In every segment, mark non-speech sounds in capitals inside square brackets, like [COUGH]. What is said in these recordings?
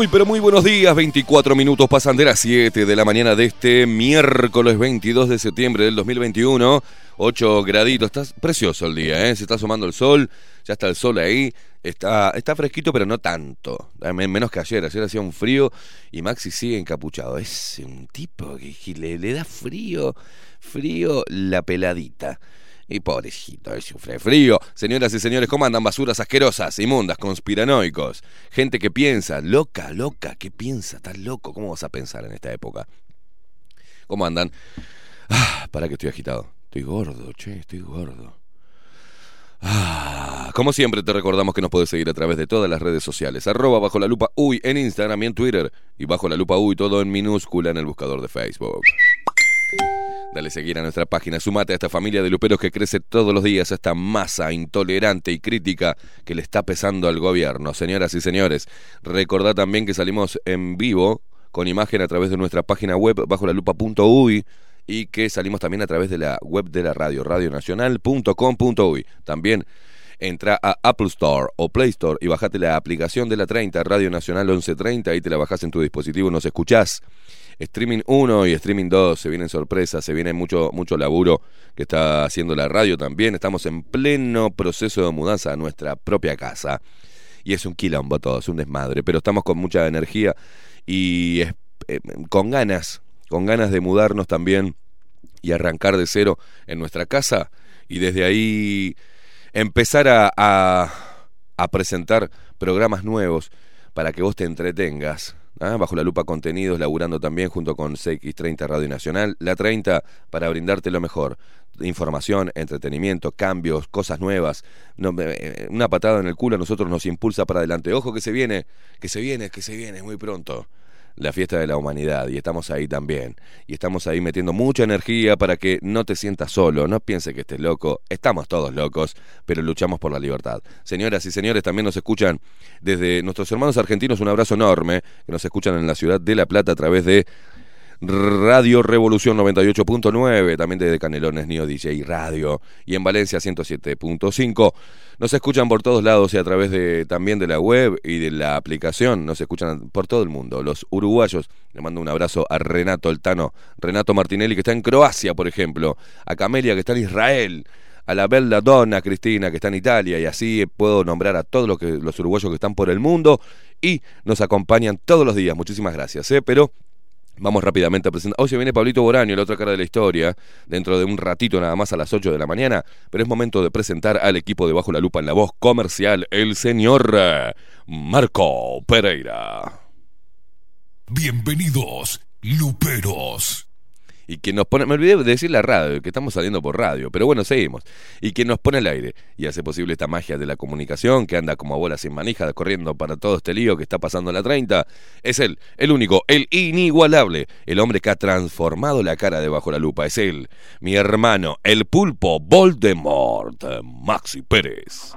Muy pero muy buenos días, 24 minutos pasan de las 7 de la mañana de este miércoles 22 de septiembre del 2021, 8 graditos, está precioso el día, ¿eh? se está asomando el sol, ya está el sol ahí, está, está fresquito pero no tanto, eh, menos que ayer, ayer hacía un frío y Maxi sigue encapuchado, es un tipo que, le, le da frío, frío la peladita. Y pobrecito, él sufre frío. Señoras y señores, ¿cómo andan basuras asquerosas, inmundas, conspiranoicos? Gente que piensa, loca, loca, ¿qué piensa? ¿Estás loco? ¿Cómo vas a pensar en esta época? ¿Cómo andan? Ah, para que estoy agitado. Estoy gordo, che, estoy gordo. Ah, como siempre te recordamos que nos puedes seguir a través de todas las redes sociales. Arroba bajo la lupa uy en Instagram y en Twitter. Y bajo la lupa uy todo en minúscula en el buscador de Facebook. Dale seguir a nuestra página, sumate a esta familia de luperos que crece todos los días, a esta masa intolerante y crítica que le está pesando al gobierno. Señoras y señores, recordad también que salimos en vivo con imagen a través de nuestra página web bajo la lupa.uy y que salimos también a través de la web de la radio, radionacional.com.uy. También entra a Apple Store o Play Store y bajate la aplicación de la 30, Radio Nacional 1130, ahí te la bajás en tu dispositivo, nos escuchás. Streaming 1 y Streaming 2, se vienen sorpresas, se viene mucho, mucho laburo que está haciendo la radio también. Estamos en pleno proceso de mudanza a nuestra propia casa. Y es un quilombo todo, es un desmadre, pero estamos con mucha energía y eh, con ganas, con ganas de mudarnos también y arrancar de cero en nuestra casa y desde ahí empezar a, a, presentar programas nuevos para que vos te entretengas. ¿Ah? Bajo la lupa contenidos, laburando también junto con CX30 Radio Nacional, la 30 para brindarte lo mejor. Información, entretenimiento, cambios, cosas nuevas. Eh, una patada en el culo a nosotros nos impulsa para adelante. Ojo que se viene, que se viene, que se viene muy pronto la fiesta de la humanidad y estamos ahí también. Y estamos ahí metiendo mucha energía para que no te sientas solo, no piense que estés loco, estamos todos locos, pero luchamos por la libertad. Señoras y señores, también nos escuchan desde nuestros hermanos argentinos, un abrazo enorme, que nos escuchan en la ciudad de La Plata a través de Radio Revolución 98.9, también desde Canelones Neo DJ Radio y en Valencia 107.5. Nos escuchan por todos lados y a través de también de la web y de la aplicación. Nos escuchan por todo el mundo. Los uruguayos, le mando un abrazo a Renato Altano, Renato Martinelli que está en Croacia, por ejemplo, a Camelia que está en Israel, a la Bella Donna Cristina que está en Italia y así puedo nombrar a todos los, que, los uruguayos que están por el mundo y nos acompañan todos los días. Muchísimas gracias. ¿eh? Pero Vamos rápidamente a presentar. Hoy se viene Pablito Boraño, la otra cara de la historia, dentro de un ratito nada más a las 8 de la mañana, pero es momento de presentar al equipo de Bajo la Lupa en la voz comercial, el señor eh, Marco Pereira. Bienvenidos, Luperos y quien nos pone, me olvidé de decir la radio, que estamos saliendo por radio, pero bueno, seguimos, y quien nos pone al aire y hace posible esta magia de la comunicación que anda como a bola sin manija corriendo para todo este lío que está pasando en la 30, es él, el único, el inigualable, el hombre que ha transformado la cara debajo la lupa, es él, mi hermano, el pulpo Voldemort, Maxi Pérez.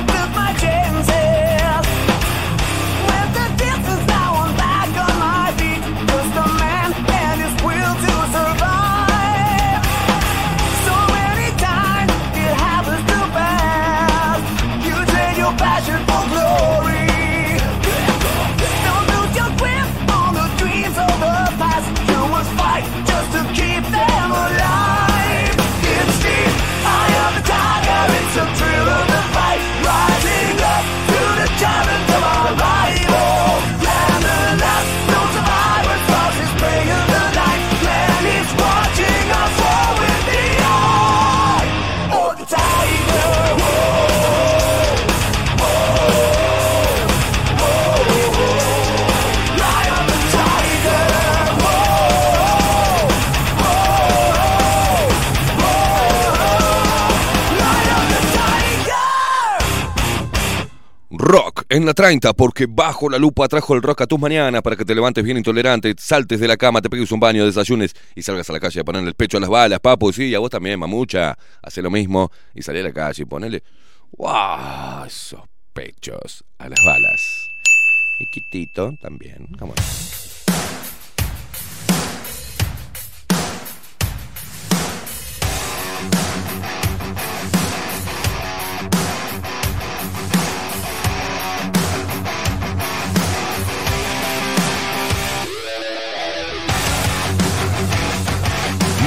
En la 30, porque bajo la lupa trajo el rock a tus mañanas para que te levantes bien intolerante, saltes de la cama, te pegues un baño, desayunes y salgas a la calle a ponerle el pecho a las balas, papo. Sí, a vos también, mamucha, hace lo mismo y salí a la calle y ponele, ¡wow! Esos pechos a las balas. Y quitito también, ¿cómo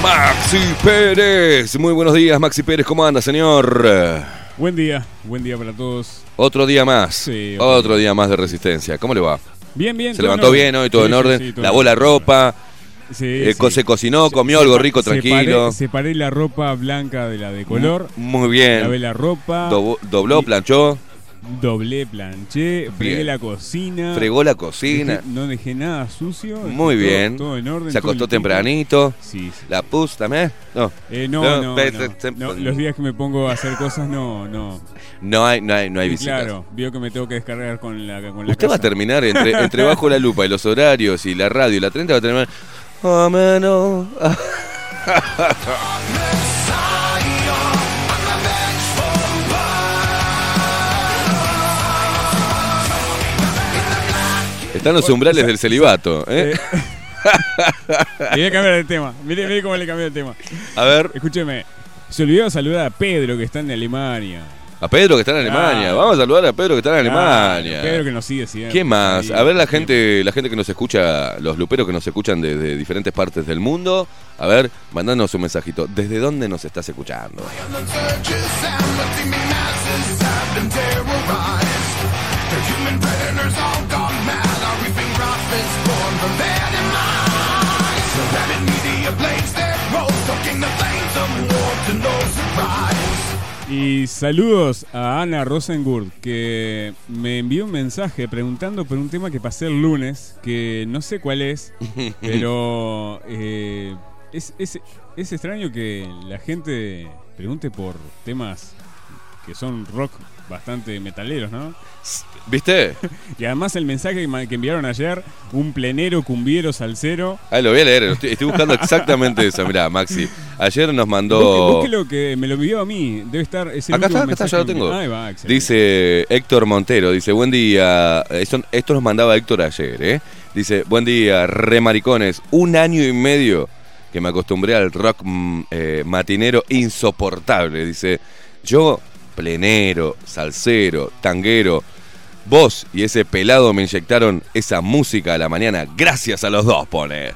Maxi Pérez. Muy buenos días, Maxi Pérez. ¿Cómo anda, señor? Buen día, buen día para todos. Otro día más. otro, día más de resistencia. ¿Cómo le va? Bien, bien. Se levantó bien hoy, todo en orden. lavó la ropa. Sí, Eh, sí. co- Se cocinó, comió algo rico, tranquilo. Separé, la ropa blanca de la de color. Muy Lavé bien. la ropa. Dob- dobló, y- planchó, Doblé, planché. Fregué Bien. la cocina. fregó la cocina. Dejé- no dejé nada sucio. Muy todo- bien. Todo en orden. Se acostó tempranito. Sí, sí. La pus también. No, Eh, no, No, Los días que me pongo a hacer cosas, no, no. no hay, no hay, no hay visitas. claro, vio que me tengo que descargar con la, con la Usted va a terminar entre, entre [LAUGHS] bajo la lupa y los horarios y la radio y la 30 va a terminar. Oh, [LAUGHS] Están los umbrales del celibato. ¿eh? Eh, [LAUGHS] Le voy a cambiar de tema. Mire, mire cómo le cambié el tema. A ver, Escúcheme. Se olvidó saludar a Pedro que está en Alemania. a Pedro que está en Alemania. Claro. Vamos a saludar a Pedro que está en Alemania. Ah, Pedro que nos sigue siempre. ¿Qué más? A ver la gente, la gente que nos escucha, los luperos que nos escuchan desde diferentes partes del mundo. A ver, mandanos un mensajito. ¿Desde dónde nos estás escuchando? Y saludos a Ana Rosengurt, que me envió un mensaje preguntando por un tema que pasé el lunes, que no sé cuál es, [LAUGHS] pero eh, es, es- es extraño que la gente pregunte por temas que son rock bastante metaleros, ¿no? ¿Viste? [LAUGHS] Y además el mensaje que enviaron ayer, un plenero cumbiero salsero. Ahí lo voy a leer. Estoy, estoy buscando exactamente eso. Mirá, Maxi. Ayer nos mandó. lo que me lo envió a mí, debe estar... Es el Acá está, acá está, ya lo tengo. Ahí va. Dice Héctor Montero, dice, buen día. Esto, esto nos mandaba Héctor ayer, ¿eh? Dice, buen día, re maricones. Un año y medio que me acostumbré al rock mm, eh, matinero insoportable. Dice, yo, plenero, salsero, tanguero. Vos y ese pelado me inyectaron esa música a la mañana. Gracias a los dos, pone.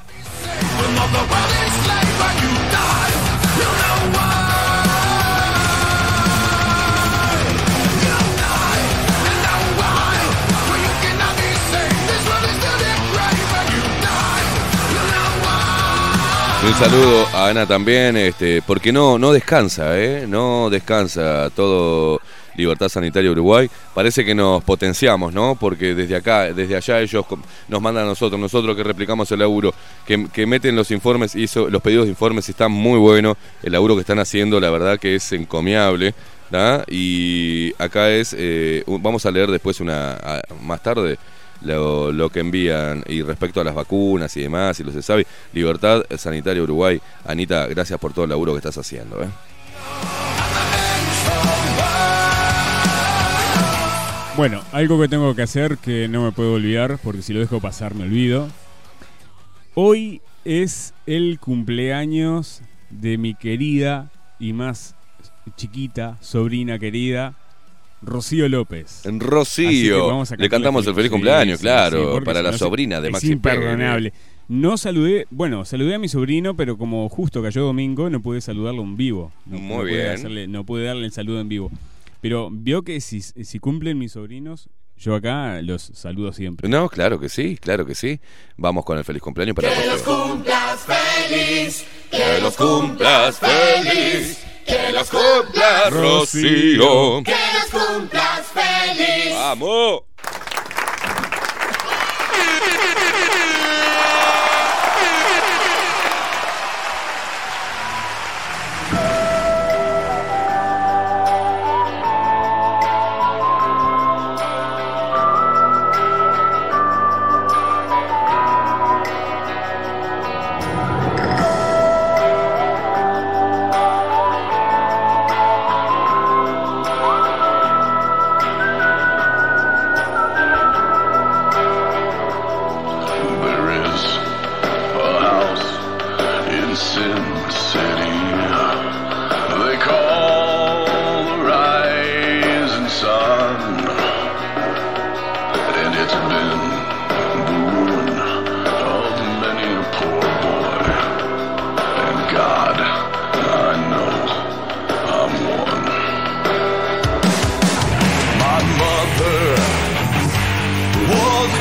Un saludo a Ana también, este, porque no, no descansa, ¿eh? No descansa todo Libertad Sanitaria Uruguay. Parece que nos potenciamos, ¿no? Porque desde acá, desde allá ellos nos mandan a nosotros, nosotros que replicamos el laburo, que, meten los informes eso, los pedidos de informes están muy buenos. El laburo que están haciendo, la verdad que es encomiable. ¿da? Y acá es, eh, vamos a leer después una más tarde lo, que envían y respecto a las vacunas y demás y los sabe Libertad Sanitaria Uruguay. Anita, gracias por todo el laburo que estás haciendo. ¿eh? Bueno, algo que tengo que hacer que no me puedo olvidar, porque si lo dejo pasar me olvido. Hoy es el cumpleaños de mi querida y más chiquita, sobrina querida, Rocío López. En Así que Rocío, vamos a le cantamos el feliz cumpleaños, sí, claro, sí, para la no sobrina de es Maxi imperdonable. No saludé, bueno, saludé a mi sobrino, pero como justo cayó domingo, no pude saludarlo en vivo. No, Muy no pude bien. hacerle- no pude darle el saludo en vivo. Pero vio que si, si cumplen mis sobrinos, yo acá los saludo siempre. No, claro que sí, claro que sí. Vamos con el feliz cumpleaños para Que los cumplas feliz, Que los cumplas feliz, que los cumplas Rocío. que los cumplas feliz. ¡Vamos!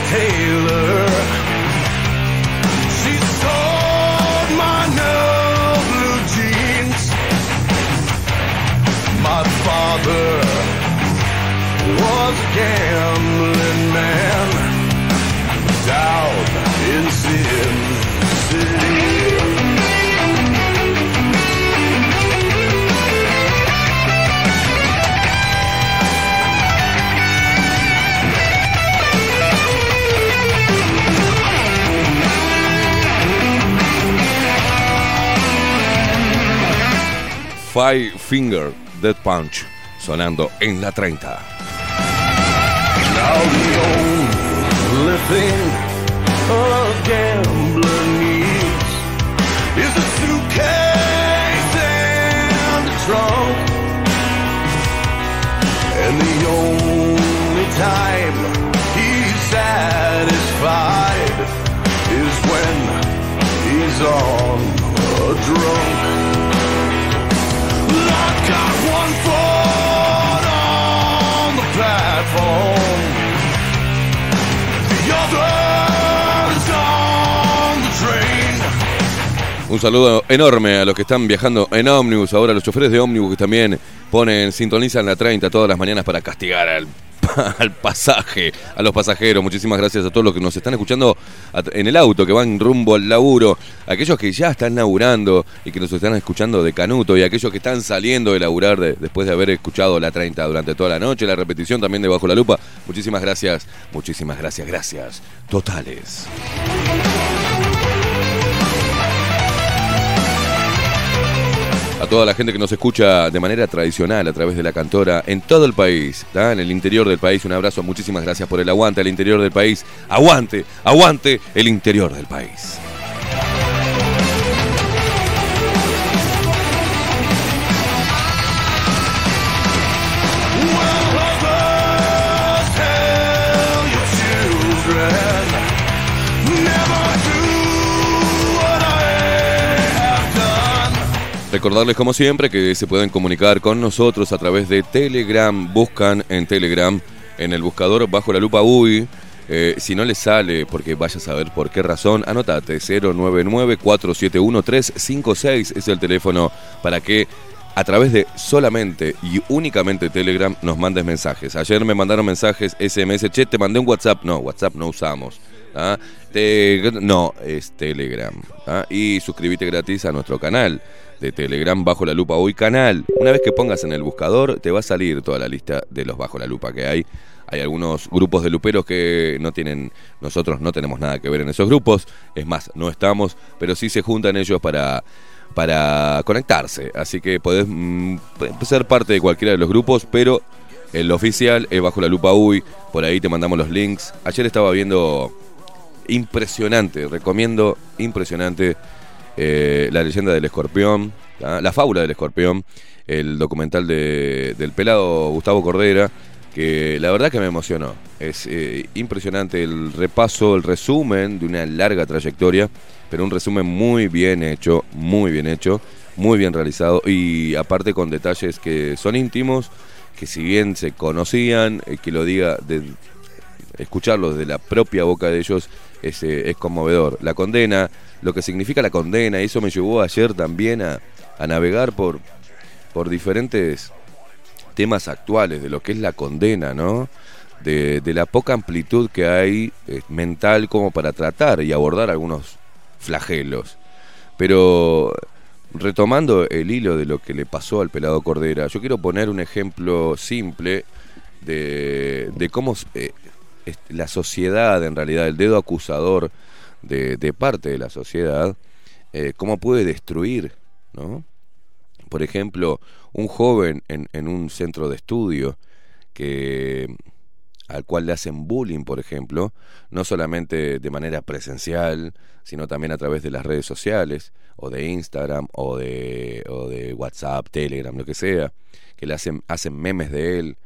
tale Five Finger Dead Punch, sonando en la 30. And the only time he's satisfied is when he's on a drunk. Un saludo enorme a los que están viajando en ómnibus, ahora los choferes de ómnibus también ponen, sintonizan la 30 todas las mañanas para castigar al, [LAUGHS] al pasaje, a los pasajeros. Muchísimas gracias a todos los que nos están escuchando en el auto, que van rumbo al laburo, aquellos que ya están laburando y que nos están escuchando de Canuto y aquellos que están saliendo de laburar de- después de haber escuchado la 30 durante toda la noche, la repetición también de Bajo la Lupa. Muchísimas gracias, muchísimas gracias, gracias. Totales. A toda la gente que nos escucha de manera tradicional a través de la cantora en todo el país, ¿tá? en el interior del país, un abrazo, muchísimas gracias por el aguante al interior del país. Aguante, aguante el interior del país. Recordarles como siempre que se pueden comunicar con nosotros a través de Telegram. Buscan en Telegram, en el buscador bajo la lupa UI. Eh, si no les sale, porque vaya a saber por qué razón, anotate 099-471-356 es el teléfono para que a través de solamente y únicamente Telegram nos mandes mensajes. Ayer me mandaron mensajes SMS, che, te mandé un WhatsApp. No, WhatsApp no usamos. ¿ah? No, es Telegram. ¿ah? Y suscríbete gratis a nuestro canal de Telegram Bajo la Lupa Hoy Canal. Una vez que pongas en el buscador, te va a salir toda la lista de los Bajo la Lupa que hay. Hay algunos grupos de luperos que no tienen, nosotros no tenemos nada que ver en esos grupos, es más, no estamos, pero sí se juntan ellos para, para conectarse. Así que podés mm, ser parte de cualquiera de los grupos, pero el oficial es bajo la lupa UI, por ahí te mandamos los links. Ayer estaba viendo impresionante, recomiendo impresionante eh, la leyenda del escorpión, la fábula del escorpión, el documental de- del pelado Gustavo Cordera, que la verdad que me emocionó. Es eh, impresionante el repaso, el resumen de una larga trayectoria, pero un resumen muy bien hecho, muy bien hecho, muy bien realizado y aparte con detalles que son íntimos, que si bien se conocían, eh, que lo diga de, escucharlo de la propia boca de ellos es, eh, es conmovedor. La condena, lo que significa la condena, y eso me llevó ayer también a, a navegar por, por diferentes temas actuales de lo que es la condena, ¿no? De, de la poca amplitud que hay eh, mental como para tratar y abordar algunos flagelos. Pero retomando el hilo de lo que le pasó al pelado Cordera, yo quiero poner un ejemplo simple de, de cómo eh, la sociedad, en realidad, el dedo acusador de, parte de la sociedad, eh, cómo puede destruir, ¿no? Por ejemplo, un joven en, en un centro de estudio que al cual le hacen bullying, por ejemplo, no solamente de manera presencial, sino también a través de las redes sociales, o de Instagram, o de, o de WhatsApp, Telegram, lo que sea, que le hacen, hacen memes de él,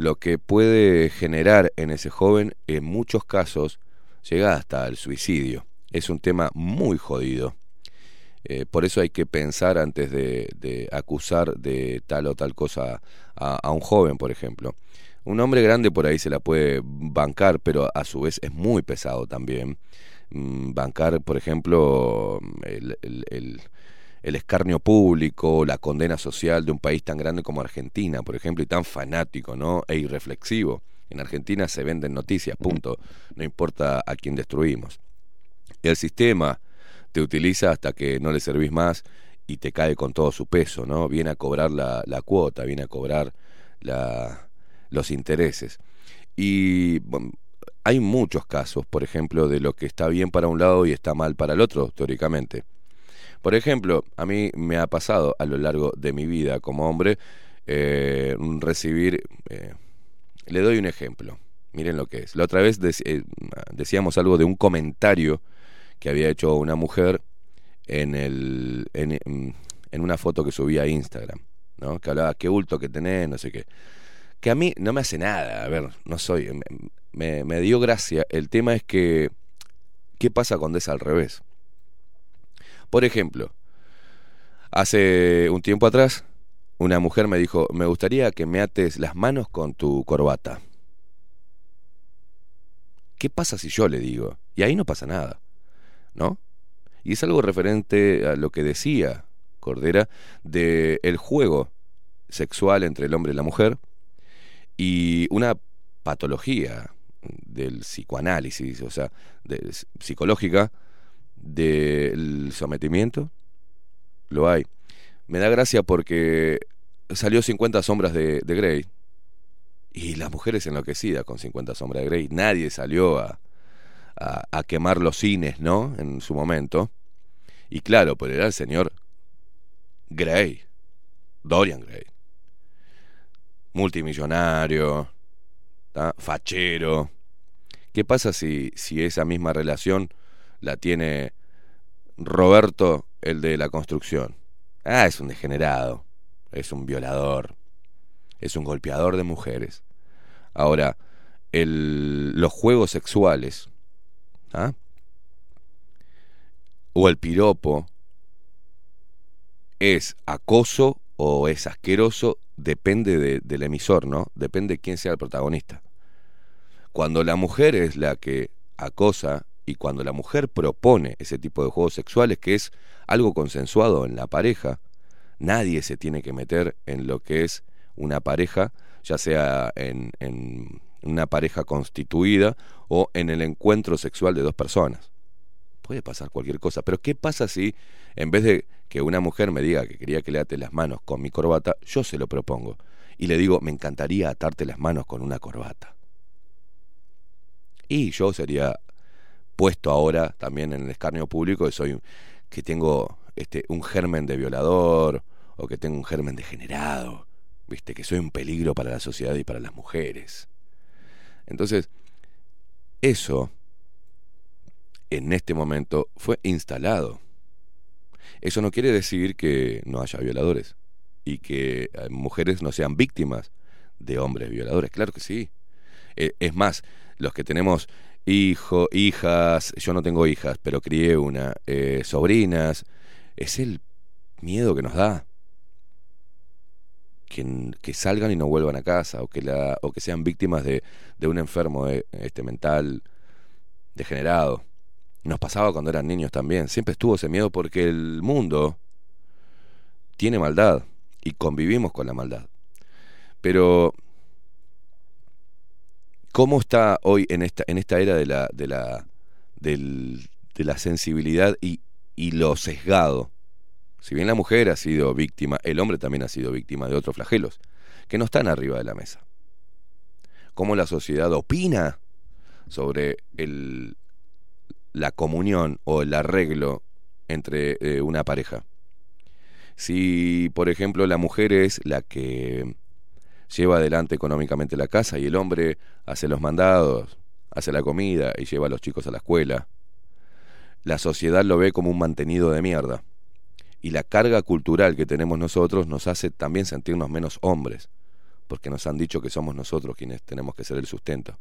lo que puede generar en ese joven, en muchos casos, llega hasta el suicidio. Es un tema muy jodido. Eh, por eso hay que pensar antes de, acusar de tal o tal cosa a, un joven, por ejemplo. Un hombre grande por ahí se la puede bancar, pero a su vez es muy pesado también. Mm, Bancar, por ejemplo, el- el escarnio público, la condena social de un país tan grande como Argentina, por ejemplo, y tan fanático, ¿no? E irreflexivo. En Argentina se venden noticias, punto. No importa a quién destruimos. El sistema te utiliza hasta que no le servís más y te cae con todo su peso, ¿no? Viene a cobrar la, la cuota, viene a cobrar la, los intereses. Y bueno, hay muchos casos, por ejemplo, de lo que está bien para un lado y está mal para el otro, teóricamente. Por ejemplo, a mí me ha pasado a lo largo de mi vida como hombre eh, recibir... Eh, le doy un ejemplo. Miren lo que es. La otra vez eh, decíamos algo de un comentario que había hecho una mujer en, el, en, en una foto que subía a Instagram, ¿no? Que hablaba, qué bulto que tenés, no sé qué. Que a mí no me hace nada, a ver, no soy... Me, me dio gracia. El tema es que, ¿qué pasa cuando es al revés? Por ejemplo, hace un tiempo atrás, una mujer me dijo, me gustaría que me ates las manos con tu corbata. ¿Qué pasa si yo le digo? Y ahí no pasa nada, ¿no? Y es algo referente a lo que decía Cordera de el juego sexual entre el hombre y la mujer y una patología del psicoanálisis, o sea, psicológica del sometimiento, lo hay. Me da gracia porque salió 50 sombras de, de Grey y las mujeres enloquecidas con 50 sombras de Grey. Nadie salió a, a, quemar los cines, ¿no? En su momento. Y claro, pues era el señor Grey, Dorian Gray. Multimillonario, fachero. ¿Qué pasa si, si esa misma relación la tiene Roberto, el de la construcción? Ah, es un degenerado, es un violador, es un golpeador de mujeres. Ahora, el, los juegos sexuales, ¿ah? o el piropo, es acoso o es asqueroso, depende de, del emisor, ¿no? Depende de quién sea el protagonista. Cuando la mujer es la que acosa y cuando la mujer propone ese tipo de juegos sexuales, que es algo consensuado en la pareja, nadie se tiene que meter en lo que es una pareja, ya sea en, en una pareja constituida o en el encuentro sexual de dos personas. Puede pasar cualquier cosa, pero ¿qué pasa si en vez de que una mujer me diga que quería que le ate las manos con mi corbata, yo se lo propongo y le digo, me encantaría atarte las manos con una corbata? Y yo sería puesto ahora también en el escarnio público que soy que tengo este un germen de violador o que tengo un germen degenerado, viste que soy un peligro para la sociedad y para las mujeres. Entonces, eso en este momento fue instalado. Eso no quiere decir que no haya violadores y que eh, mujeres no sean víctimas de hombres violadores. Claro que sí. Eh, es más, los que tenemos hijos, hijas, yo no tengo hijas, pero crié una, eh, sobrinas, es el miedo que nos da. Que, salgan y no vuelvan a casa o que, o que sean víctimas de, de un enfermo de, este, mental degenerado. Nos pasaba cuando eran niños también. Siempre estuvo ese miedo porque el mundo tiene maldad y convivimos con la maldad. Pero ¿cómo está hoy en esta, en esta era de la, de la, de la sensibilidad y, y lo sesgado? Si bien la mujer ha sido víctima, el hombre también ha sido víctima de otros flagelos que no están arriba de la mesa. ¿Cómo la sociedad opina sobre el, la comunión o el arreglo entre eh, una pareja. Si, por ejemplo, la mujer es la que lleva adelante económicamente la casa y el hombre hace los mandados, hace la comida y lleva a los chicos a la escuela, la sociedad lo ve como un mantenido de mierda. Y la carga cultural que tenemos nosotros nos hace también sentirnos menos hombres, porque nos han dicho que somos nosotros quienes tenemos que ser el sustento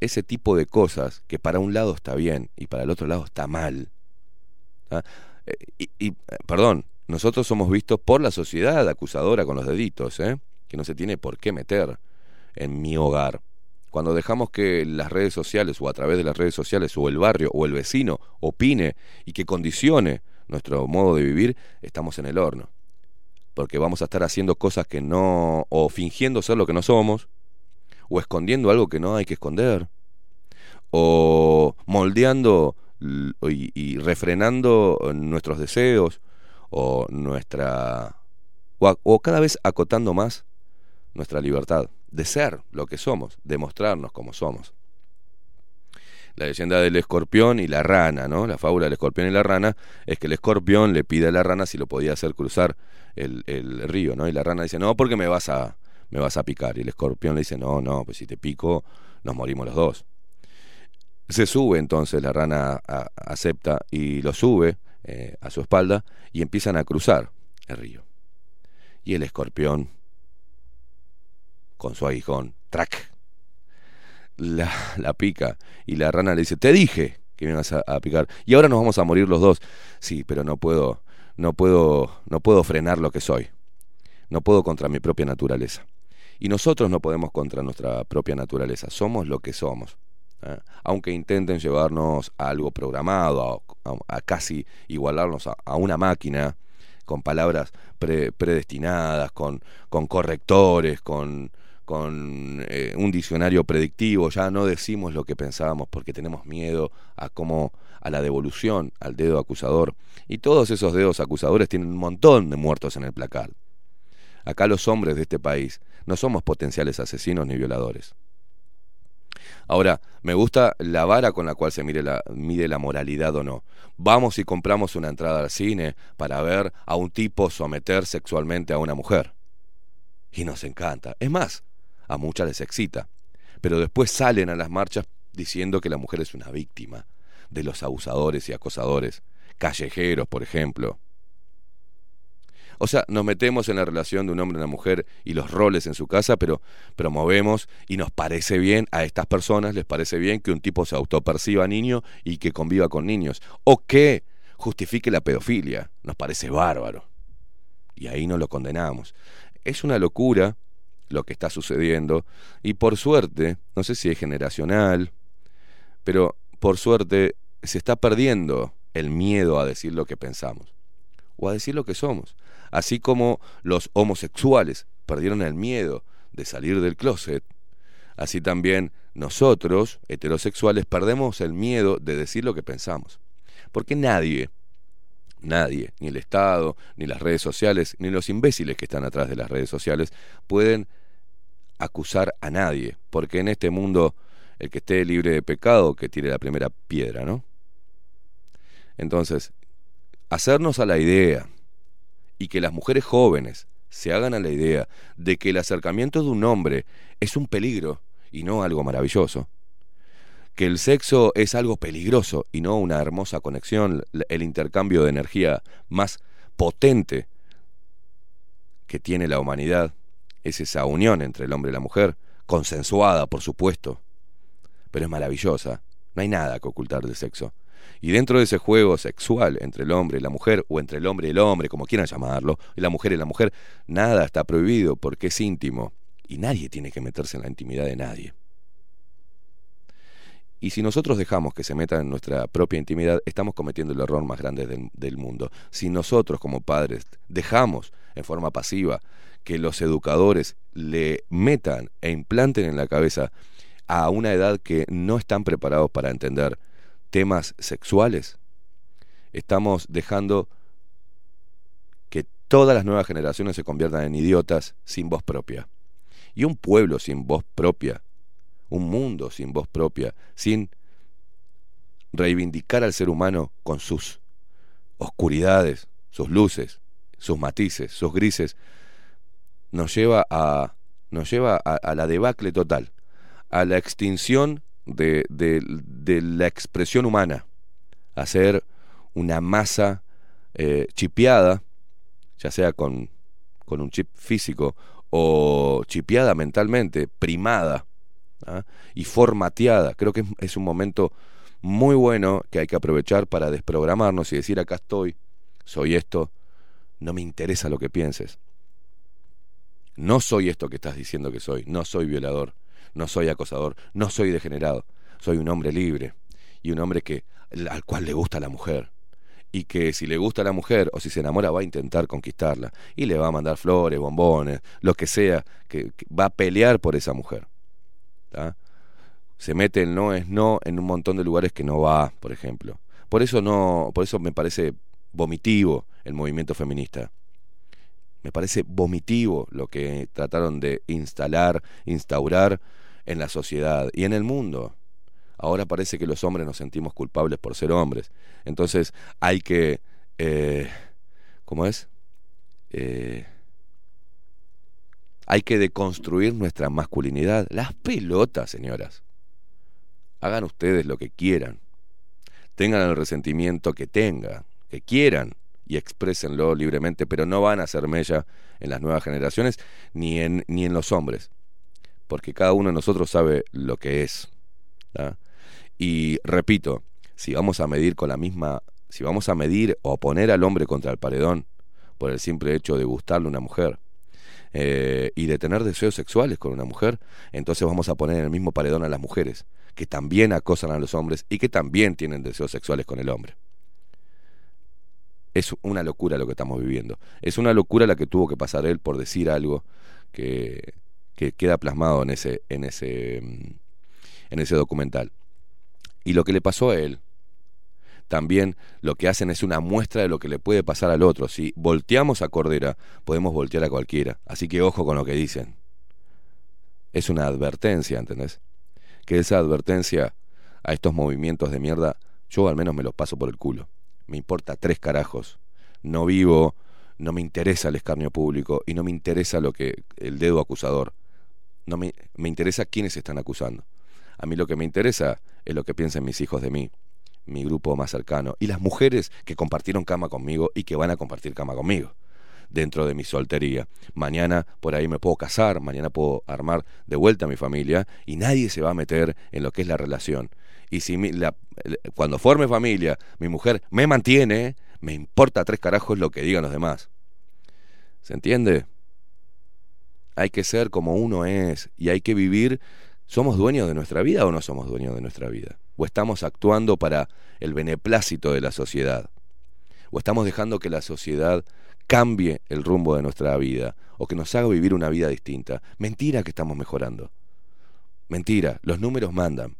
ese tipo de cosas que para un lado está bien y para el otro lado está mal. ¿ah? Y, y, perdón, nosotros somos vistos por la sociedad acusadora con los deditos, ¿eh? que no se tiene por qué meter en mi hogar. Cuando dejamos que las redes sociales o a través de las redes sociales o el barrio o el vecino opine y que condicione nuestro modo de vivir, estamos en el horno. Porque vamos a estar haciendo cosas que no, o fingiendo ser lo que no somos, o escondiendo algo que no hay que esconder, o moldeando y, y refrenando nuestros deseos, o nuestra. O, cada vez acotando más nuestra libertad de ser lo que somos, de mostrarnos como somos. La leyenda del escorpión y la rana, ¿no? La fábula del escorpión y la rana es que el escorpión le pide a la rana si lo podía hacer cruzar el, el río, ¿no? Y la rana dice, no, porque me vas a, me vas a picar. Y el escorpión le dice, no, no, pues si te pico, nos morimos los dos. Se sube entonces, la rana acepta y lo sube eh, a su espalda y empiezan a cruzar el río. Y el escorpión, con su aguijón, track, la, la pica. Y la rana le dice, te dije que me ibas a, a picar. Y ahora nos vamos a morir los dos. Sí, pero no puedo, no puedo, no puedo frenar lo que soy. No puedo contra mi propia naturaleza. Y nosotros no podemos contra nuestra propia naturaleza. Somos lo que somos. ¿Eh? Aunque intenten llevarnos a algo programado, a, casi igualarnos a, una máquina, con palabras pre- predestinadas, con, correctores, con, con eh, un diccionario predictivo, ya no decimos lo que pensábamos porque tenemos miedo a cómo a la devolución, al dedo acusador. Y todos esos dedos acusadores tienen un montón de muertos en el placar. Acá los hombres de este país no somos potenciales asesinos ni violadores. Ahora, me gusta la vara con la cual se mide la, moralidad o no. Vamos y compramos una entrada al cine para ver a un tipo someter sexualmente a una mujer. Y nos encanta. Es más, a muchas les excita. Pero después salen a las marchas diciendo que la mujer es una víctima de los abusadores y acosadores, callejeros, por ejemplo. O sea, nos metemos en la relación de un hombre y una mujer y los roles en su casa, pero promovemos y nos parece bien, a estas personas les parece bien que un tipo se autoperciba niño y que conviva con niños. O que justifique la pedofilia. Nos parece bárbaro. Y ahí no lo condenamos. Es una locura lo que está sucediendo y por suerte, no sé si es generacional, pero por suerte se está perdiendo el miedo a decir lo que pensamos o a decir lo que somos. Así como los homosexuales perdieron el miedo de salir del closet, así también nosotros, heterosexuales, perdemos el miedo de decir lo que pensamos. Porque nadie, nadie, ni el Estado, ni las redes sociales, ni los imbéciles que están atrás de las redes sociales, pueden acusar a nadie. Porque en este mundo, el que esté libre de pecado, que tire la primera piedra, ¿no? Entonces, hacernos a la idea y que las mujeres jóvenes se hagan a la idea de que el acercamiento de un hombre es un peligro y no algo maravilloso. Que el sexo es algo peligroso y no una hermosa conexión, el intercambio de energía más potente que tiene la humanidad. Es esa unión entre el hombre y la mujer, consensuada, por supuesto, pero es maravillosa. No hay nada que ocultar del sexo. Y dentro de ese juego sexual entre el hombre y la mujer, o entre el hombre y el hombre, como quieran llamarlo, y la mujer y la mujer, nada está prohibido porque es íntimo. Y nadie tiene que meterse en la intimidad de nadie. Y si nosotros dejamos que se metan en nuestra propia intimidad, estamos cometiendo el error más grande del, del mundo. Si nosotros como padres dejamos en forma pasiva que los educadores le metan e implanten en la cabeza a una edad que no están preparados para entender temas sexuales, estamos dejando que todas las nuevas generaciones se conviertan en idiotas sin voz propia. Y un pueblo sin voz propia, un mundo sin voz propia, sin reivindicar al ser humano con sus oscuridades, sus luces, sus matices, sus grises, nos lleva a, nos lleva a, la debacle total, a la extinción de, de, de la expresión humana, a ser una masa eh, chipeada, ya sea con, con un chip físico o chipeada mentalmente, primada ¿ah? y formateada. Creo que es, es un momento muy bueno que hay que aprovechar para desprogramarnos y decir acá estoy, soy esto, no me interesa lo que pienses. No soy esto que estás diciendo que soy, no soy violador, no soy acosador, no soy degenerado, soy un hombre libre y un hombre que al cual le gusta la mujer y que si le gusta la mujer o si se enamora va a intentar conquistarla y le va a mandar flores, bombones, lo que sea, que, que va a pelear por esa mujer. ¿tá? Se mete el no es no en un montón de lugares que no va, por ejemplo. Por eso no, por eso me parece vomitivo el movimiento feminista. Me parece vomitivo lo que trataron de instalar, instaurar en la sociedad y en el mundo. Ahora parece que los hombres nos sentimos culpables por ser hombres. Entonces hay que... Eh, ¿Cómo es? Eh, hay que deconstruir nuestra masculinidad. Las pelotas, señoras. Hagan ustedes lo que quieran. Tengan el resentimiento que tengan, que quieran y exprésenlo libremente, pero no van a hacer mella en las nuevas generaciones ni en, ni en los hombres, porque cada uno de nosotros sabe lo que es. Y repito, si vamos a medir con la misma, si vamos a medir o poner al hombre contra el paredón por el simple hecho de gustarle una mujer eh, y de tener deseos sexuales con una mujer, entonces vamos a poner en el mismo paredón a las mujeres, que también acosan a los hombres y que también tienen deseos sexuales con el hombre. Es una locura lo que estamos viviendo. Es una locura la que tuvo que pasar él por decir algo que, que queda plasmado en ese, en ese, mm, en ese documental. Y lo que le pasó a él, también lo que hacen es una muestra de lo que le puede pasar al otro. Si volteamos a Cordera, podemos voltear a cualquiera. Así que ojo con lo que dicen. Es una advertencia, ¿entendés? Que esa advertencia a estos movimientos de mierda, yo al menos me los paso por el culo. Me importa tres carajos. No vivo, no me interesa el escarnio público y no me interesa lo que el dedo acusador. No me, me interesa quiénes están acusando. A mí lo que me interesa es lo que piensen mis hijos de mí, mi grupo más cercano, y las mujeres que compartieron cama conmigo y que van a compartir cama conmigo dentro de mi soltería. Mañana por ahí me puedo casar, mañana puedo armar de vuelta a mi familia y nadie se va a meter en lo que es la relación. Y si la- cuando forme familia, mi mujer me mantiene, me importa tres carajos lo que digan los demás. ¿Se entiende? Hay que ser como uno es y hay que vivir. ¿Somos dueños de nuestra vida o no somos dueños de nuestra vida? ¿O estamos actuando para el beneplácito de la sociedad? ¿O estamos dejando que la sociedad cambie el rumbo de nuestra vida o que nos haga vivir una vida distinta? Mentira que estamos mejorando. Mentira, los números mandan.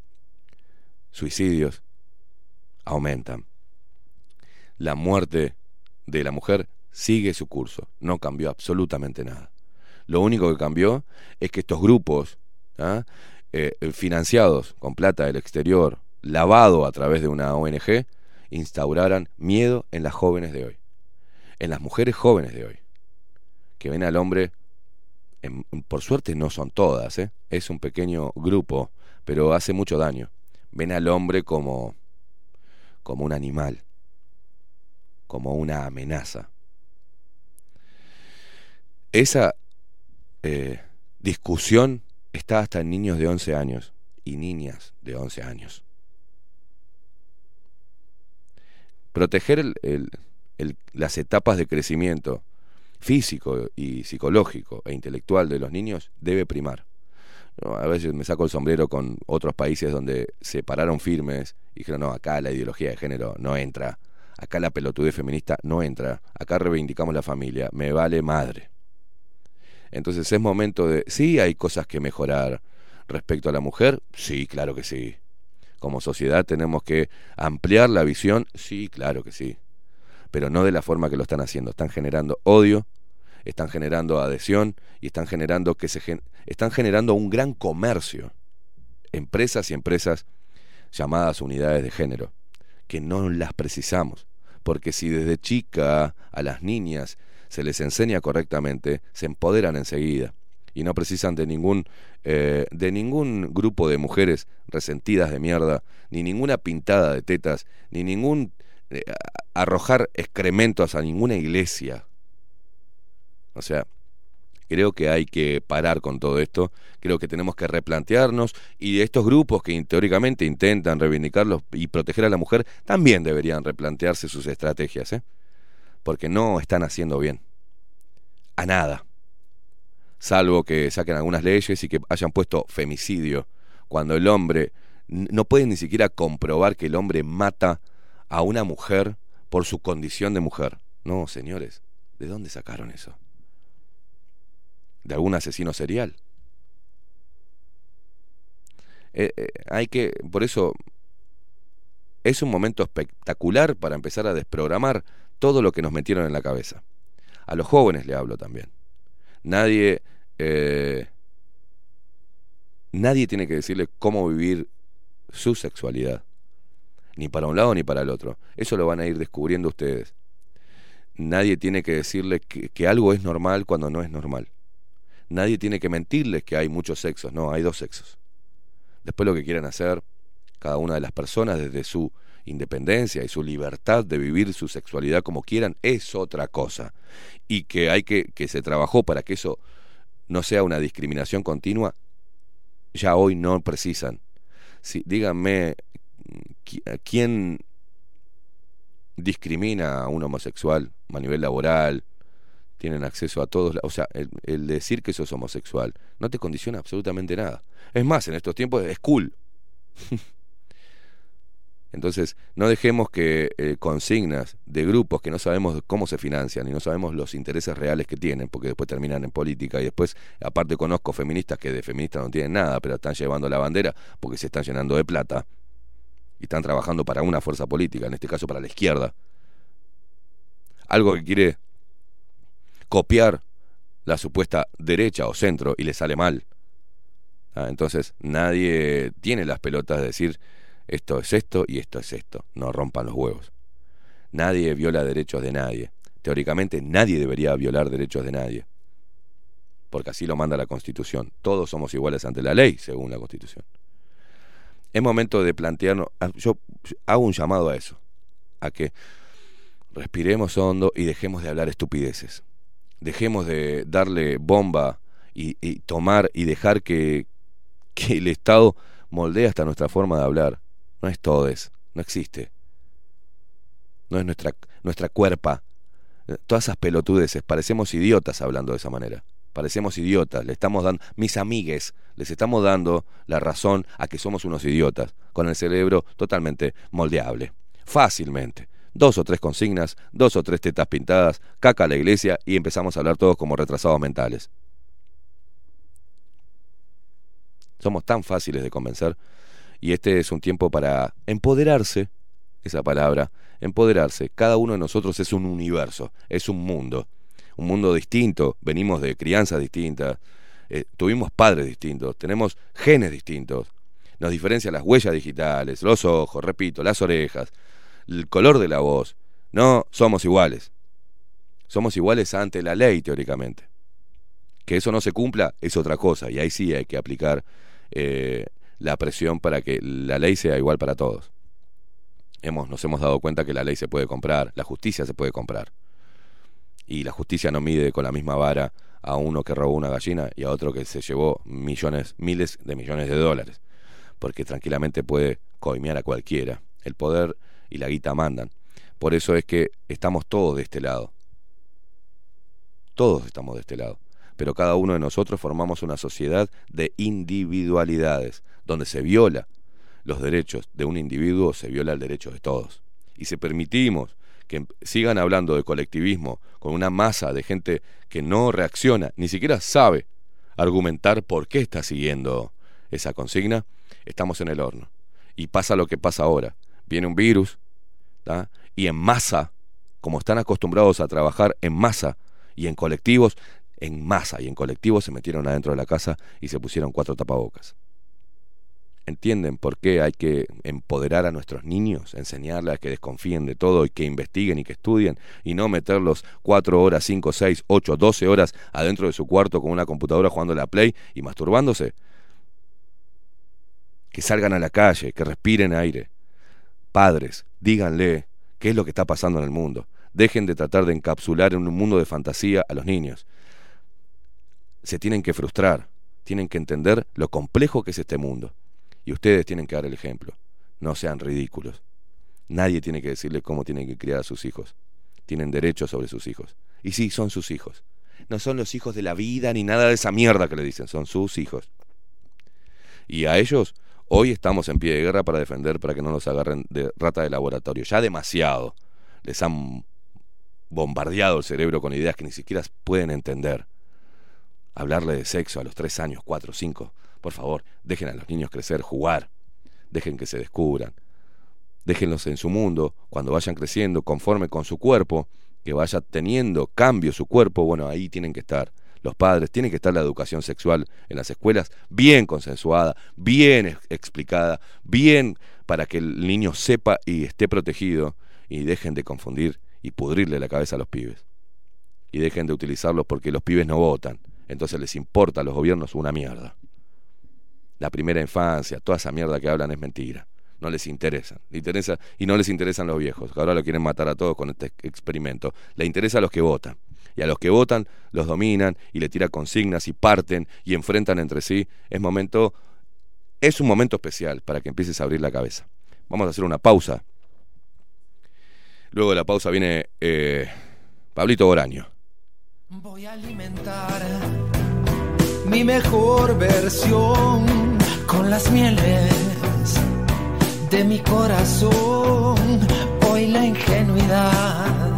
Suicidios aumentan. La muerte de la mujer sigue su curso, no cambió absolutamente nada. Lo único que cambió es que estos grupos, ¿ah? eh, financiados con plata del exterior, lavado a través de una ONG, instauraran miedo en las jóvenes de hoy, en las mujeres jóvenes de hoy, que ven al hombre, por suerte no son todas, ¿eh? es un pequeño grupo, pero hace mucho daño. Ven al hombre como, como un animal, como una amenaza. Esa eh, discusión está hasta en niños de 11 años y niñas de 11 años. Proteger las etapas de crecimiento físico y psicológico e intelectual de los niños debe primar. A veces me saco el sombrero con otros países donde se pararon firmes y dijeron, no, acá la ideología de género no entra, acá la pelotudez feminista no entra, acá reivindicamos la familia, me vale madre. Entonces es momento de, sí hay cosas que mejorar respecto a la mujer, sí, claro que sí. Como sociedad tenemos que ampliar la visión, sí, claro que sí. Pero no de la forma que lo están haciendo, están generando odio, están generando adhesión y están generando que se están generando un gran comercio, empresas y empresas llamadas unidades de género, que no las precisamos, porque si desde chica a las niñas se les enseña correctamente, se empoderan enseguida y no precisan de ningún eh, de ningún grupo de mujeres resentidas de mierda, ni ninguna pintada de tetas, ni ningún eh, arrojar excrementos a ninguna iglesia. O sea, creo que hay que parar con todo esto, creo que tenemos que replantearnos y estos grupos que teóricamente intentan reivindicarlos y proteger a la mujer también deberían replantearse sus estrategias, ¿eh? porque no están haciendo bien. A nada. Salvo que saquen algunas leyes y que hayan puesto femicidio, cuando el hombre no puede ni siquiera comprobar que el hombre mata a una mujer por su condición de mujer. No, señores, ¿de dónde sacaron eso? ¿De algún asesino serial? Eh, eh, hay que, por eso, es un momento espectacular para empezar a desprogramar todo lo que nos metieron en la cabeza. A los jóvenes le hablo también. Nadie, eh, nadie tiene que decirle cómo vivir su sexualidad. Ni para un lado ni para el otro. Eso lo van a ir descubriendo ustedes. Nadie tiene que decirle que, que algo es normal cuando no es normal. Nadie tiene que mentirles que hay muchos sexos. No, hay dos sexos. Después lo que quieran hacer cada una de las personas desde su independencia y su libertad de vivir su sexualidad como quieran es otra cosa. Y que hay que, que se trabajó para que eso no sea una discriminación continua, ya hoy no precisan. Si, díganme, ¿quién discrimina a un homosexual a nivel laboral? Tienen acceso a todos, o sea, el, decir que sos homosexual no te condiciona absolutamente nada. Es más, en estos tiempos es cool. [LAUGHS] Entonces, no dejemos que eh, consignas de grupos que no sabemos cómo se financian y no sabemos los intereses reales que tienen, porque después terminan en política y después, aparte conozco feministas que de feministas no tienen nada, pero están llevando la bandera porque se están llenando de plata y están trabajando para una fuerza política, en este caso para la izquierda. Algo que quiere copiar la supuesta derecha o centro y le sale mal. Ah, entonces, nadie tiene las pelotas de decir esto es esto y esto es esto. No rompan los huevos. Nadie viola derechos de nadie. Teóricamente nadie debería violar derechos de nadie. Porque así lo manda la Constitución. Todos somos iguales ante la ley, según la Constitución. Es momento de plantearnos, ah, yo hago un llamado a eso, a que respiremos hondo y dejemos de hablar estupideces. Dejemos de darle bomba y, tomar y dejar que, que el Estado moldee hasta nuestra forma de hablar. No es todes, no existe. No es nuestra, nuestra cuerpa. Todas esas pelotudeces, parecemos idiotas hablando de esa manera. Parecemos idiotas, le estamos dando, mis amigues, les estamos dando la razón a que somos unos idiotas, con el cerebro totalmente moldeable. Fácilmente. Dos o tres consignas, dos o tres tetas pintadas, caca a la iglesia y empezamos a hablar todos como retrasados mentales. Somos tan fáciles de convencer y este es un tiempo para empoderarse, esa palabra, empoderarse. Cada uno de nosotros es un universo, es un mundo, un mundo distinto, venimos de crianzas distintas, eh, tuvimos padres distintos, tenemos genes distintos, nos diferencian las huellas digitales, los ojos, repito, las orejas, el color de la voz. No somos iguales. Somos iguales ante la ley, teóricamente. Que eso no se cumpla es otra cosa, y ahí sí hay que aplicar eh, la presión para que la ley sea igual para todos. Hemos, nos hemos dado cuenta que la ley se puede comprar, la justicia se puede comprar. Y la justicia no mide con la misma vara a uno que robó una gallina y a otro que se llevó millones, miles de millones de dólares. Porque tranquilamente puede coimear a cualquiera. El poder y la guita mandan. Por eso es que estamos todos de este lado. Todos estamos de este lado pero cada uno de nosotros formamos una sociedad de individualidades, donde se viola los derechos de un individuo, se viola el derecho de todos. Y si permitimos que sigan hablando de colectivismo con una masa de gente que no reacciona, ni siquiera sabe argumentar por qué está siguiendo esa consigna, estamos en el horno. Y pasa lo que pasa ahora. Viene un virus, y en masa, como están acostumbrados a trabajar en masa y en colectivos, en masa y en colectivo se metieron adentro de la casa y se pusieron cuatro tapabocas. ¿Entienden por qué hay que empoderar a nuestros niños, enseñarles a que desconfíen de todo y que investiguen y que estudien y no meterlos cuatro horas, cinco, seis, ocho, doce horas adentro de su cuarto con una computadora jugando la Play y masturbándose? Que salgan a la calle, que respiren aire. Padres, díganle qué es lo que está pasando en el mundo. Dejen de tratar de encapsular en un mundo de fantasía a los niños se tienen que frustrar, tienen que entender lo complejo que es este mundo. Y ustedes tienen que dar el ejemplo. No sean ridículos. Nadie tiene que decirle cómo tienen que criar a sus hijos. Tienen derechos sobre sus hijos. Y sí, son sus hijos. No son los hijos de la vida ni nada de esa mierda que le dicen, son sus hijos. Y a ellos hoy estamos en pie de guerra para defender, para que no nos agarren de rata de laboratorio. Ya demasiado les han bombardeado el cerebro con ideas que ni siquiera pueden entender. Hablarle de sexo a los tres años, cuatro, cinco, por favor, dejen a los niños crecer, jugar, dejen que se descubran, déjenlos en su mundo, cuando vayan creciendo, conforme con su cuerpo, que vaya teniendo cambio su cuerpo, bueno, ahí tienen que estar los padres, tiene que estar la educación sexual en las escuelas bien consensuada, bien ex- explicada, bien para que el niño sepa y esté protegido y dejen de confundir y pudrirle la cabeza a los pibes. Y dejen de utilizarlos porque los pibes no votan. Entonces les importa a los gobiernos una mierda. La primera infancia, toda esa mierda que hablan es mentira. No les interesa. Le interesa y no les interesan los viejos, que ahora lo quieren matar a todos con este experimento. Le interesa a los que votan. Y a los que votan los dominan y le tiran consignas y parten y enfrentan entre sí. Es momento es un momento especial para que empieces a abrir la cabeza. Vamos a hacer una pausa. Luego de la pausa viene eh, Pablito Boraño. Voy a alimentar mi mejor versión con las mieles de mi corazón. Hoy la ingenuidad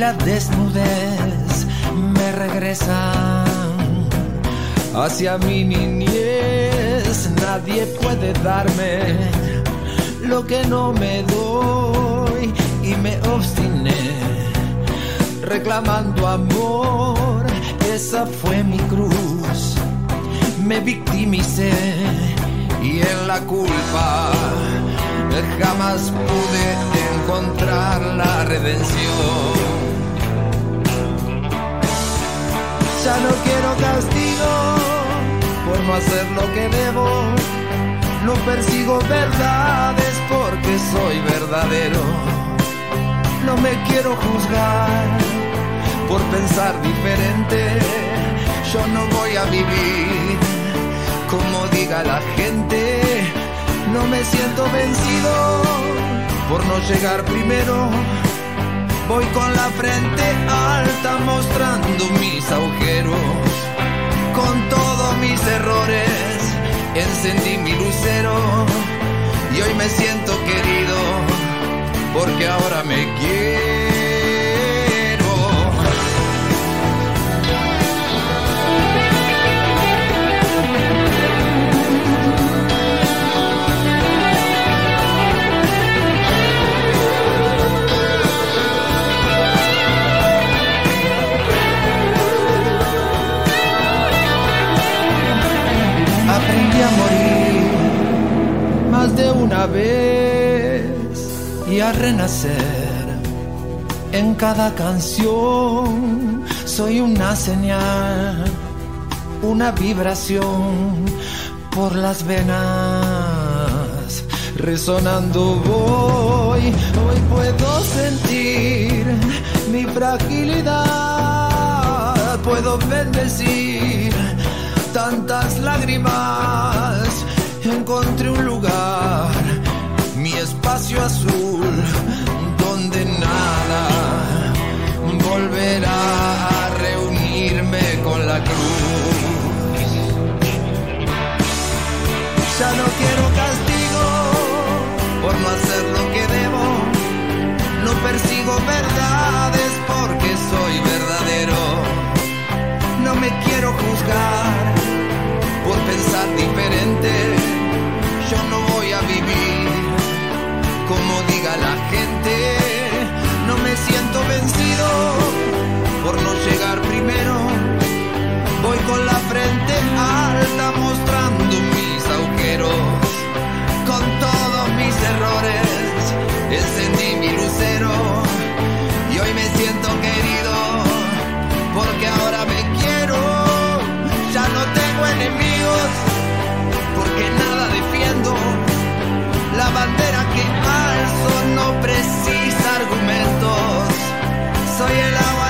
la desnudez me regresan hacia mi niñez. Nadie puede darme lo que no me doy y me obstiné reclamando amor. Esa fue mi cruz. Me victimicé y en la culpa jamás pude encontrar la redención. Ya no quiero castigo por no hacer lo que debo. No persigo verdades porque soy verdadero. No me quiero juzgar por pensar diferente. Yo no voy a vivir como diga la gente. No me siento vencido por no llegar primero. Voy con la frente alta mostrando mis agujeros. Con todos mis errores encendí mi lucero y hoy me siento querido porque ahora me quiero. A morir más de una vez y a renacer en cada canción. Soy una señal, una vibración por las venas. Resonando voy, hoy puedo sentir mi fragilidad. Puedo bendecir tantas lágrimas. Encontré un lugar, mi espacio azul, donde nada volverá a reunirme con la cruz. Ya no quiero castigo por no hacer lo que debo. No persigo verdades porque soy verdadero. No me quiero juzgar por pensar diferente. Yo no voy a vivir como diga la gente. No me siento vencido por no llegar primero. Voy con la frente alta mostrando mis agujeros. Con todos mis errores La bandera que alzo no precisa argumentos. Soy el agua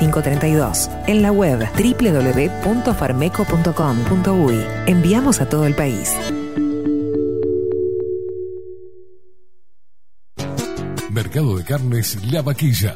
4532. En la web www.farmeco.com.uy. Enviamos a todo el país. Mercado de Carnes La Vaquilla.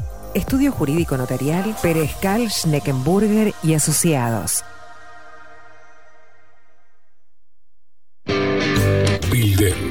Estudio Jurídico Notarial, Perezcal, Schneckenburger y Asociados. Bilden,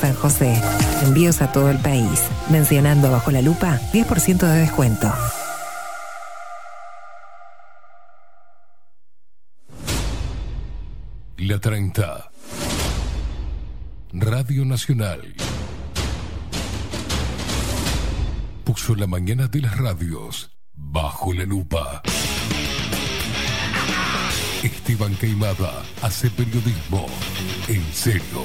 San José. Envíos a todo el país. Mencionando bajo la lupa, 10% de descuento. La 30. Radio Nacional. Puso la mañana de las radios bajo la lupa. Esteban Queimada hace periodismo en serio.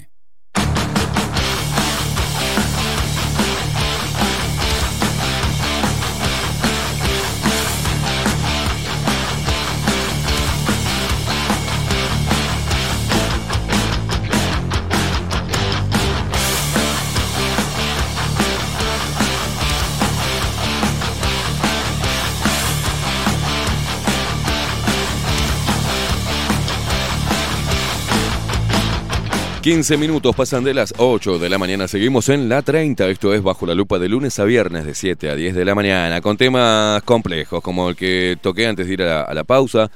15 minutos pasan de las 8 de la mañana. Seguimos en la 30. Esto es Bajo la Lupa de lunes a viernes de 7 a 10 de la mañana. Con temas complejos como el que toqué antes de ir a la, pausa.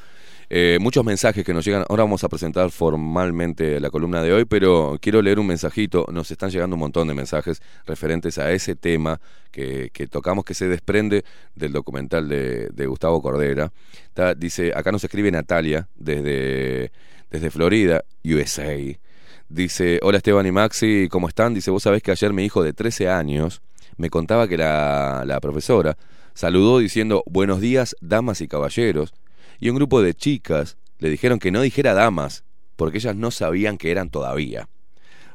Eh, muchos mensajes que nos llegan. Ahora vamos a presentar formalmente la columna de hoy, pero quiero leer un mensajito. Nos están llegando un montón de mensajes referentes a ese tema que, que tocamos, que se desprende del documental de, de Gustavo Cordera. Dice, acá nos escribe Natalia desde, desde Florida, USA. Dice, hola Esteban y Maxi, ¿cómo están? Dice, vos sabés que ayer mi hijo de 13 años me contaba que la, la profesora saludó diciendo, buenos días, damas y caballeros y un grupo de chicas le dijeron que no dijera damas, porque ellas no sabían que eran todavía.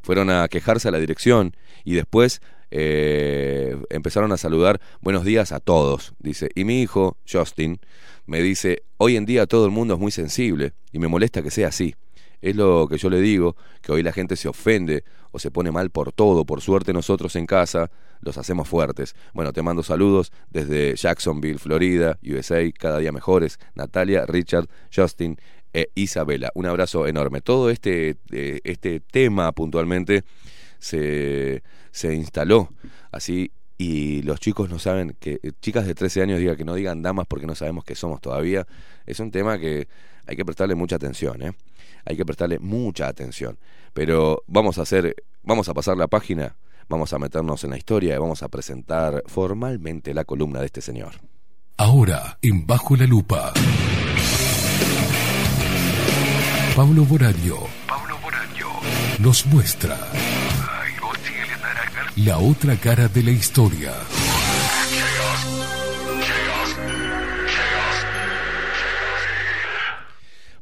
Fueron a quejarse a la dirección y después eh, empezaron a saludar buenos días a todos, dice. Y mi hijo, Justin, me dice, hoy en día todo el mundo es muy sensible y me molesta que sea así. Es lo que yo le digo, que hoy la gente se ofende o se pone mal por todo. Por suerte nosotros en casa los hacemos fuertes. Bueno, te mando saludos desde Jacksonville, Florida, USA, cada día mejores. Natalia, Richard, Justin e Isabela. Un abrazo enorme. Todo este, eh, este tema puntualmente se, se instaló así y los chicos no saben que eh, chicas de 13 años digan que no digan damas porque no sabemos qué somos todavía, es un tema que hay que prestarle mucha atención, ¿eh? Hay que prestarle mucha atención. Pero vamos a hacer, vamos a pasar la página, vamos a meternos en la historia y vamos a presentar formalmente la columna de este señor. Ahora, en Bajo la Lupa. Pablo Boraño. Pablo Boraño. Nos muestra. La otra cara de la historia.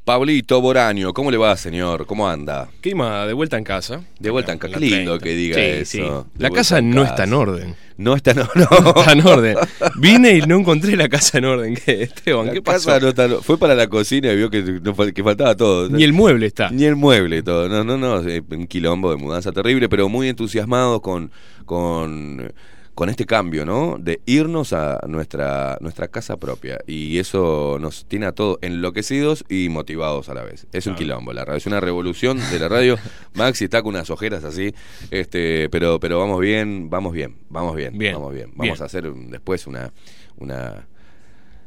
Pablito Boraño, ¿cómo le va, señor? ¿Cómo anda? Clima de vuelta en casa. De vuelta en casa. Qué lindo 30. que diga Sí, eso. sí. La casa no casa. está en orden. No está, no, No [LAUGHS] no. está en orden. [LAUGHS] Vine y no encontré la casa en orden. ¿Qué, [LAUGHS] Esteban? La ¿Qué casa pasó? no está- fue para la cocina y vio que, faltaba todo. Ni el mueble está. Ni el mueble, todo. No, no, no. Un quilombo de mudanza terrible, pero muy entusiasmados con, con, con este cambio, ¿no? De irnos a nuestra, nuestra casa propia. Y eso nos tiene a todos enloquecidos y motivados a la vez. Es un quilombo, la radio. Es una revolución de la radio. [LAUGHS] Maxi está con unas ojeras así. este Pero, pero vamos bien, vamos bien, vamos bien. Bien, Vamos bien. Vamos bien. a hacer después una, una.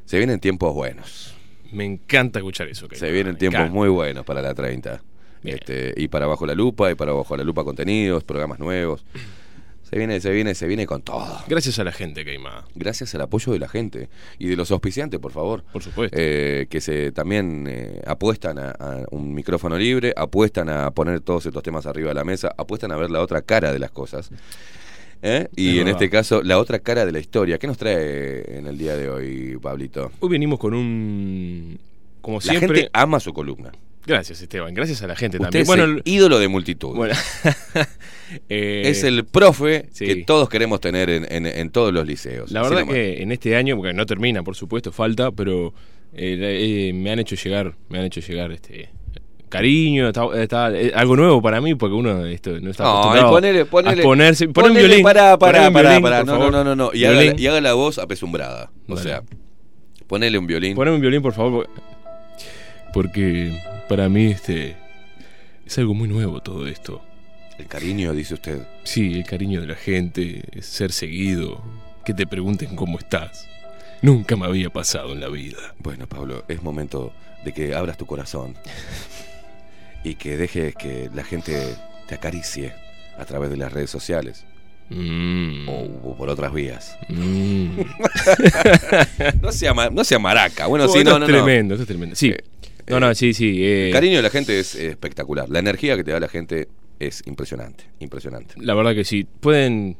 Se vienen tiempos buenos. Me encanta escuchar eso. Se Clima. vienen Me tiempos encanta. muy buenos para la 30. Bien. Este, y para Bajo la Lupa, y para Bajo la Lupa contenidos, programas nuevos. Se viene, se viene, se viene con todo. Gracias a la gente, Keima. Gracias al apoyo de la gente y de los auspiciantes, por favor. Por supuesto. Eh, que se también eh, apuestan a, a un micrófono libre, apuestan a poner todos estos temas arriba de la mesa, apuestan a ver la otra cara de las cosas. ¿Eh? Y Es en este caso, la otra cara de la historia. ¿Qué nos trae en el día de hoy, Pablito? Hoy venimos con un. Como La siempre. gente ama su columna. Gracias, Esteban. Gracias a la gente Usted también. es Bueno, el ídolo de multitud. bueno. [LAUGHS] Eh, es el profe sí. que todos queremos tener en, en- en todos los liceos. La verdad que en este año, porque no termina, por supuesto, falta, pero eh, eh, me han hecho llegar, me han hecho llegar este cariño, está, está- algo nuevo para mí, porque uno esto, no está No, acostumbrado ponele, ponele, a ponerse, un violín, Pará, pará, un pará, violín, pará. No, no, no, no, no. Y haga, Violín. y haga la voz apesumbrada. O Dale. sea, ponele un violín. Poneme un violín, por favor, porque para mí este es algo muy nuevo todo esto. El cariño, dice usted. Sí, el cariño de la gente, es ser seguido, que te pregunten cómo estás. Nunca me había pasado en la vida. Bueno, Pablo, es momento de que abras tu corazón [LAUGHS] y que dejes que la gente te acaricie a través de las redes sociales Mm. o por otras vías. Mm. [LAUGHS] No sea, no sea maraca. Bueno, Oh, sí, no, es no, no. tremendo, es tremendo. Sí. Eh, no, no, sí, sí. eh, El cariño de la gente es eh, espectacular. La energía que te da la gente es impresionante, impresionante. La verdad que sí. Pueden,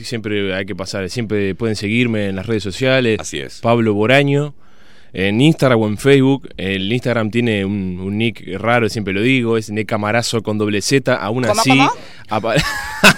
siempre hay que pasar, siempre pueden seguirme en las redes sociales. Así es. Pablo Boraño. En Instagram o en Facebook. El Instagram tiene un, un nick raro, siempre lo digo. Es Necamarazo con doble Z. Aún así. apa-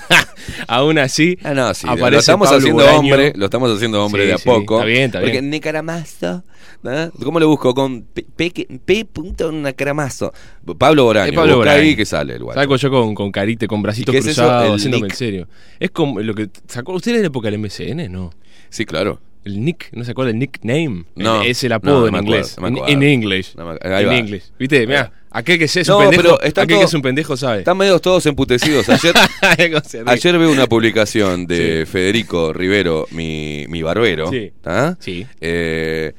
[LAUGHS] aún así. Ah, no, sí, aparece lo estamos Pablo haciendo hombre, lo estamos haciendo hombre Sí, de a sí, poco. está bien, está Porque bien. Necaramazo, ¿no? ¿cómo lo busco? Con P, P, P punto Necaramazo. Pablo Boraño, Es Pablo busca Boraño. ahí que sale el guacho. Salgo yo con, con carita, con bracitos ¿Y qué es cruzados, El haciéndome nick. en serio. Es como lo que sacó. ¿Usted es de la época del MCN? No. Sí, claro. El nick, ¿no se acuerda del nickname? No, es el apodo no en inglés. En- acuerdo. en English. English. ¿Viste? Mira, va. aquel que es un pendejo, aquel todo- que es un pendejo sabe. Están medio todos emputecidos. [LAUGHS] Ayer, ayer veo una publicación de Federico Rivero, mi, mi barbero. Sí. ¿tá? Sí. Eh,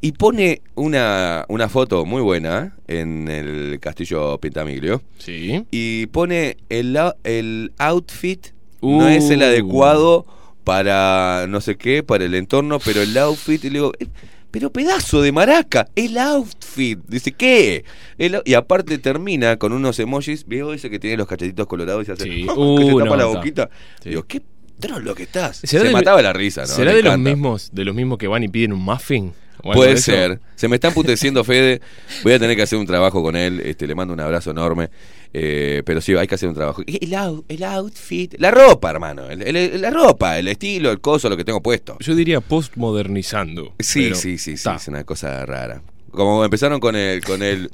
y pone una, una foto muy buena en el castillo Pintamiglio. Sí. y pone el, el outfit Uh. no es el adecuado para no sé qué, para el entorno, pero el outfit, y le digo, "Eh, pero pedazo de maraca, el outfit. Dice, ¿qué? El y aparte termina con unos emojis, veo ese que tiene los cachetitos colorados y hace, Sí. [LAUGHS] que se Uh, tapa no, la boquita. Sí. Digo, qué trolo que estás. ¿Será Se mataba la risa, ¿no? ¿Será de los mismos de los mismos que van y piden un muffin? ¿O algo Puede ser. Se me está emputeciendo Fede. Voy a tener que hacer un trabajo con él. Este, le mando un abrazo enorme. Eh, pero sí, hay que hacer un trabajo. El, out- el outfit. La ropa, hermano. El- el- la ropa, el estilo, el coso, lo que tengo puesto. Yo diría postmodernizando. Sí, sí, sí, sí. Es una cosa rara. Como empezaron con el. Con el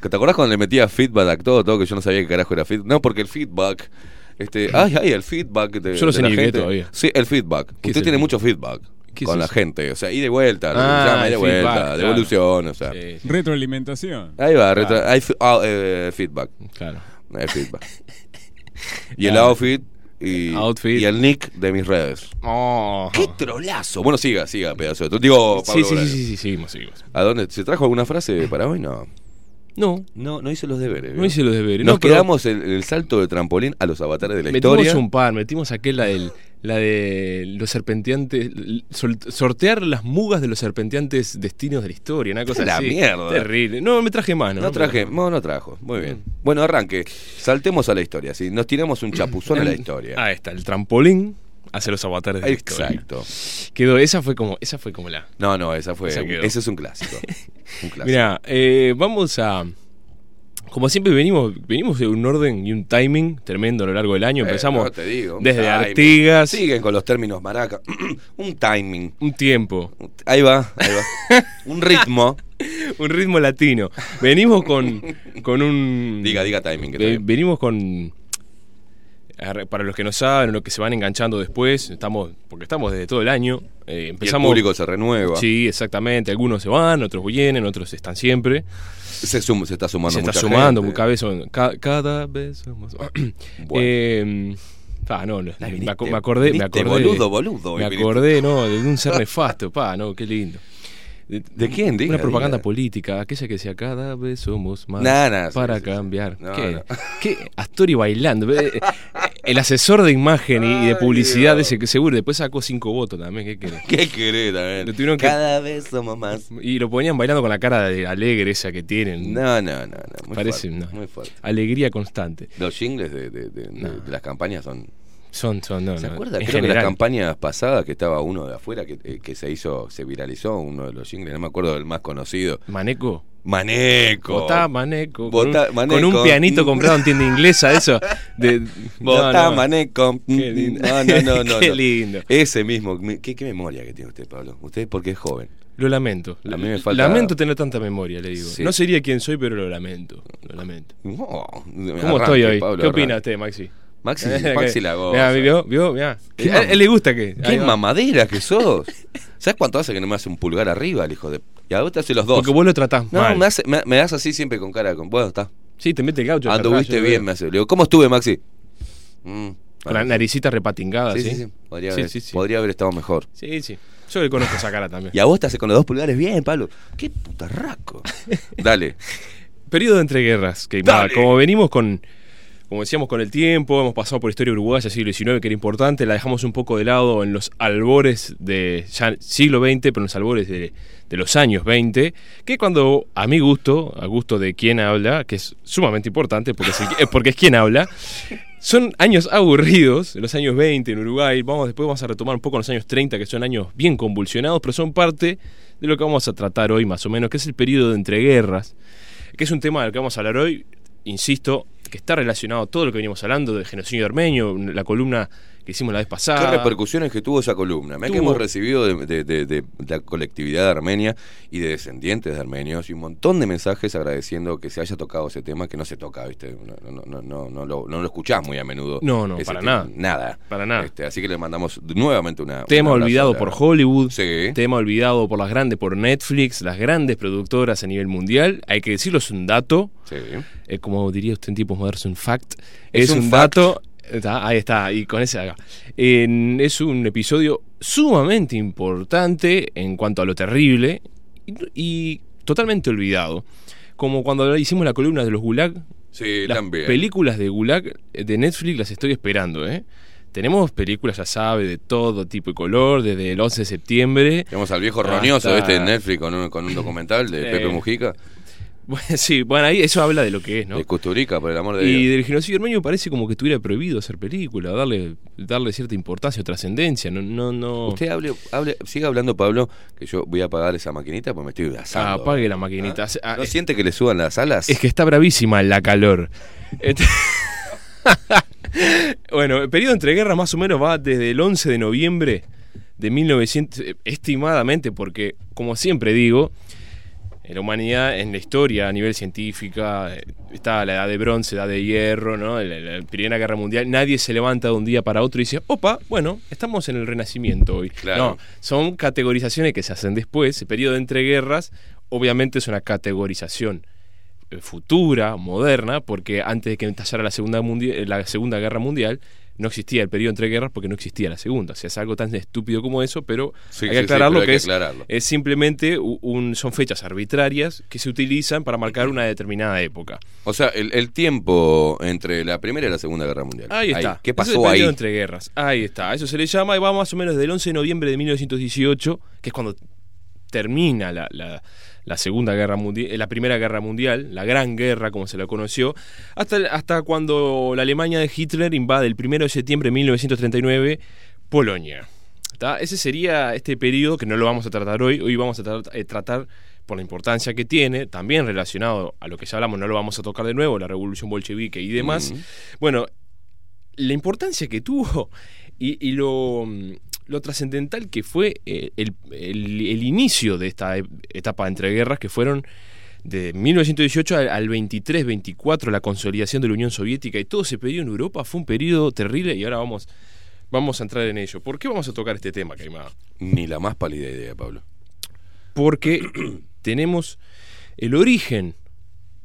¿Te acordás cuando le metía feedback a todo? Todo que yo no sabía qué carajo era feedback. No, porque el feedback. Este, ay, ay, el feedback de, Yo no de sé la ni gente. todavía. Sí, el feedback. ¿Qué Usted tiene feedback? mucho feedback ¿Qué es con la gente. O sea, ida y vuelta. Ah, llama, ida y el vuelta. feedback, claro. devolución, o sea. Sí, Retroalimentación. Ahí va, Claro. hay ah, eh, feedback. claro. Hay feedback. [LAUGHS] y el outfit, y, Outfit. y el nick de mis redes. Oh. ¡Qué trolazo! Bueno, siga, siga, pedazo. de- Digo, Sí, Pablo sí, sí, sí, sí, seguimos, seguimos. ¿A dónde? ¿Se trajo alguna frase para hoy? No. No, No, no hice los deberes. no hice los deberes. Nos no, quedamos en el, salto de trampolín a los avatares de la metimos historia. un par, metimos aquel, la, del, la de los serpenteantes, sol- sortear las mugas de los serpenteantes destinos de la historia, una cosa [LAUGHS] La así. mierda. Terrible. No, me traje más, ¿no? No traje, no, no trajo. Muy bien. Bueno, arranque. Saltemos a la historia. ¿sí? Nos tiramos un chapuzón a la [CLEARS THROAT] historia. Ahí está, el trampolín hacia los avatares de la historia. Exacto. Quedó, esa fue como, esa fue como la. No, no, esa fue. Esa ese es un clásico. [LAUGHS] Un clásico. Mira, eh, vamos a. Como siempre venimos, venimos de un orden y un timing tremendo a lo largo del año. Eh, Empezamos no te digo, un desde timing. Artigas, Siguen con los términos maraca. [CLEARS THROAT] un timing. un tiempo, Ahí va, ahí va. [LAUGHS] un ritmo. un ritmo latino. Venimos con, con un. Diga, diga timing. Que Ve- venimos con. Para los que no saben, los que se van enganchando después, estamos porque estamos desde todo el año. eh, Y el público se renueva. Sí, exactamente. Algunos se van, otros vienen, otros están siempre. Se, sum- se está sumando se está sumando, gente. cada vez, son- cada vez somos. Eh, ah, no, me, acordé, me acordé. boludo, boludo, Me acordé, no, de un ser nefasto, pa, no, qué lindo. ¿De quién? Diga, Una propaganda diga. política, aquella que decía cada vez somos más Nah, nah, sí, para sí, sí. cambiar. No, ¿Qué? no. ¿Qué? Astori bailando. [LAUGHS] El asesor de imagen y, y de Ay, publicidad Dios. ese que seguro después sacó cinco votos también, ¿qué querés? [LAUGHS] ¿Qué querés también? Tuvieron que- Cada vez somos más. Y lo ponían bailando con la cara de alegre esa que tienen. No, no, no, no. Muy Parece, fuerte, no. muy fuerte. Alegría constante. Los jingles de, de- de- de- No. de las campañas son. Son, son, no, ¿Se no, acuerda? Creo que las general. campañas pasadas que estaba uno de afuera que, eh, que se hizo, se viralizó uno de los jingles, no me acuerdo del más conocido. Maneco. Maneco. Votá Maneco. Con, un, Maneco. con un pianito comprado en tienda inglesa, eso. De, [LAUGHS] Votá, no, no. Maneco. Qué lindo. No, no, no, no. [LAUGHS] Qué no. lindo. Ese mismo. Mi- ¿Qué, qué memoria que tiene usted, Pablo? Usted porque es joven. Lo lamento. A mí me falta- Lamento tener tanta memoria, le digo. Sí. No sería quien soy, pero lo lamento. Lo lamento. ¿Cómo arranque, estoy hoy? Pablo, ¿Qué opina usted, Maxi? Maxi, Maxi la goza. Mirá, ¿vio? ¿Vio? Mirá. Qué A él le gusta que. Qué mamadera que sos. [LAUGHS] ¿Sabes cuánto hace que no me hace un pulgar arriba el hijo de.? Y a vos te hace los dos. Porque vos lo tratás No, mal. me, hace, me, me das así siempre con cara. Con, bueno, está. Sí, te mete el gaucho. Anduviste bien, me hace. Le digo, ¿cómo estuve, Maxi? Mm, Con la naricita repatingada, sí, ¿sí? sí, sí. Podría, Sí, haber, podría haber estado mejor. Sí, sí. Yo le conozco esa cara también. Y a vos te hace con los dos pulgares bien, Pablo. Qué putarraco. [LAUGHS] Dale. Periodo de entreguerras, que como venimos con, como decíamos, con el tiempo, hemos pasado por historia uruguaya, siglo XIX, que era importante, la dejamos un poco de lado en los albores de ya siglo XX, pero en los albores de, los años 20, que cuando, a mi gusto, a gusto de quien habla, que es sumamente importante, porque es, el- porque es quien habla, son años aburridos, en los años 20 en Uruguay, vamos, después vamos a retomar un poco los años 30, que son años bien convulsionados, pero son parte de lo que vamos a tratar hoy más o menos, que es el periodo de entreguerras, que es un tema del que vamos a hablar hoy, insisto, que está relacionado a todo lo que venimos hablando del genocidio armenio, la columna que hicimos la vez ¿Qué pasada. repercusiones que tuvo esa columna? Mirá que Tuvo- hemos recibido de, de- de- de la colectividad de Armenia y de descendientes de armenios y un montón de mensajes agradeciendo que se haya tocado ese tema que no se toca, ¿viste? No, no, no, no, no lo, no lo escuchás muy a menudo. No, no, para tema. nada. Nada. Para nada. Este, así que le mandamos nuevamente una. Tema un abrazo olvidado por Hollywood, Sí. tema olvidado por las grandes, por Netflix, las grandes productoras a nivel mundial. Hay que decirlo, es un dato, Sí. eh, como diría usted en tiempos modernos, un fact. Es Es, un un, fact. dato. Está, ahí está, y con ese acá. En- es un episodio sumamente importante en cuanto a lo terrible y, y totalmente olvidado. Como cuando hicimos la columna de los Gulag, Sí, las también. películas de Gulag de Netflix las estoy esperando, ¿eh? Tenemos películas, ya sabe, de todo tipo y color, desde el 11 de septiembre. Tenemos al viejo Hasta- roñoso este de Netflix con un, con un documental de Eh, Pepe Mujica, Bueno, [LAUGHS] sí, bueno, ahí eso habla de lo que es, ¿no? de Custurica, por el amor de Y Dios. del genocidio armenio parece como que estuviera prohibido hacer película, darle, darle cierta importancia o trascendencia. No, no, no. Usted hable, hable, siga hablando, Pablo, que yo voy a apagar esa maquinita porque me estoy Ah, asando. apague la maquinita. Ah, ¿No es- siente que le suban las alas? Es que está bravísima la calor. Este- [LAUGHS] bueno, el periodo entre guerras más o menos va desde el 11 de noviembre de 1900, eh, estimadamente, porque como siempre digo, la humanidad, en la historia a nivel científica, eh, está la edad de bronce, edad de hierro, ¿no? la, la Primera Guerra Mundial, nadie se levanta de un día para otro y dice, opa, bueno, estamos en el Renacimiento hoy. Claro. No, son categorizaciones que se hacen después, el periodo entre guerras, obviamente es una categorización eh, futura, moderna, porque antes de que estallara la Segunda, Mundi- la segunda Guerra Mundial, no existía el periodo entre guerras porque no existía la segunda. O sea, es algo tan estúpido como eso, pero Sí, hay que sí, aclararlo pero hay que, que es, aclararlo. es simplemente un, son fechas arbitrarias que se utilizan para marcar una determinada época. O sea, el, el tiempo entre la Primera y la Segunda Guerra Mundial. Ahí está. ¿Qué Eso es el pasó ahí? periodo entre guerras. Ahí está. Eso se le llama y va más o menos del 11 de noviembre de 1918, que es cuando termina la, la- la Segunda Guerra Mundial, la Primera Guerra Mundial, la Gran Guerra, como se la conoció, hasta, hasta cuando la Alemania de Hitler invade el 1 de septiembre de 1939 Polonia. ¿Está? Ese sería este periodo que no lo vamos a tratar hoy. Hoy vamos a tra- eh, tratar por la importancia que tiene, también relacionado a lo que ya hablamos, no lo vamos a tocar de nuevo, la revolución bolchevique y demás. Ujú. Bueno, la importancia que tuvo y, y lo, mm, lo trascendental que fue eh, el, el- el inicio de esta e- etapa entre guerras, que fueron de 1918 al, al 23-24, la consolidación de la Unión Soviética y todo ese periodo en Europa fue un periodo terrible y ahora vamos, vamos a entrar en ello. ¿Por qué vamos a tocar este tema, Caimada? Ni la más pálida idea, Pablo. porque tenemos el origen,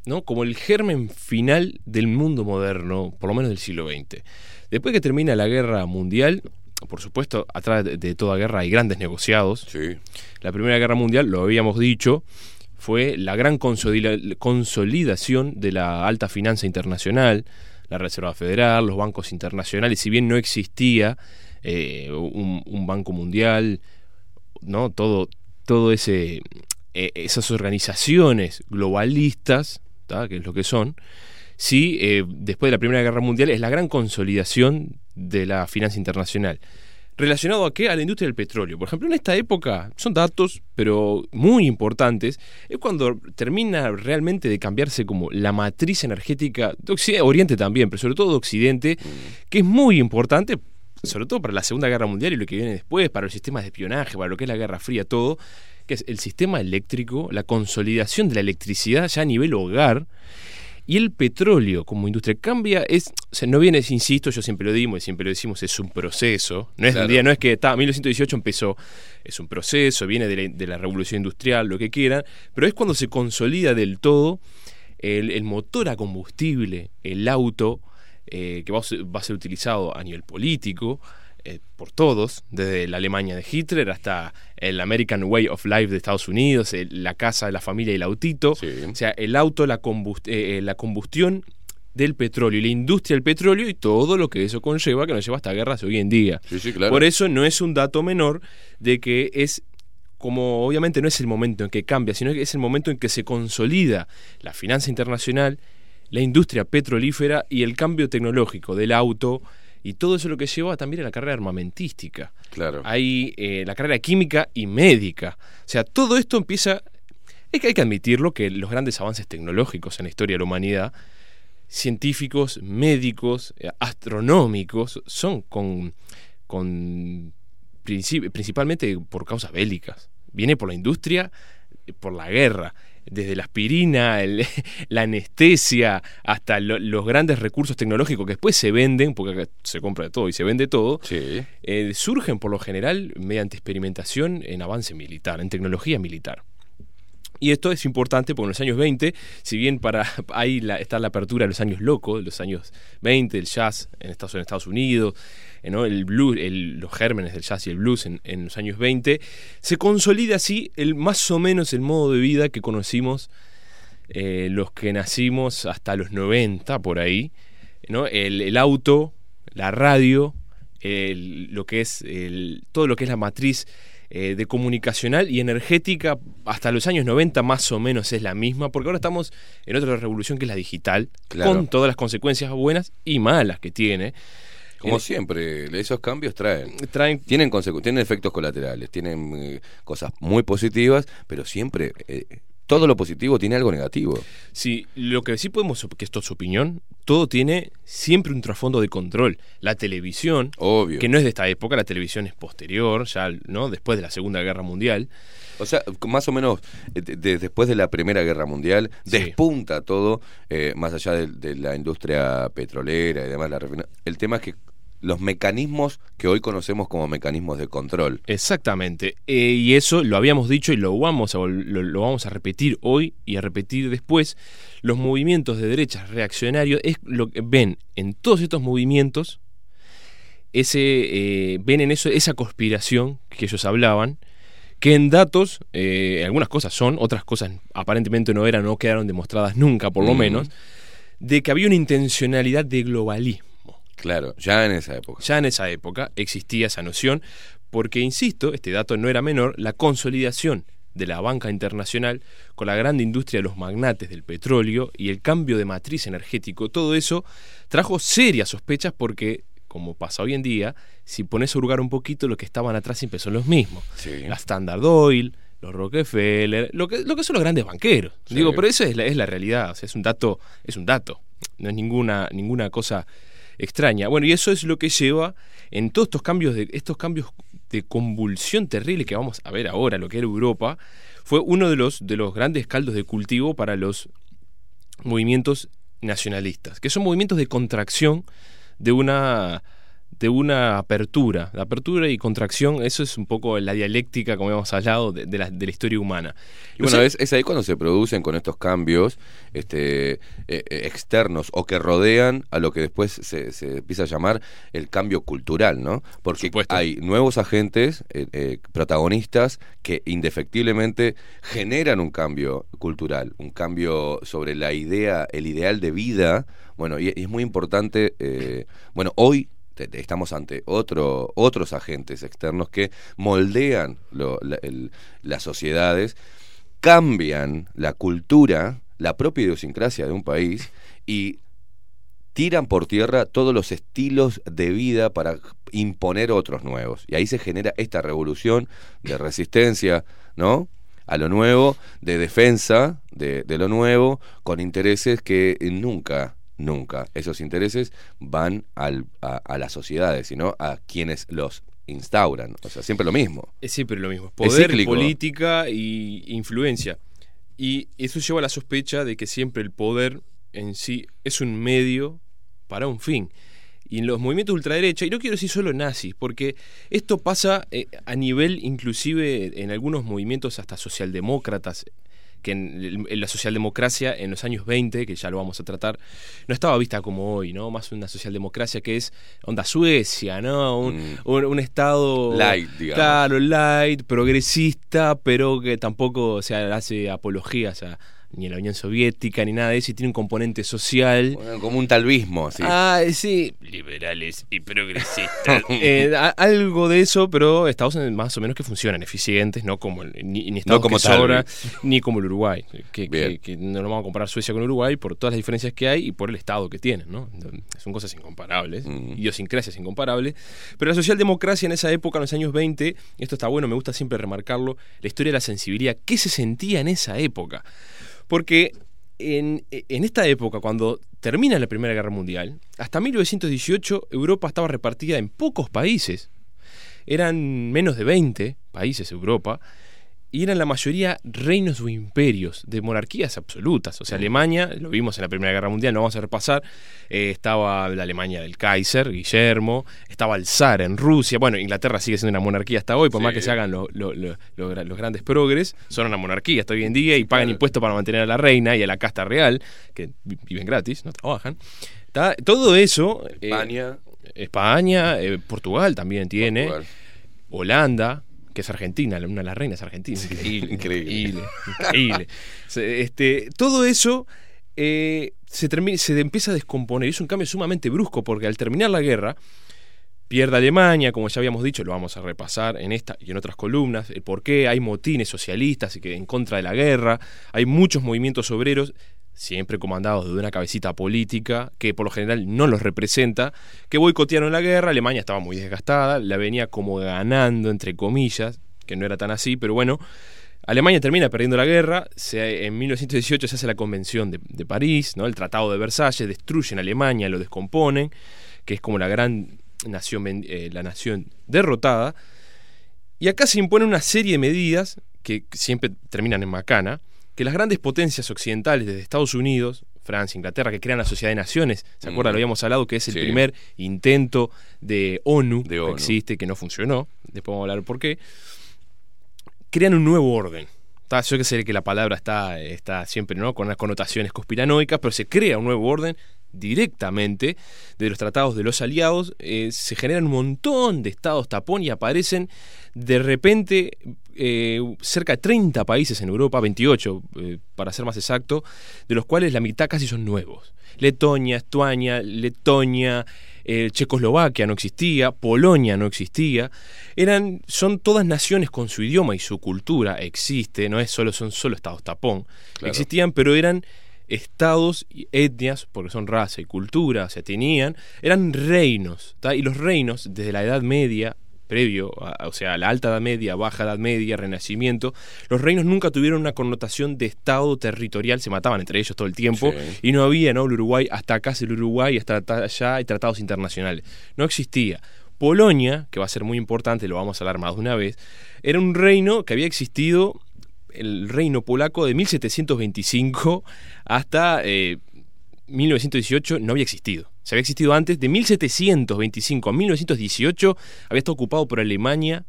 ¿no? Como el germen final del mundo moderno, por lo menos del siglo XX. Después que termina la guerra mundial, por supuesto, atrás de, de toda guerra hay grandes negociados. Sí. La Primera Guerra Mundial, lo habíamos dicho, fue la gran consolida- consolidación de la alta finanza internacional, la Reserva Federal, los bancos internacionales, si bien no existía eh, un, un banco mundial, ¿no? Todo, todo ese eh, esas organizaciones globalistas, ¿tá? que es lo que son, sí, eh, después de la Primera Guerra Mundial es la gran consolidación de la finanza internacional. ¿Relacionado a qué? A la industria del petróleo. Por ejemplo, en esta época, son datos, pero muy importantes, es cuando termina realmente de cambiarse como la matriz energética de Occidente, Oriente también, pero sobre todo de Occidente, que es muy importante, sobre todo para la Segunda Guerra Mundial y lo que viene después, para los sistemas de espionaje, para lo que es la Guerra Fría, todo, que es el sistema eléctrico, la consolidación de la electricidad ya a nivel hogar, y el petróleo como industria cambia, es, o sea, no viene, insisto, yo siempre lo digo y siempre lo decimos, es un proceso. No es Claro. un día, no es que está, 1918 empezó, es un proceso, viene de la, de la revolución industrial, lo que quieran, pero es cuando se consolida del todo el, el motor a combustible, el auto, eh, que va a, ser, va a ser utilizado a nivel político, eh, por todos, desde la Alemania de Hitler hasta el American Way of Life de Estados Unidos, el- la casa, la familia y el autito. Sí. O sea, el auto, la, combust- eh, eh, la combustión del petróleo y la industria del petróleo y todo lo que eso conlleva, que nos lleva hasta guerras hoy en día. Sí, sí, claro. Por eso no es un dato menor de que es como obviamente no es el momento en que cambia, sino que es el momento en que se consolida la finanza internacional, la industria petrolífera y el cambio tecnológico del auto y todo eso lo que lleva también a la carrera armamentística. Claro. Hay eh, la carrera química y médica. O sea, todo esto empieza... Es que hay que admitirlo que los grandes avances tecnológicos en la historia de la humanidad, científicos, médicos, eh, astronómicos, son con, con princip- principalmente por causas bélicas. Viene por la industria, por la guerra. Desde la aspirina, el- [LAUGHS] la anestesia, hasta lo- los grandes recursos tecnológicos que después se venden, porque se compra de todo y se vende todo, Sí. eh, surgen por lo general mediante experimentación en avance militar, en tecnología militar. Y esto es importante porque en los años 20, si bien para [LAUGHS] ahí la- está la apertura de los años locos, de los años 20, el jazz en Estados, en Estados Unidos, ¿no? el blues, el- los gérmenes del jazz y el blues en, en los años 20, se consolida así el más o menos el modo de vida que conocimos eh, los que nacimos hasta los 90 por ahí, ¿no? el, el auto, la radio, el- lo que es el- todo lo que es la matriz eh, de comunicacional y energética hasta los años 90 más o menos es la misma, porque ahora estamos en otra revolución que es la digital, Claro. con todas las consecuencias buenas y malas que tiene. Como Eh, siempre, esos cambios traen. Traen Tienen, consecu- tienen efectos colaterales, tienen eh, cosas muy positivas, pero siempre eh, todo lo positivo tiene algo negativo. Sí, lo que sí podemos, que esto es su opinión, todo tiene siempre un trasfondo de control. La televisión, Obvio. que no es de esta época, la televisión es posterior, ya, ¿no? Después de la Segunda Guerra Mundial. O sea, más o menos eh, de- de- después de la Primera Guerra Mundial, Sí. despunta todo, eh, más allá de, de la industria petrolera y demás. La el tema es que los mecanismos que hoy conocemos como mecanismos de control. Exactamente. Eh, y eso lo habíamos dicho y lo vamos, a, lo, lo vamos a repetir hoy y a repetir después. Los movimientos de derechas reaccionarios es lo que ven en todos estos movimientos ese, eh, ven en eso esa conspiración que ellos hablaban, que en datos eh, algunas cosas son, otras cosas aparentemente no eran, no quedaron demostradas nunca por lo Mm. menos, de que había una intencionalidad de globalismo. Claro, ya en esa época. Ya en esa época existía esa noción, porque, insisto, este dato no era menor, la consolidación de la banca internacional con la gran industria de los magnates del petróleo y el cambio de matriz energético, todo eso trajo serias sospechas porque, como pasa hoy en día, si pones a hurgar un poquito, los que estaban atrás siempre son los mismos. Sí. La Standard Oil, los Rockefeller, lo que, lo que son los grandes banqueros. Sí. Digo, pero eso es la, es la realidad, o sea, es un dato, es un dato, no es ninguna, ninguna cosa extraña. Bueno, y eso es lo que lleva en todos estos cambios de estos cambios de convulsión terrible que vamos a ver ahora, lo que era Europa, fue uno de los de los grandes caldos de cultivo para los movimientos nacionalistas, que son movimientos de contracción de una de una apertura, de apertura y contracción, eso es un poco la dialéctica, como hemos hablado, de, de la, de la historia humana. Y bueno, es, es ahí cuando se producen con estos cambios este, eh, eh, externos o que rodean a lo que después se, se empieza a llamar el cambio cultural, ¿no? Porque supuesto. hay nuevos agentes, eh, eh, protagonistas, que indefectiblemente generan un cambio cultural, un cambio sobre la idea, el ideal de vida. Bueno, y, y es muy importante, bueno, hoy te- te- estamos ante otro, otros agentes externos que moldean las sociedades, cambian la cultura, la propia idiosincrasia de un país y tiran por tierra todos los estilos de vida para imponer otros nuevos. Y ahí se genera esta revolución de resistencia, ¿no? A lo nuevo, de defensa de, de lo nuevo, con intereses que nunca, nunca, esos intereses van al, a, a las sociedades, sino a quienes los instauran. O sea, siempre lo mismo. Es siempre lo mismo. Poder, política y influencia. Y eso lleva a la sospecha de que siempre el poder en sí es un medio para un fin. Y en los movimientos de ultraderecha, y no quiero decir solo nazis, porque esto pasa eh, a nivel inclusive en algunos movimientos hasta socialdemócratas, que en, en la socialdemocracia en los años 20, que ya lo vamos a tratar, no estaba vista como hoy, ¿no? Más una socialdemocracia que es onda Suecia, ¿no? Un, Mm. un- un estado Light, digamos. Claro, light, progresista, pero que tampoco o sea, hace apologías a ni a la Unión Soviética ni nada de eso, y tiene un componente social. Bueno, Como un talvismo, así. Ah, sí, liberales y progresistas. [LAUGHS] Eh, a- algo de eso, pero estados en- más o menos que funcionan, eficientes, no como el- ni, ni estados como que sobra, Talvi. ni como el Uruguay, que, Bien. que- que no lo vamos a comparar Suecia con Uruguay por todas las diferencias que hay y por el estado que tienen, ¿no? Son cosas incomparables, Mm. idiosincrasias incomparables. Pero la socialdemocracia en esa época, en los años 20, esto está bueno, me gusta siempre remarcarlo, la historia de la sensibilidad, ¿qué se sentía en esa época? Porque en, esta época, cuando termina la Primera Guerra Mundial, hasta 1918 Europa estaba repartida en pocos países. Eran menos de 20 países Europa y eran la mayoría reinos o imperios de monarquías absolutas. O sea, Alemania, lo vimos en la Primera Guerra Mundial, no vamos a repasar, eh, estaba la Alemania del Kaiser, Guillermo, estaba el zar en Rusia, bueno, Inglaterra sigue siendo una monarquía hasta hoy, por más que se hagan lo- lo- lo- lo gra- los grandes progres, son una monarquía hasta hoy en día y pagan impuestos para mantener a la reina y a la casta real, que vi- viven gratis, no trabajan. Está- todo eso... eh, España, España, eh, Portugal también tiene, Portugal. Holanda, que es argentina, una de las reinas argentinas. [LAUGHS] Increíble. Increíble. Increíble. [LAUGHS] Este, todo eso eh, se, termi- se empieza a descomponer. y Es un cambio sumamente brusco porque al terminar la guerra, pierde Alemania, como ya habíamos dicho, lo vamos a repasar en esta y en otras columnas, el por qué hay motines socialistas y que en contra de la guerra, hay muchos movimientos obreros, siempre comandados de una cabecita política que por lo general no los representa, que boicotearon la guerra, Alemania estaba muy desgastada, la venía como ganando, entre comillas, que no era tan así, pero bueno, Alemania termina perdiendo la guerra, en 1918 se hace la Convención de, París, ¿no? el Tratado de Versalles, destruyen Alemania, lo descomponen, que es como la gran nación, eh, la nación derrotada, y acá se impone una serie de medidas que siempre terminan en macana, que las grandes potencias occidentales desde Estados Unidos, Francia, Inglaterra, que crean la Sociedad de Naciones, ¿se acuerdan? Lo habíamos hablado, que es el Sí. primer intento de ONU, De que existe, que no funcionó, después vamos a hablar por qué, crean un nuevo orden. Yo que sé que la palabra está, está siempre ¿no? con unas connotaciones conspiranoicas, pero se crea un nuevo orden directamente de los tratados de los aliados, eh, se generan un montón de estados tapón y aparecen de repente eh, cerca de 30 países en Europa, 28 eh, para ser más exacto, de los cuales la mitad casi son nuevos. Letonia, Estuania, Letonia, eh, Checoslovaquia no existía, Polonia no existía, eran, son todas naciones con su idioma y su cultura, existe, no es solo, son solo estados tapón, Claro. existían, pero eran estados y etnias, porque son raza y cultura, se tenían, eran reinos, ¿tá? y los reinos desde la Edad Media, previo, a- o sea, la Alta Edad Media, Baja Edad Media, Renacimiento, los reinos nunca tuvieron una connotación de estado territorial, se mataban entre ellos todo el tiempo, Sí. y no había, ¿no? El Uruguay, hasta acá es el Uruguay, hasta allá hay tratados internacionales. No existía. Polonia, que va a ser muy importante, lo vamos a hablar más de una vez, era un reino que había existido, el reino polaco de 1725 hasta eh, 1918 no había existido. Se había existido antes, de 1725 a 1918 había estado ocupado por Alemania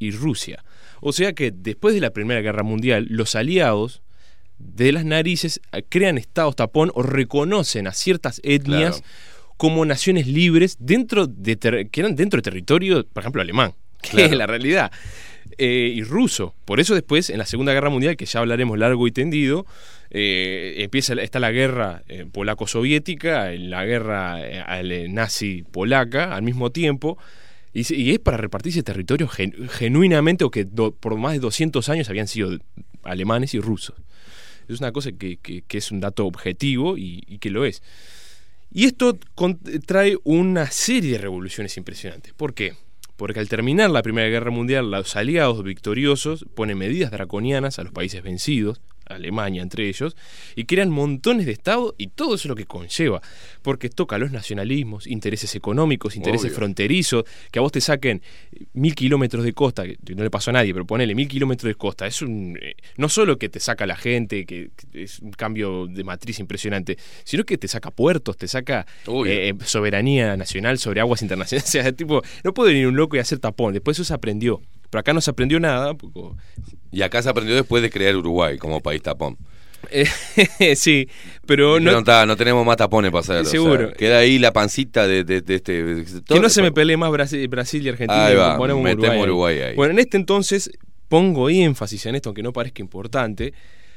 y Rusia. O sea que después de la Primera Guerra Mundial, los aliados de las narices eh, crean estados tapón o reconocen a ciertas etnias Claro. como naciones libres dentro de que eran dentro de territorio, por ejemplo, alemán, [LAUGHS] que Claro. es la realidad. eh, y ruso. Por eso después, en la Segunda Guerra Mundial, que ya hablaremos largo y tendido, eh, empieza está la guerra eh, polaco-soviética, eh, la guerra eh, eh, nazi-polaca al mismo tiempo, y, es para repartirse territorios gen- genuinamente o que por más de 200 años habían sido alemanes y rusos. Es una cosa que, es un dato objetivo y, que lo es. Y esto con- trae una serie de revoluciones impresionantes. ¿Por qué? Porque al terminar la Primera Guerra Mundial, los aliados victoriosos ponen medidas draconianas a los países vencidos, Alemania entre ellos, y crean montones de estados y todo eso es lo que conlleva. Porque toca los nacionalismos, intereses económicos, intereses Obvio. fronterizos, que a vos te saquen mil kilómetros de costa, que no le pasó a nadie, pero ponele mil kilómetros de costa. Es un. eh, no solo que te saca la gente, que, que es un cambio de matriz impresionante, sino que te saca puertos, te saca eh, eh, soberanía nacional sobre aguas internacionales. [LAUGHS] O sea, tipo, no puede venir un loco y hacer tapón. Después eso se aprendió. Pero acá no se aprendió nada. porque- Y acá se aprendió después de crear Uruguay como país tapón. Eh, [LAUGHS] sí, pero no, no, no tenemos más tapones para hacer. o sea, Seguro. queda ahí la pancita de, de- de este. de- que no se me pelee más Brasil, Brasil y Argentina. Ahí va, metemos Uruguay, Uruguay ahí. Bueno, en este entonces pongo énfasis en esto, aunque no parezca importante.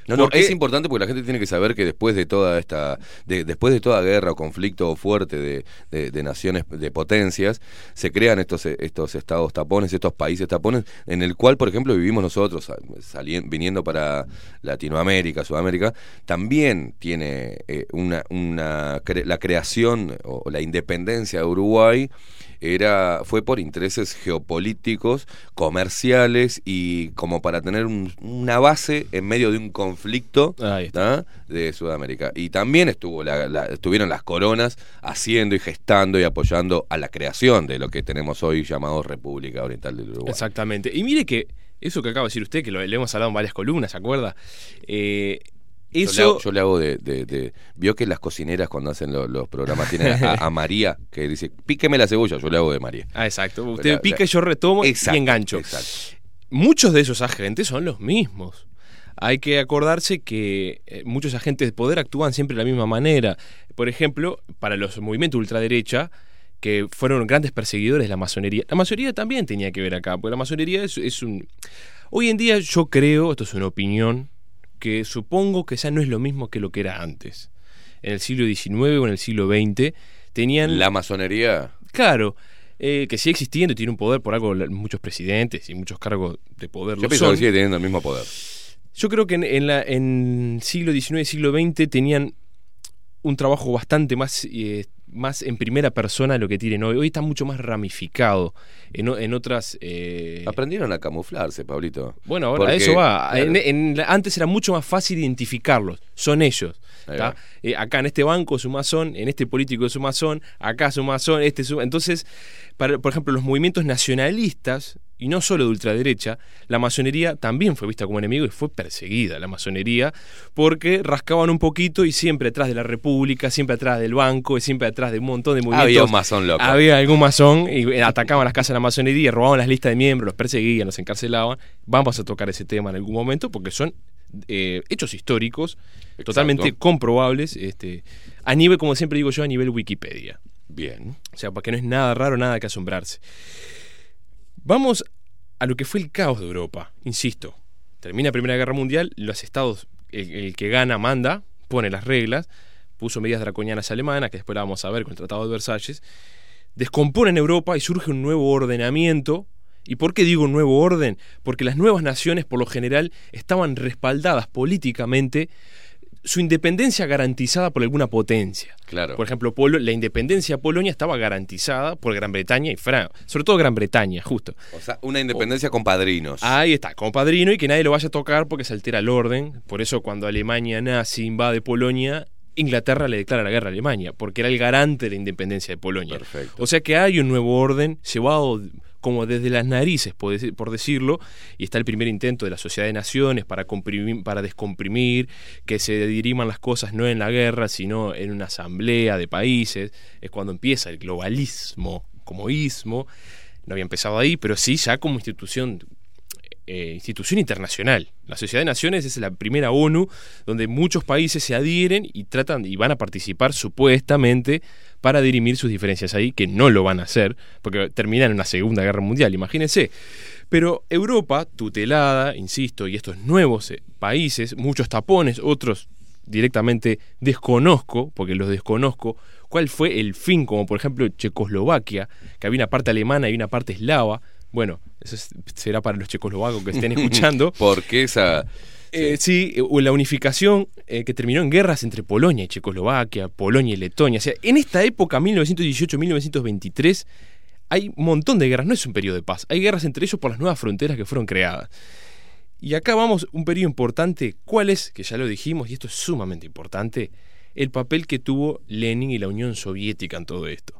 No, no, porque- es importante porque la gente tiene que saber que después de toda esta, de- después de toda guerra o conflicto fuerte de, de- de naciones, de potencias, se crean estos, estos estados tapones, estos países tapones, en el cual, por ejemplo, vivimos nosotros, salien- viniendo para Latinoamérica, Sudamérica, también tiene eh, una, una la creación o la independencia de Uruguay era fue por intereses geopolíticos, comerciales y como para tener un- una base en medio de un conflicto. ¿tá? de Sudamérica. Y también estuvo la- la- estuvieron las coronas haciendo y gestando y apoyando a la creación de lo que tenemos hoy llamado República Oriental del Uruguay. Exactamente. Y mire que eso que acaba de decir usted, que lo, le hemos hablado en varias columnas, ¿se acuerda? Eh, Yo le hago, yo le hago de, de- de- Vio que las cocineras cuando hacen lo- los programas tienen a, a María que dice, píqueme la cebolla, yo le hago de María. Ah, exacto. Usted La- pica la- y yo retomo Exacto, y engancho. exacto. Muchos de esos agentes son los mismos. Hay que acordarse que eh, muchos agentes de poder actúan siempre de la misma manera. Por ejemplo, para los movimientos ultraderecha, que fueron grandes perseguidores de la masonería. La masonería también tenía que ver acá, porque la masonería es, es un... Hoy en día yo creo, esto es una opinión, que supongo que ya no es lo mismo que lo que era antes. En el siglo XIX o en el siglo XX tenían... La masonería, Claro, eh, que sigue existiendo y tiene un poder por algo, muchos presidentes y muchos cargos de poder yo lo pienso son. que sigue teniendo el mismo poder. Yo creo que en, en la, en siglo XIX y siglo XX tenían un trabajo bastante más, eh, más en primera persona lo que tienen hoy. Hoy está mucho más ramificado en, en otras... eh, Aprendieron a camuflarse, Pablito. bueno, ahora Porque, eso va. claro. En- en la- antes era mucho más fácil identificarlos. Son ellos. Eh, acá en este banco es un masón, en este político es un masón, acá es un masón, este es un... Entonces, para- por ejemplo, los movimientos nacionalistas, y no solo de ultraderecha, la masonería también fue vista como enemigo y fue perseguida la masonería, porque rascaban un poquito y siempre atrás de la República, siempre atrás del banco, y siempre atrás de un montón de movimientos. Había un masón loco. Había algún masón y eh, atacaban las casas de la masonería, robaban las listas de miembros, los perseguían, los encarcelaban. Vamos a tocar ese tema en algún momento porque son eh, hechos históricos totalmente comprobables. Este, a nivel, como siempre digo yo, a nivel Wikipedia. Bien. O sea, porque no es nada raro, nada que asombrarse. Vamos a lo que fue el caos de Europa. Insisto, termina la Primera Guerra Mundial, los estados, el, el que gana manda, pone las reglas, puso medidas draconianas alemanas, que después la vamos a ver con el Tratado de Versalles, descomponen Europa y surge un nuevo ordenamiento. ¿Y por qué digo nuevo orden? Porque las nuevas naciones, por lo general, estaban respaldadas políticamente su independencia garantizada por alguna potencia. Claro. Por ejemplo, Polo- la independencia de Polonia estaba garantizada por Gran Bretaña y Francia, sobre todo Gran Bretaña, justo. O sea, una independencia con padrinos. Ahí está, como padrino y que nadie lo vaya a tocar porque se altera el orden. Por eso cuando Alemania nazi invade Polonia, Inglaterra le declara la guerra a Alemania, porque era el garante de la independencia de Polonia. Perfecto. O sea que hay un nuevo orden llevado como desde las narices, por deci- por decirlo, y está el primer intento de la Sociedad de Naciones para, comprimir- para descomprimir, que se diriman las cosas no en la guerra, sino en una asamblea de países. Es cuando empieza el globalismo como ismo. No había empezado ahí, pero sí ya como institución eh, institución internacional. La Sociedad de Naciones es la primera ONU donde muchos países se adhieren y tratan y van a participar supuestamente para dirimir sus diferencias ahí, que no lo van a hacer, porque terminan en una Segunda Guerra Mundial, imagínense. Pero Europa, tutelada, insisto, y estos nuevos eh, países, muchos tapones, otros directamente desconozco, porque los desconozco, cuál fue el fin, como por ejemplo Checoslovaquia, que había una parte alemana y una parte eslava. Bueno, eso es- será para los checoslovacos que estén [LAUGHS] escuchando. Porque esa. Eh, sí, eh, o la unificación eh, que terminó en guerras entre Polonia y Checoslovaquia, Polonia y Letonia. O sea, en esta época, 1918-1923, hay un montón de guerras, no es un periodo de paz, hay guerras entre ellos por las nuevas fronteras que fueron creadas. Y acá vamos, un periodo importante, ¿cuál es? Que ya lo dijimos, y esto es sumamente importante, el papel que tuvo Lenin y la Unión Soviética en todo esto.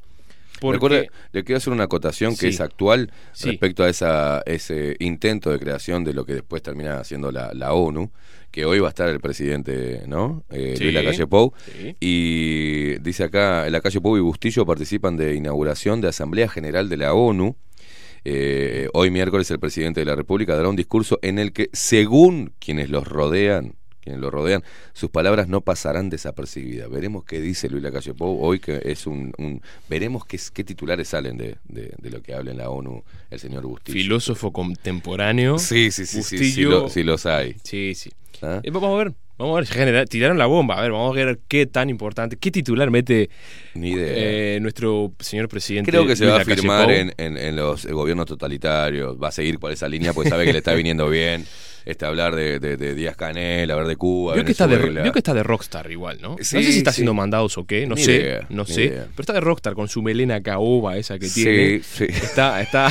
Porque- Recuerde, le quiero hacer una acotación que Sí. es actual Sí. respecto a esa, ese intento de creación de lo que después termina haciendo la, la ONU, que hoy va a estar el presidente, ¿no? Eh, Sí. Luis Lacalle Pou. Y dice acá, Lacalle Pou y Bustillo participan de inauguración de Asamblea General de la ONU. Eh, hoy miércoles el presidente de la República dará un discurso en el que, según quienes los rodean, quienes lo rodean, sus palabras no pasarán desapercibidas. Veremos qué dice Luis Lacalle Pou hoy, que es un... un- veremos qué, qué titulares salen de, de- de lo que habla en la ONU el señor Bustillo. filósofo contemporáneo. Sí, sí, sí, sí, sí, Bustillo. lo- sí los hay. Sí, sí. ¿Ah? Eh, vamos a ver, vamos a ver, tiraron la bomba, a ver, vamos a ver qué tan importante, qué titular mete Ni eh, nuestro señor presidente. Creo que se va a firmar en, en- en los gobiernos totalitarios, va a seguir por esa línea porque sabe que le está viniendo bien [LAUGHS] este hablar de, de, de Díaz Canel, hablar de Cuba, Vio que, está de, vio que está de rockstar igual, ¿no? Sí, no sé si está sí. haciendo mandados o qué, no Ni sé, idea, no sé. idea. Pero está de rockstar con su melena caoba esa que Sí, tiene. sí. Está, está,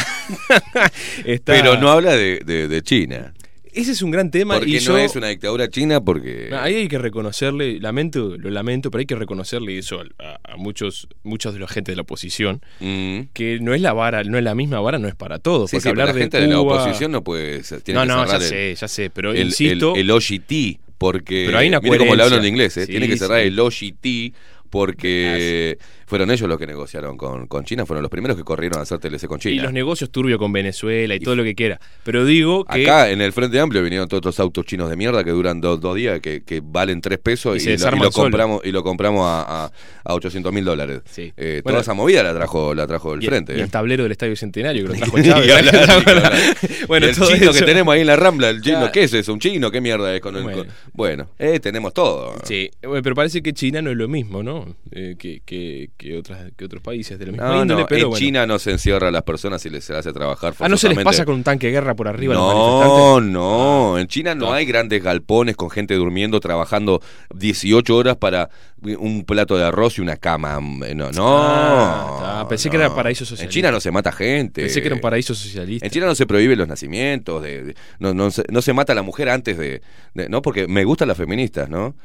[LAUGHS] está- Pero no habla de- de China. Ese es un gran tema Porque y no yo... es una dictadura china porque... Ahí hay que reconocerle, lamento, lo lamento, pero hay que reconocerle eso a, a muchos, muchos de la gente de la oposición, Mm. que no es la vara, no es la misma vara, no es para todos. Sí, porque sí, hablar la de gente de la oposición no puede... ser- Tiene No, que no, ya el- sé, ya sé, pero el, insisto, el, el OGT, porque... Pero hay una mire cómo le hablo en inglés, ¿eh? Sí, Tiene que cerrar el OGT porque fueron ellos los que negociaron con, con China, fueron los primeros que corrieron a hacer TLC con y China. los negocios turbios con Venezuela y, todo lo que quiera. Pero digo que Acá en el Frente Amplio vinieron todos estos autos chinos de mierda que duran dos, dos días, que, que valen tres pesos Y y, lo, y compramos y lo compramos a, a, a 800 mil dólares. Sí. Eh, Bueno, toda esa movida la trajo la trajo el y, Frente. y ¿eh? el tablero del Estadio Centenario que lo [LAUGHS] trajo [LAUGHS] Chávez. bueno, Y el todo chino eso- que tenemos ahí en la Rambla, el chino. ¿qué es eso? ¿Un chino? ¿Qué mierda es con el Bueno. con- Bueno, eh, tenemos todo. Sí, bueno, pero parece que China no es lo mismo, ¿no? Eh, que, que, que, otras, que otros países de la misma No, índole, no, pero en bueno. China no se encierra a las personas y les hace trabajar Ah, ¿no se les pasa con un tanque de guerra por arriba a los No, manifestantes? no. En China no No. hay grandes galpones con gente durmiendo, trabajando 18 horas para un plato de arroz y una cama. No, no. Ah. Pensé que era paraíso En socialista. China no se mata gente. Pensé que era un paraíso socialista. En China no se prohíben los nacimientos, de, de- no, no, se, no se mata a la mujer antes de, de- ¿no? Porque me gustan las feministas, ¿no?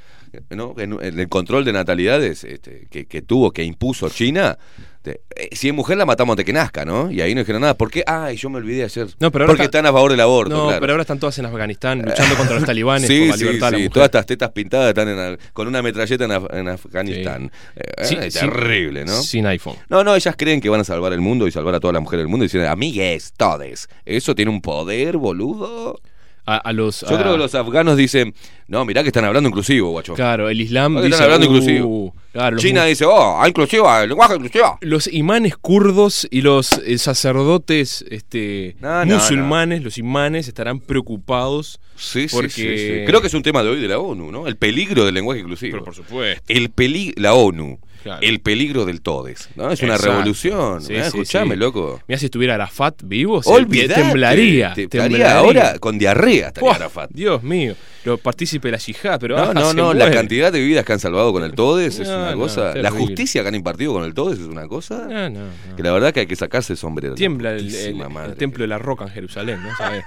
¿No? En, en el control de natalidades este, que, que tuvo, que impuso China, de- eh, si es mujer la matamos antes que nazca, ¿no? Y ahí no dijeron nada. ¿Por qué? Ay, yo me olvidé ayer. No, pero ahora Porque está- están a favor del aborto, no, claro. pero ahora están todas en Afganistán luchando contra los talibanes [LAUGHS] Sí, por la sí, libertad de la sí. mujer. Todas estas tetas pintadas están en con una metralleta en, Af- en Afganistán. Eh, Sí, eh, terrible, ¿no? Sin iPhone. No, no, ellas creen que van a salvar el mundo y salvar a todas las mujeres del mundo y dicen, amigues, todes. ¿Eso tiene un poder, boludo? A, a los... Yo a- creo que los afganos dicen, no, mirá que están hablando inclusivo, guacho. Claro, el Islam Están dice... hablando "Uh", inclusivo. claro, los China dice, oh, inclusiva, el lenguaje inclusiva. los imanes kurdos y los eh, sacerdotes este, No, no, musulmanes, los imanes, estarán preocupados Sí, sí, porque... sí, sí. Creo que es un tema de hoy de la ONU, ¿no? El peligro del lenguaje inclusivo. Pero por supuesto. el peli la ONU, Claro. el peligro del todes, ¿no? Es una Exacto. revolución. Sí, ¿eh? sí, Escuchame, sí. loco. Mira si estuviera Arafat vivo, se Olvidate, temblaría. te- temblaría. ahora con diarrea estaría Arafat. Dios mío, lo partícipe de la yihad, pero No, ah, no, no, la cantidad de vidas que han salvado con el TODES es una no, cosa. la justicia que han impartido con el TODES es una cosa No, que la verdad que hay que sacarse el sombrero. Tiembla el, el- el templo de la roca en Jerusalén, ¿no? ¿Sabes?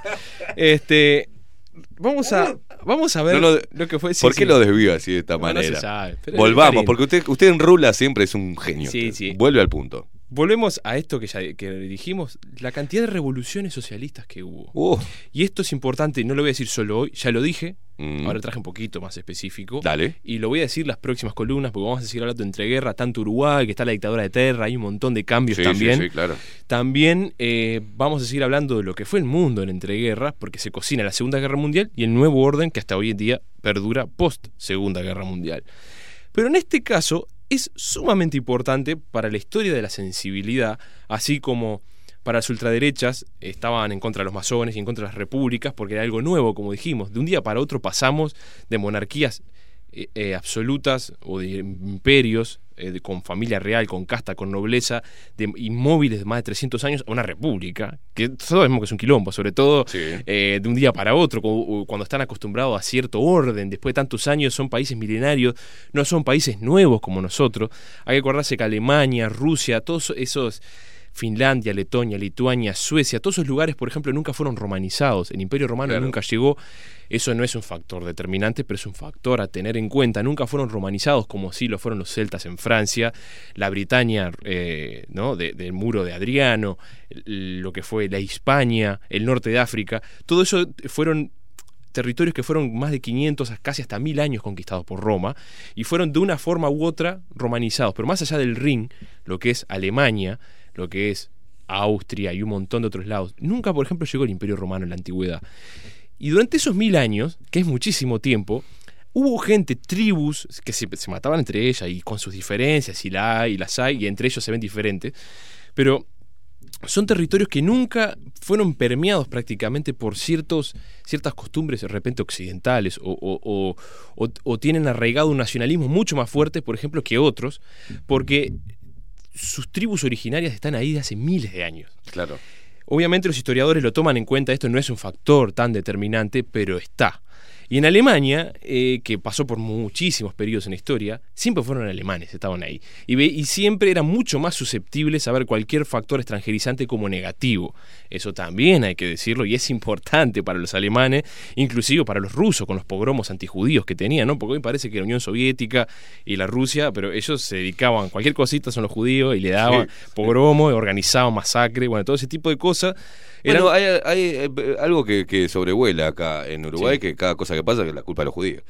Este, vamos a, vamos a ver No, lo que fue. sí, ¿Por qué sí. lo desvío así de esta No, no manera? se sabe, Volvamos, porque usted, usted en Rula siempre es un genio. Sí, usted. sí. Vuelve al punto. Volvemos a esto que ya que dijimos, la cantidad de revoluciones socialistas que hubo. Uh, Y esto es importante, no lo voy a decir solo hoy, ya lo dije, Mm. ahora traje un poquito más específico. Dale. Y lo voy a decir las próximas columnas, porque vamos a seguir hablando de entreguerra, tanto Uruguay, que está la dictadura de Terra, hay un montón de cambios Sí, también. sí, sí, claro. También eh, vamos a seguir hablando de lo que fue el mundo en entreguerras, porque se cocina la Segunda Guerra Mundial y el nuevo orden que hasta hoy en día perdura post Segunda Guerra Mundial. Pero en este caso es sumamente importante para la historia de la sensibilidad, así como para las ultraderechas estaban en contra de los masones y en contra de las repúblicas, porque era algo nuevo, como dijimos. De un día para otro pasamos de monarquías eh, eh, absolutas o de imperios eh, con familia real, con casta, con nobleza, de inmóviles de más de 300 años a una república, que todos sabemos que es un quilombo, sobre todo Sí. eh, de un día para otro, cu- cuando están acostumbrados a cierto orden, después de tantos años son países milenarios, no son países nuevos como nosotros. Hay que acordarse que Alemania, Rusia, todos esos... Finlandia, Letonia, Lituania, Suecia, todos esos lugares, por ejemplo, nunca fueron romanizados. El Imperio Romano Claro. nunca llegó. Eso no es un factor determinante, pero es un factor a tener en cuenta. Nunca fueron romanizados como sí lo fueron los celtas en Francia, la Britania eh, ¿no? de- del muro de Adriano, lo que fue la Hispania, el norte de África. Todo eso fueron territorios que fueron más de 500, casi hasta 1000 años conquistados por Roma, y fueron de una forma u otra romanizados. Pero más allá del Rin, lo que es Alemania, lo que es Austria y un montón de otros lados, nunca, por ejemplo, llegó el Imperio Romano en la antigüedad. Y durante esos mil años, que es muchísimo tiempo, hubo gente, tribus, que se, se mataban entre ellas y con sus diferencias, y la hay y las hay, y entre ellos se ven diferentes, pero son territorios que nunca fueron permeados prácticamente por ciertos, ciertas costumbres de repente occidentales o, o- tienen arraigado un nacionalismo mucho más fuerte, por ejemplo, que otros, porque sus tribus originarias están ahí de hace miles de años. Claro. Obviamente los historiadores lo toman en cuenta, esto no es un factor tan determinante, pero está. Y en Alemania, eh, que pasó por muchísimos periodos en la historia, siempre fueron alemanes, estaban ahí. Y, ve- y siempre eran mucho más susceptibles a ver cualquier factor extranjerizante como negativo. Eso también hay que decirlo y es importante para los alemanes, inclusive para los rusos con los pogromos antijudíos que tenían, ¿no? Porque hoy parece que la Unión Soviética y la Rusia, pero ellos se dedicaban, cualquier cosita son los judíos y le daban pogromo, y organizaban masacre, bueno, todo ese tipo de cosas. Eran- Bueno, hay, hay, eh, algo que, que sobrevuela acá en Uruguay, Sí. que cada cosa que pasa es la culpa de los judíos.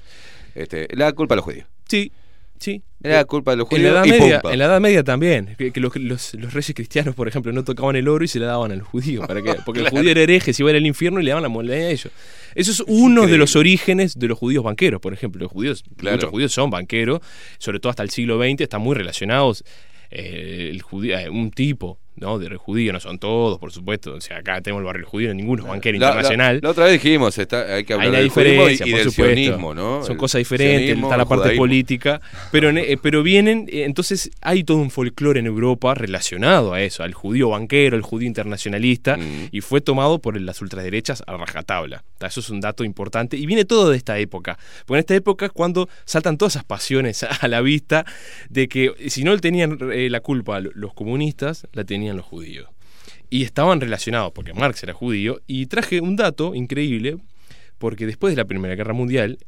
Este, la culpa de los judíos. Sí, sí. La culpa de los En la, judíos Edad y Media, en la Edad Media también, que, que los, los- los reyes cristianos, por ejemplo, no tocaban el oro y se le daban a los judíos, para que, [LAUGHS] porque el judío era hereje, se iba al infierno y le daban la moneda a ellos. Eso es uno de los orígenes de los judíos banqueros, por ejemplo. Los judíos, Claro. muchos judíos son banqueros, sobre todo hasta el siglo XX, están muy relacionados. eh, el judío, eh, un tipo ¿no? de judío, no son todos, por supuesto. O sea, acá tenemos el barrio judío, ninguno es banquero La- la- internacional. La, otra vez dijimos, está, hay que hablar Hay del judío diferencia, y, y por del supuesto. ¿no? Son El cosas diferentes, sionismo, está la parte judaísmo. política, pero, eh, pero vienen, eh, entonces hay todo un folclore en Europa relacionado a eso, al judío banquero, al judío internacionalista, Mm. y fue tomado por las ultraderechas a rajatabla. Ta, Eso es un dato importante, y viene todo de esta época, porque en esta época es cuando saltan todas esas pasiones [LAUGHS] a la vista de que si no tenían eh, la culpa los comunistas, la tenían los judíos. Y estaban relacionados, porque Marx era judío, y traje un dato increíble, porque después de la Primera Guerra Mundial,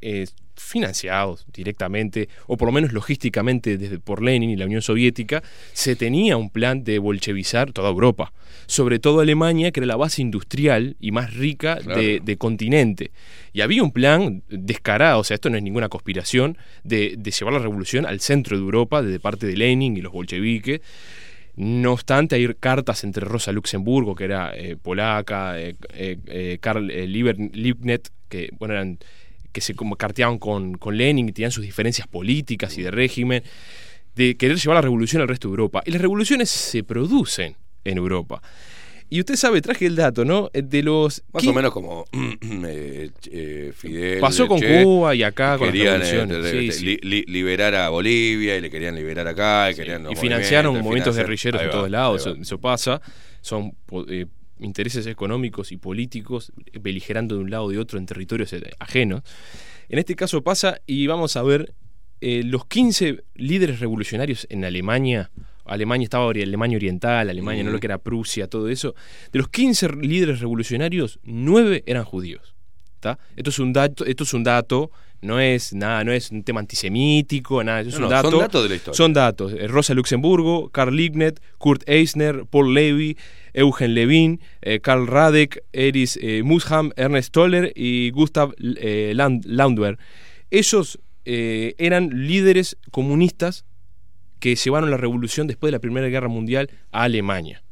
eh, financiados directamente, o por lo menos logísticamente desde por Lenin y la Unión Soviética, se tenía un plan de bolchevizar toda Europa, sobre todo Alemania, que era la base industrial y más rica Claro. de, de continente. Y había un plan descarado, o sea, esto no es ninguna conspiración, de, de llevar la revolución al centro de Europa, de parte de Lenin y los bolcheviques. No obstante, hay cartas entre Rosa Luxemburgo, que era eh, polaca, eh, eh, eh, Karl Liebknecht, que bueno, que se carteaban con, con Lenin y tenían sus diferencias políticas y de régimen, de querer llevar la revolución al resto de Europa. Y las revoluciones se producen en Europa. Y usted sabe, traje el dato, ¿no? Eh, De los... Más o menos como [CLEARS THROAT] eh, eh, Fidel. Pasó con Che, Cuba y acá con las querían eh, Sí, sí. li- li- liberar a Bolivia y le querían liberar acá. Y, Sí, querían y financiaron movimientos, guerrilleros Ahí en va, todos lados, eso, va. eso pasa. Son eh, intereses económicos y políticos beligerando de un lado y de otro en territorios eh, ajenos. En este caso pasa y vamos a ver eh, los 15 líderes revolucionarios en Alemania. Alemania estaba Alemania Oriental, Alemania, no Ujú. lo que era Prusia, todo eso. De los 15 líderes revolucionarios, 9 eran judíos. ¿tá? Esto es un dato, esto es un dato, no es nada, no es un tema antisemítico, nada, es No, un no, dato. son datos de la historia. Son datos. Eh, Rosa Luxemburgo, Karl Liebknecht, Kurt Eisner, Paul Levy, Eugen Levin, eh, Karl Radek, Erich eh, Musham, Ernest Toller y Gustav eh, Land- Landwehr. Ellos eh, eran líderes comunistas que llevaron la revolución después de la Primera Guerra Mundial a Alemania.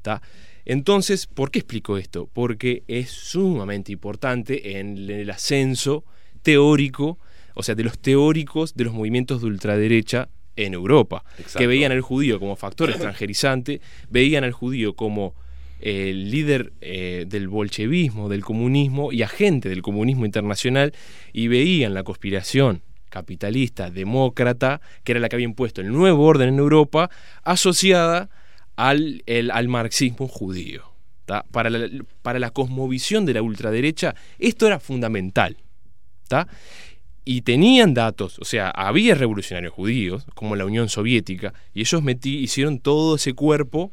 ¿tá? Entonces, ¿por qué explico esto? Porque es sumamente importante en el ascenso teórico, o sea, de los teóricos de los movimientos de ultraderecha en Europa, Exacto. que veían al judío como factor extranjerizante, veían al judío como eh, líder eh, del bolchevismo, del comunismo y agente del comunismo internacional, y veían la conspiración capitalista, demócrata, que era la que había impuesto el nuevo orden en Europa, asociada al, el- al marxismo judío. Para, la, para la cosmovisión de la ultraderecha, esto era fundamental. Y tenían datos, o sea, había revolucionarios judíos, como la Unión Soviética, y ellos metí, hicieron todo ese cuerpo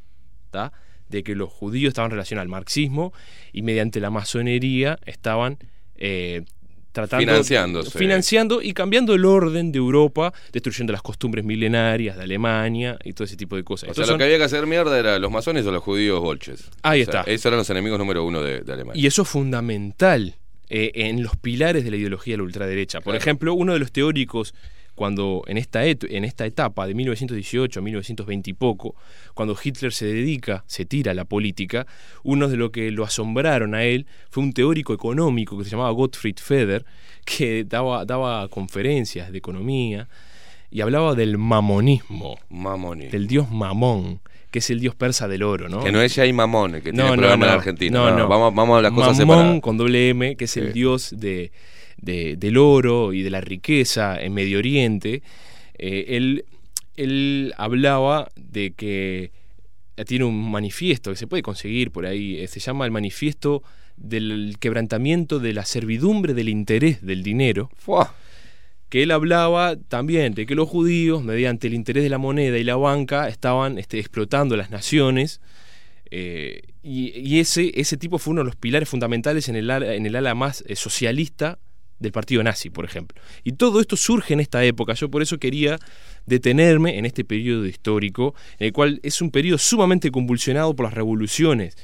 de que los judíos estaban relacionados al marxismo y mediante la masonería estaban eh, tratando Financiándose. financiando y cambiando el orden de Europa, destruyendo las costumbres milenarias de Alemania y todo ese tipo de cosas. O Estos sea, lo que había que hacer mierda era los masones o los judíos bolches. Ahí O sea, está. Esos eran los enemigos número uno de, de Alemania. Y eso es fundamental eh, en los pilares de la ideología de la ultraderecha. Por Claro. ejemplo, uno de los teóricos, cuando en esta, et- en esta etapa de 1918 a 1920 y poco, cuando Hitler se dedica, se tira a la política, uno de los que lo asombraron a él fue un teórico económico que se llamaba Gottfried Feder, que daba, daba conferencias de economía y hablaba del mamonismo, Mamoni. del dios Mamón, que es el dios persa del oro, ¿no? Que no es Jay Mamón, el que tiene programa en Argentina. No, no. Vamos, vamos a las cosas Mamón separadas. con doble M, que es el Sí. dios de, de- del oro y de la riqueza en Medio Oriente. Eh, él, él hablaba de que eh, tiene un manifiesto que se puede conseguir por ahí, eh, se llama el manifiesto del quebrantamiento de la servidumbre del interés del dinero, Fua. que él hablaba también de que los judíos, mediante el interés de la moneda y la banca, estaban este, explotando las naciones. eh, y y ese, ese tipo fue uno de los pilares fundamentales en el ala, en el ala más eh, socialista del partido nazi, por ejemplo. Y todo esto surge en esta época. Yo por eso quería detenerme en este periodo histórico, en el cual es un periodo sumamente convulsionado por las revoluciones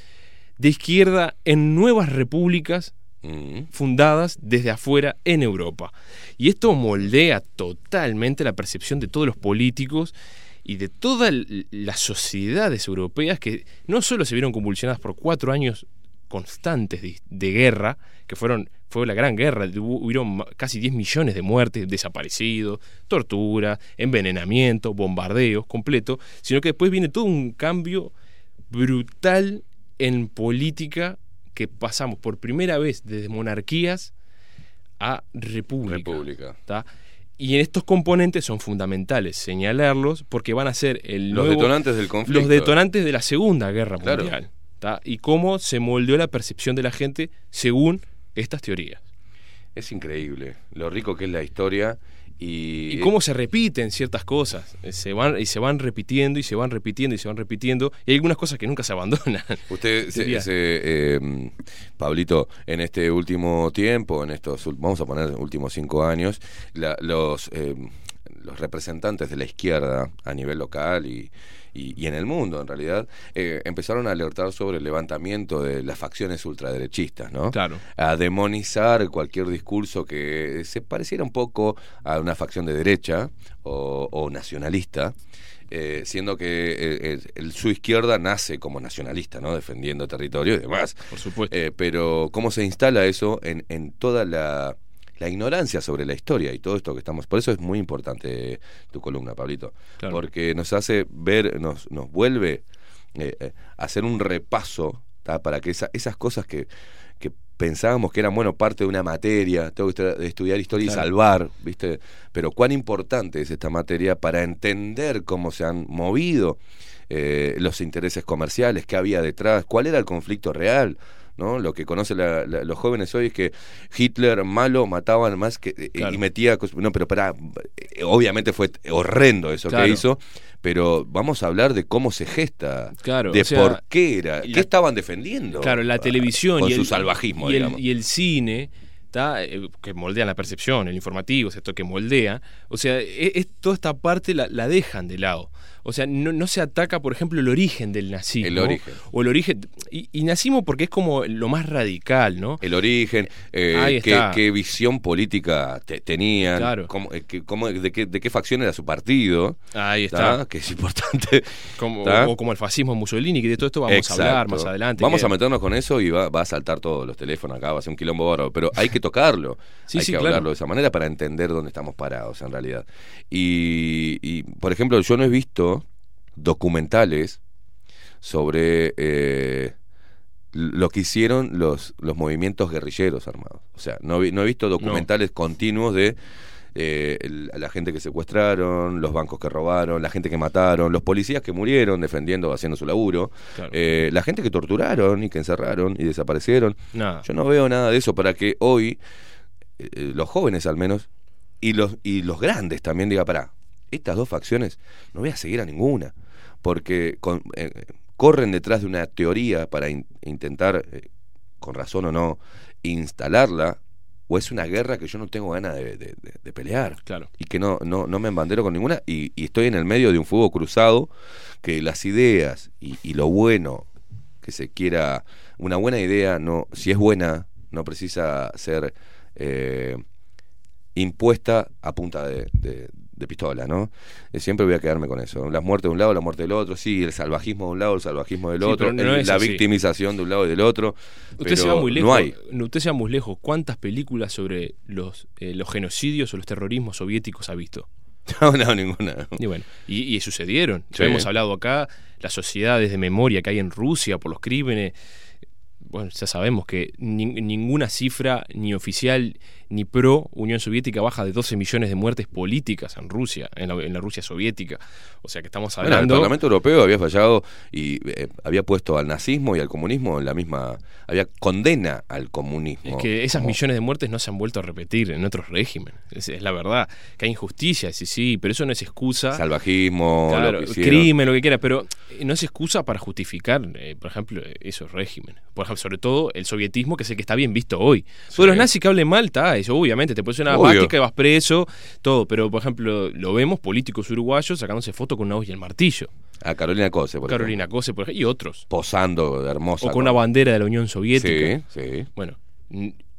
de izquierda en nuevas repúblicas Mm. fundadas desde afuera en Europa. Y esto moldea totalmente la percepción de todos los políticos y de todas las sociedades europeas que no solo se vieron convulsionadas por cuatro años constantes de, de guerra, que fueron fue la gran guerra, hubo- hubieron casi 10 millones de muertes, desaparecidos, tortura, envenenamiento, bombardeos completo, sino que después viene todo un cambio brutal en política que pasamos por primera vez desde monarquías a república. República. Y en estos componentes son fundamentales señalarlos porque van a ser el Los nuevo- detonantes del conflicto. los detonantes de la Segunda Guerra. Mundial. Y cómo se moldeó la percepción de la gente según estas teorías. Es increíble lo rico que es la historia y, Y cómo se repiten ciertas cosas. Eh, Se van, y se van repitiendo y se van repitiendo y se van repitiendo. Y hay algunas cosas que nunca se abandonan. [LAUGHS] Usted, [LAUGHS] se, se, eh, Pablito, en este último tiempo, en estos, vamos a poner últimos cinco años, la- los, eh, los representantes de la izquierda a nivel local y, y- y en el mundo, en realidad, eh, empezaron a alertar sobre el levantamiento de las facciones ultraderechistas, ¿no? Claro. A demonizar cualquier discurso que se pareciera un poco a una facción de derecha o, o nacionalista. eh, siendo que eh, eh, el- su izquierda nace como nacionalista, ¿no? Defendiendo territorio y demás. Por supuesto. Pero cómo se instala eso en, en toda la, la ignorancia sobre la historia y todo esto que estamos. Por eso es muy importante tu columna, Pablito. Claro. Porque nos hace ver, nos, nos vuelve eh, eh, a hacer un repaso ¿tá? para que esa- esas cosas que, que pensábamos que eran, bueno, parte de una materia, tengo que estu- estudiar historia y salvar, ¿viste? Pero cuán importante es esta materia para entender cómo se han movido eh, los intereses comerciales, qué había detrás, cuál era el conflicto real. ¿No? Lo que conocen la- la- los jóvenes hoy es que Hitler malo mataban más que eh, Claro. y metía no pero para obviamente fue horrendo eso Claro. que hizo pero vamos a hablar de cómo se gesta Claro, de o sea, por qué era la- qué estaban defendiendo Claro, la Ah, televisión con y su el, salvajismo y el, digamos y el cine. Eh, que moldean la percepción, el informativo, es esto que moldea. O sea, e- es, toda esta parte la, la dejan de lado. O sea, no, no se ataca, por ejemplo, el origen del nazismo. El origen. O el origen. Y, y nazismo porque es como lo más radical, ¿no? el origen, eh, qué, qué visión política te- tenían, Claro. cómo, eh, qué- cómo- de, qué, de qué facción era su partido, Ahí ¿tá? está. que es importante. Como, o como el fascismo Mussolini, que de todo esto vamos Exacto. a hablar más adelante. Vamos que- a meternos con eso y va, va a saltar todos los teléfonos acá, va a ser un quilombo bárbaro, pero hay que tocarlo, [LAUGHS] Sí, hay sí, que claro. hablarlo de esa manera para entender dónde estamos parados en realidad. Y, y, por ejemplo, yo no he visto documentales sobre eh, lo que hicieron los, los movimientos guerrilleros armados. O sea, no, vi- no he visto documentales continuos de eh, el- la gente que secuestraron, los bancos que robaron, la gente que mataron, los policías que murieron defendiendo, haciendo su laburo, Claro. eh, la gente que torturaron y que encerraron y desaparecieron. Nada. Yo no veo nada de eso para que hoy eh, los jóvenes al menos y los y los grandes también diga para estas dos facciones no voy a seguir a ninguna porque con- eh, corren detrás de una teoría para in- intentar eh, con razón o no instalarla o es una guerra que yo no tengo ganas de, de- de- de pelear Claro. y que no, no, no me embandero con ninguna y, y estoy en el medio de un fuego cruzado que las ideas y, y lo bueno que se quiera una buena idea no si es buena no precisa ser eh, impuesta a punta de, de- de pistola no Eh, siempre voy a quedarme con eso las muertes de un lado la muerte del otro sí el salvajismo de un lado el salvajismo del Sí, otro no el- la así. victimización de un lado y del otro Usted pero se va muy lejos. no hay Usted se va muy lejos. ¿Cuántas películas sobre los, eh, los genocidios o los terrorismos soviéticos ha visto? [LAUGHS] no, no ninguna Y bueno, y, y sucedieron. Ya hemos hablado acá, las sociedades de memoria que hay en Rusia por los crímenes. Bueno, ya sabemos que nin- ninguna cifra, ni oficial, ni pro Unión Soviética baja de 12 millones de muertes políticas en Rusia, en la, en la Rusia soviética. O sea que estamos Bueno, el hablando. Parlamento Europeo había fallado y eh, había puesto al nazismo y al comunismo en la misma. Había condena al comunismo. Es que esas como- millones de muertes no se han vuelto a repetir en otros regímenes. Es, es la verdad. Que hay injusticia, sí, sí, pero eso no es excusa. Salvajismo, Claro, lo que hicieron. crimen, lo que quiera, pero eh, no es excusa para justificar, eh, por ejemplo, eh, esos regímenes. Por ejemplo, sobre todo el sovietismo, que es el que está bien visto hoy. Sí. Todos los nazis que hablen mal, está, eso obviamente, te pones una Obvio. bástica y vas preso, todo, pero por ejemplo, lo vemos políticos uruguayos sacándose fotos con una hoz y el martillo. A Carolina Cose, por Carolina ejemplo. Cose, por ejemplo, y otros. Posando hermosa. O con una bandera de la Unión Soviética. Sí, sí. Bueno,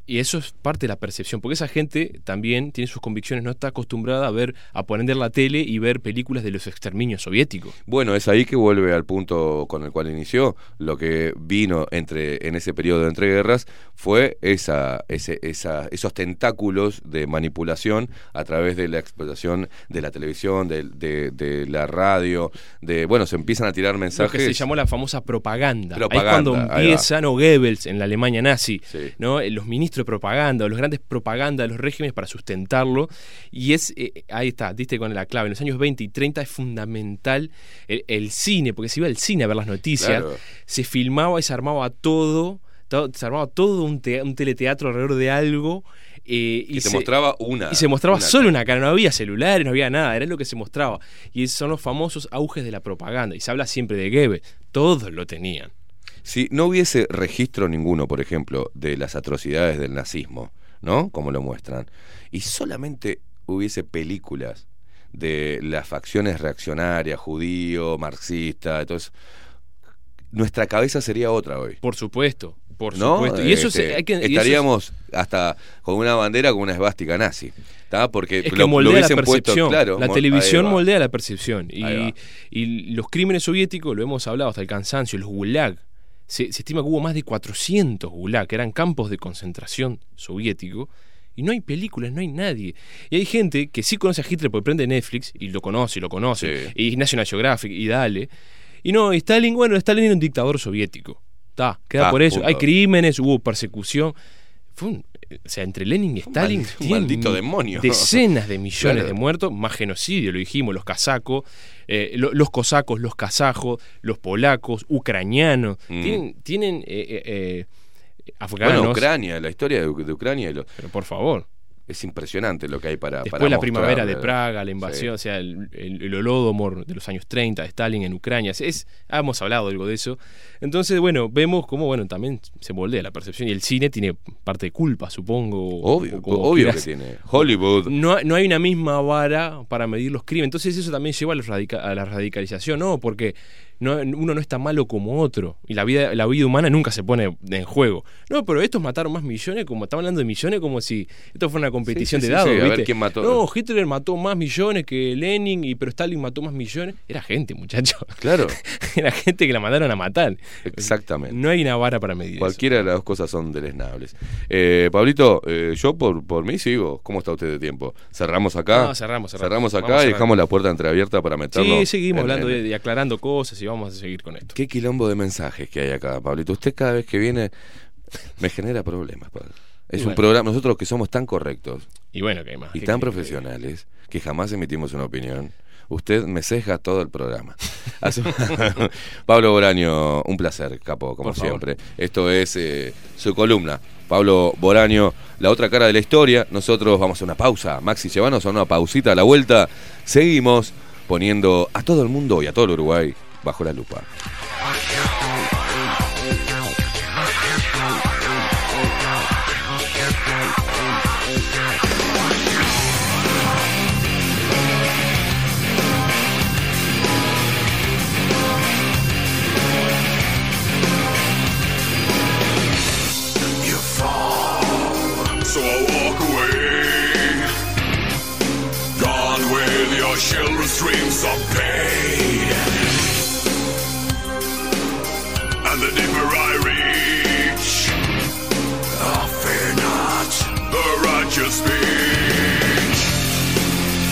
y eso es parte de la percepción, porque esa gente también tiene sus convicciones, no está acostumbrada a ver, a poner la tele y ver películas de los exterminios soviéticos. Bueno, es ahí que vuelve al punto con el cual inició. Lo que vino entre en ese periodo de entreguerras fue esa, ese, esa, esos tentáculos de manipulación a través de la explotación de la televisión, de, de- de la radio, de bueno, se empiezan a tirar Lo mensajes. que se llamó la famosa propaganda. Propaganda, ahí es cuando ahí va. empieza, ¿no? Goebbels en la Alemania nazi, Sí. ¿no? Eh, Los ministros de propaganda, o los grandes propaganda de los regímenes para sustentarlo. Y es, eh, ahí está, diste con la clave. En los años 20 y 30 es fundamental el, el cine, porque se iba al cine a ver las noticias, Claro. se filmaba y se armaba todo, todo- se armaba todo un, te- un teleteatro alrededor de algo. eh, Y se- mostraba una. y se mostraba una- solo una cara, no había celulares, no había nada, era lo que se mostraba. Y son los famosos auges de la propaganda. Y se habla siempre de Goebbels, todos lo tenían. Si no hubiese registro ninguno, por ejemplo, de las atrocidades del nazismo, ¿no? Como lo muestran, y solamente hubiese películas de las facciones reaccionarias, judío, marxista, entonces nuestra cabeza sería otra hoy. Por supuesto, por ¿no? supuesto. Y eso, Este, se- hay que, y eso es- estaríamos hasta con una bandera con una esvástica nazi. ¿tá? Porque Es que lo, lo moldea la hubiesen percepción. puesto claro. la televisión moldea la percepción. Y, y los crímenes soviéticos, lo hemos hablado hasta el cansancio, los gulag. Se, se estima que hubo más de 400 gulag, que eran campos de concentración soviético. Y no hay películas, no hay nadie. Y hay gente que sí conoce a Hitler porque prende Netflix, y lo conoce, y lo conoce, Sí. y National Geographic, y dale. Y no, y Stalin, bueno, Stalin era un dictador soviético. Está, queda Ah, por eso. Hay crímenes, hubo persecución. Fue un- o sea, entre Lenin y Stalin. tienen maldito demonio. Decenas de millones Claro. de muertos, más genocidio, lo dijimos, los casacos, eh, lo- los cosacos, los kazajos, los polacos, ucranianos. Mm. Tienen, tienen eh, eh, eh, afganos. Bueno, Ucrania, la historia de, de Ucrania y Pero por favor. Es impresionante lo que hay para Después para la mostrar, primavera de. Praga, la invasión, o sea, el, el, el Holodomor de los años 30 de Stalin en Ucrania. Es, es- hemos hablado algo de eso. Entonces, bueno, vemos cómo, bueno, también se moldea la percepción y el cine tiene parte de culpa, supongo. Obvio, obvio que tiene. Hollywood. No, no hay una misma vara para medir los crímenes. Entonces eso también lleva a la, radica- a la radicalización, ¿no? Porque no, uno no es tan malo como otro. Y la vida, la vida humana nunca se pone en juego. No, pero estos mataron más millones, como estamos hablando de millones, como si esto fuera una competición Sí, sí, de dados. sí, a ver ¿viste? quién mató. No, Hitler mató más millones que Lenin, y pero Stalin mató más millones. Era gente, muchacho. Claro, [LAUGHS] Era gente que la mandaron a matar. exactamente. No hay una vara para medir. eso. Cualquiera de las dos cosas son deleznables. Eh, Pablito, eh, yo por, por mí sigo. ¿Cómo está usted de tiempo? ¿Cerramos acá? No, cerramos, cerramos. Cerramos acá y dejamos la puerta entreabierta para meternos. Sí, seguimos en- hablando en- de- y aclarando cosas y vamos a seguir con esto. Qué quilombo de mensajes que hay acá, Pablito. Usted cada vez que viene me genera problemas, Pablo. Es Y un bueno. programa, nosotros que somos tan correctos Y bueno, que hay más. y ¿Qué tan profesionales que jamás emitimos una opinión. Usted me ceja todo el programa. [LAUGHS] [LAUGHS] Pablo Boraño, un placer, capo, como Por favor. siempre. Esto es eh, su columna. Pablo Boraño, la otra cara de la historia. Nosotros vamos a una pausa. Maxi, llevanos a una pausita a la vuelta. Seguimos poniendo a todo el mundo y a todo el Uruguay bajo la lupa. Righteous speech.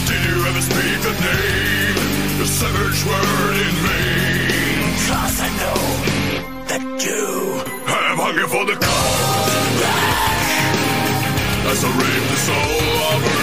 Did you ever speak the name, the savage word in vain? Cause I know that you have hunger for the cold As I rape the soul of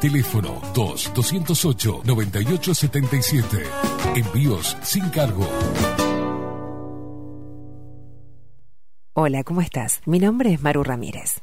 Teléfono 2-208-9877. Envíos sin cargo. Hola, ¿cómo estás? Mi nombre es Maru Ramírez.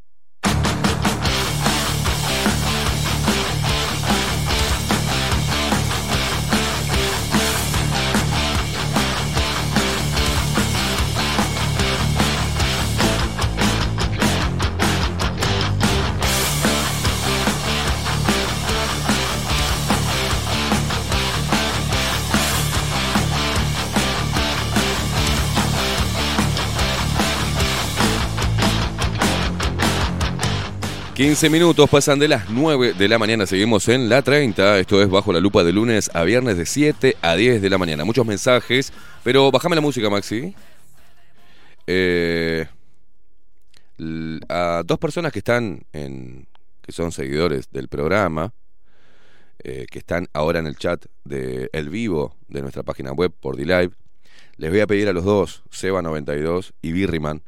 15 minutos pasan de las 9 de la mañana. Seguimos en la 30. Esto es Bajo la Lupa de lunes a viernes de 7 a 10 de la mañana. Muchos mensajes, pero bájame la música, Maxi. Eh, a dos personas que están en. que son seguidores del programa, eh, que están ahora en el chat de El Vivo de nuestra página web por D-Live, les voy a pedir a los dos, Seba92 y Birriman,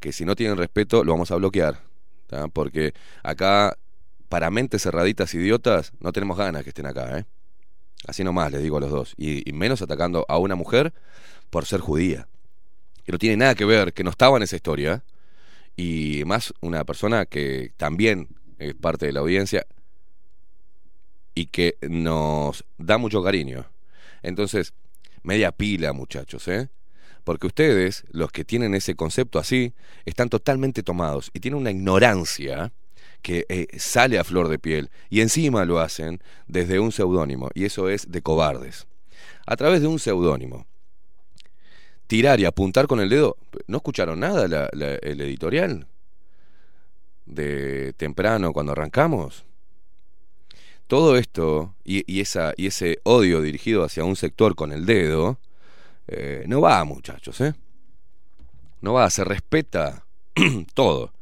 que si no tienen respeto lo vamos a bloquear. Porque acá, para mentes cerraditas idiotas, no tenemos ganas que estén acá, ¿eh? Así nomás les digo a los dos. Y, y menos atacando a una mujer por ser judía. Que no tiene nada que ver, que no estaba en esa historia. Y más una persona que también es parte de la audiencia y que nos da mucho cariño. Entonces, media pila, muchachos, ¿eh? Porque ustedes, los que tienen ese concepto así, están totalmente tomados y tienen una ignorancia que eh, sale a flor de piel y encima lo hacen desde un seudónimo y eso es de cobardes. A través de un seudónimo. Tirar y apuntar con el dedo. ¿No escucharon nada el editorial? De temprano cuando arrancamos. Todo esto y esa, y ese odio dirigido hacia un sector con el dedo, eh, no va, muchachos, ¿eh? No va, se respeta [CLEARS THROAT] todo.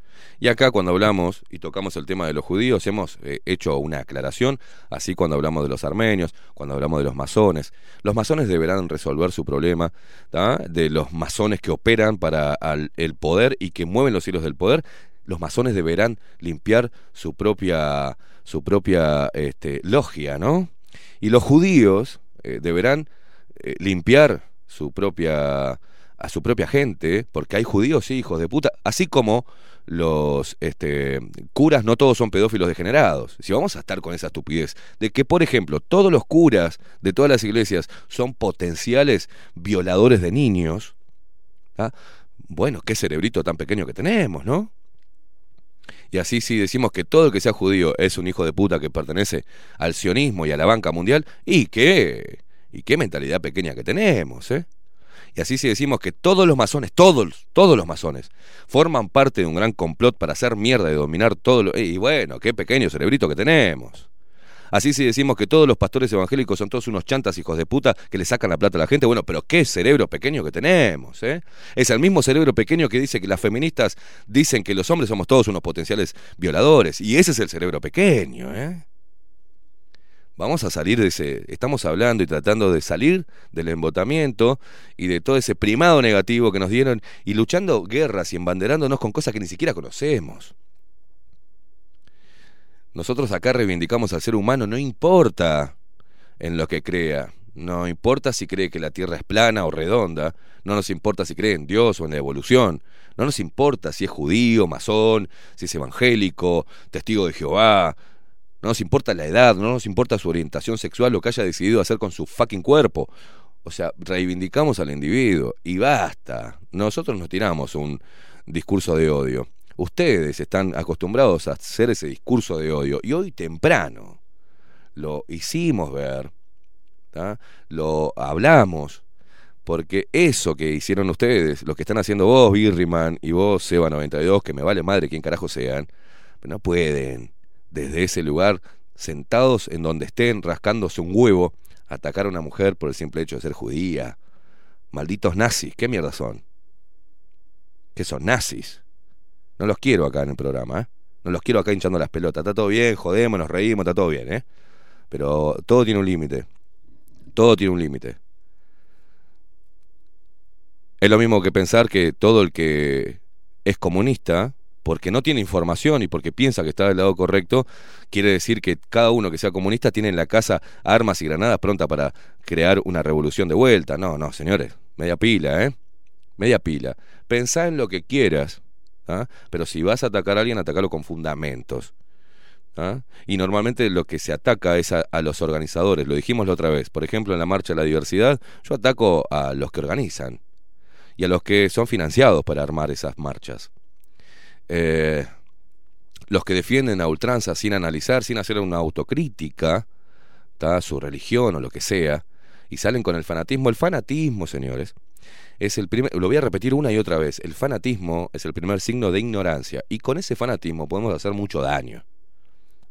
Y acá cuando hablamos y tocamos el tema de los judíos, hemos eh, hecho una aclaración, así cuando hablamos de los armenios, cuando hablamos de los masones. Los masones deberán resolver su problema de los masones que operan para el poder y que mueven los hilos del poder. Los masones deberán limpiar su propia, su propia este, logia, ¿no? Y los judíos eh, deberán limpiar su propia a su propia gente, porque hay judíos sí, hijos de puta, así como los este, curas no todos son pedófilos degenerados. Si vamos a estar con esa estupidez de que, por ejemplo, todos los curas de todas las iglesias son potenciales violadores de niños, ¿ah? bueno, qué cerebrito tan pequeño que tenemos, ¿no? Y así si decimos que todo el que sea judío es un hijo de puta que pertenece al sionismo y a la banca mundial, y qué, y qué mentalidad pequeña que tenemos, ¿eh? Y así si decimos que todos los masones, todos, todos los masones, forman parte de un gran complot para hacer mierda y dominar todo lo... Y bueno, qué pequeño cerebrito que tenemos. Así si decimos que todos los pastores evangélicos son todos unos chantas hijos de puta que le sacan la plata a la gente, bueno, pero qué cerebro pequeño que tenemos, ¿eh? Es el mismo cerebro pequeño que dice que las feministas dicen que los hombres somos todos unos potenciales violadores. Y ese es el cerebro pequeño, ¿eh? Vamos a salir de ese, estamos hablando y tratando de salir del embotamiento y de todo ese primado negativo que nos dieron y luchando guerras y embanderándonos con cosas que ni siquiera conocemos. Nosotros acá reivindicamos al ser humano, no importa en lo que crea, no importa si cree que la Tierra es plana o redonda, no nos importa si cree en Dios o en la evolución, no nos importa si es judío, masón, si es evangélico, testigo de Jehová, no nos importa la edad, no nos importa su orientación sexual, lo que haya decidido hacer con su fucking cuerpo. O sea, reivindicamos al individuo y basta. Nosotros nos tiramos un discurso de odio. Ustedes están acostumbrados a hacer ese discurso de odio y hoy temprano lo hicimos ver, lo hablamos, porque eso que hicieron ustedes, lo que están haciendo vos, Birriman, y vos, Seba92, que me vale madre quién carajo sean, no pueden desde ese lugar, sentados en donde estén, rascándose un huevo, atacar a una mujer por el simple hecho de ser judía. Malditos nazis, ¿qué mierda son? ¿Qué son nazis? No los quiero acá en el programa, ¿eh? No los quiero acá hinchando las pelotas. Está todo bien, jodemos, nos reímos, está todo bien, ¿eh? Pero todo tiene un límite. Todo tiene un límite. Es lo mismo que pensar que todo el que es comunista, porque no tiene información y porque piensa que está del lado correcto, quiere decir que cada uno que sea comunista tiene en la casa armas y granadas prontas para crear una revolución de vuelta. No, no, señores, media pila, ¿eh? Media pila. Pensá en lo que quieras, ¿ah? pero si vas a atacar a alguien, atacalo con fundamentos. ¿ah? Y normalmente lo que se ataca es a, a los organizadores, lo dijimos la otra vez. Por ejemplo, en la Marcha de la Diversidad, yo ataco a los que organizan y a los que son financiados para armar esas marchas. Eh, los que defienden a ultranza sin analizar, sin hacer una autocrítica, ¿tá? su religión o lo que sea, y salen con el fanatismo. El fanatismo, señores, es el primer, lo voy a repetir una y otra vez, el fanatismo es el primer signo de ignorancia, y con ese fanatismo podemos hacer mucho daño,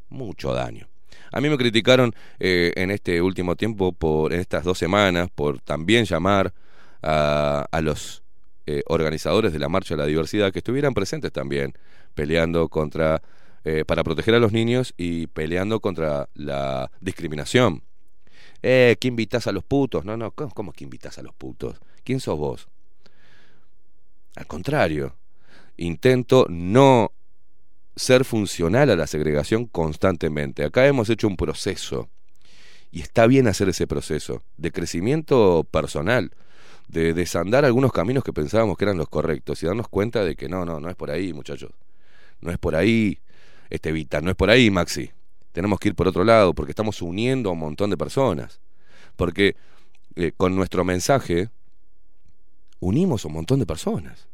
mucho daño. A mí me criticaron eh, en este último tiempo, por en estas dos semanas, por también llamar a, a los eh, organizadores de la Marcha de la Diversidad que estuvieran presentes también, peleando contra, eh, para proteger a los niños y peleando contra la discriminación. Eh, ¿qué invitas a los putos? No, no, ¿cómo, cómo que invitas a los putos? ¿Quién sos vos? Al contrario, intento no ser funcional a la segregación constantemente. Acá hemos hecho un proceso y está bien hacer ese proceso de crecimiento personal de desandar algunos caminos que pensábamos que eran los correctos y darnos cuenta de que no, no, no es por ahí, muchachos. No es por ahí, este Vita, no es por ahí, Maxi. Tenemos que ir por otro lado porque estamos uniendo a un montón de personas. Porque eh, con nuestro mensaje unimos a un montón de personas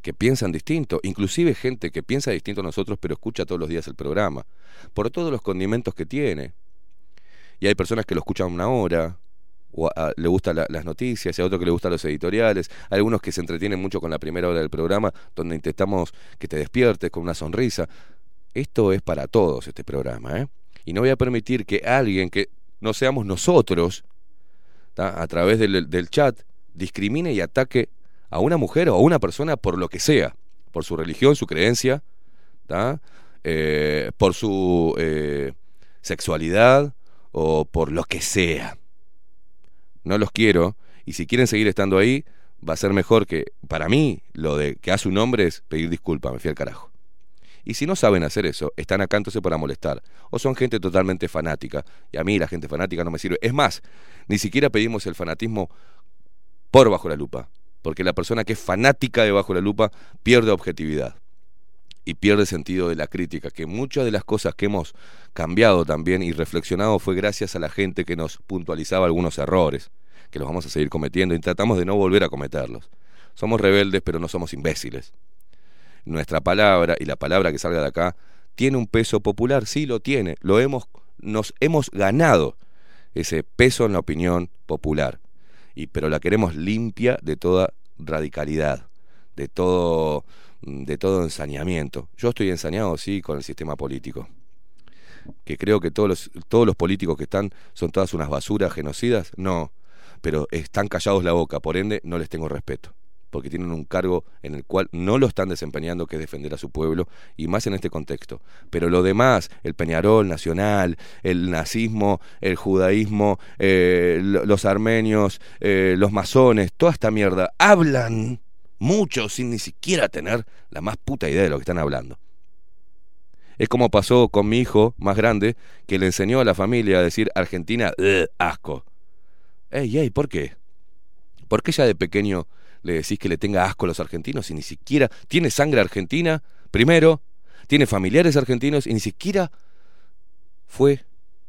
que piensan distinto, inclusive gente que piensa distinto a nosotros pero escucha todos los días el programa, por todos los condimentos que tiene. Y hay personas que lo escuchan una hora, o a, le gustan la, las noticias, y a otro que le gustan los editoriales, hay algunos que se entretienen mucho con la primera hora del programa, donde intentamos que te despiertes con una sonrisa. Esto es para todos este programa, ¿eh? Y no voy a permitir que alguien que no seamos nosotros, a través del, chat, discrimine y ataque a una mujer o a una persona por lo que sea, por su religión, su creencia. Eh, por su eh, sexualidad o por lo que sea. No los quiero y si quieren seguir estando ahí, va a ser mejor que, para mí, lo de que hace un hombre es pedir disculpas, me fui al carajo. Y si no saben hacer eso, están acá para molestar. O son gente totalmente fanática. Y a mí la gente fanática no me sirve. Es más, ni siquiera pedimos el fanatismo por bajo la lupa. Porque la persona que es fanática de bajo la lupa pierde objetividad. Y pierde sentido de la crítica. Que muchas de las cosas que hemos cambiado también y reflexionado fue gracias a la gente que nos puntualizaba algunos errores. Que los vamos a seguir cometiendo y tratamos de no volver a cometerlos. Somos rebeldes, pero no somos imbéciles nuestra palabra y la palabra que salga de acá tiene un peso popular, sí lo tiene, lo hemos nos hemos ganado ese peso en la opinión popular. Y pero la queremos limpia de toda radicalidad, de todo de todo ensañamiento. Yo estoy ensañado sí con el sistema político. Que creo que todos los todos los políticos que están son todas unas basuras genocidas, no, pero están callados la boca, por ende no les tengo respeto porque tienen un cargo en el cual no lo están desempeñando, que es defender a su pueblo, y más en este contexto. Pero lo demás, el Peñarol nacional, el nazismo, el judaísmo, eh, los armenios, eh, los masones, toda esta mierda, hablan mucho sin ni siquiera tener la más puta idea de lo que están hablando. Es como pasó con mi hijo más grande, que le enseñó a la familia a decir Argentina, asco. Ey, ey, ¿por qué? ¿Por qué ya de pequeño le decís que le tenga asco a los argentinos y ni siquiera tiene sangre argentina, primero, tiene familiares argentinos y ni siquiera fue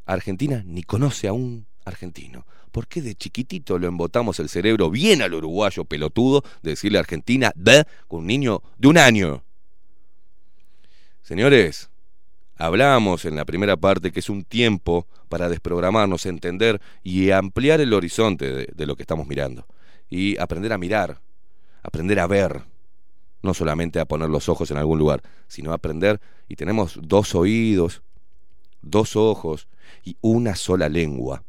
a Argentina ni conoce a un argentino. ¿Por qué de chiquitito lo embotamos el cerebro bien al uruguayo pelotudo de decirle a Argentina de con un niño de un año? Señores, hablamos en la primera parte que es un tiempo para desprogramarnos, entender y ampliar el horizonte de, de lo que estamos mirando y aprender a mirar, aprender a ver, no solamente a poner los ojos en algún lugar, sino a aprender y tenemos dos oídos, dos ojos y una sola lengua.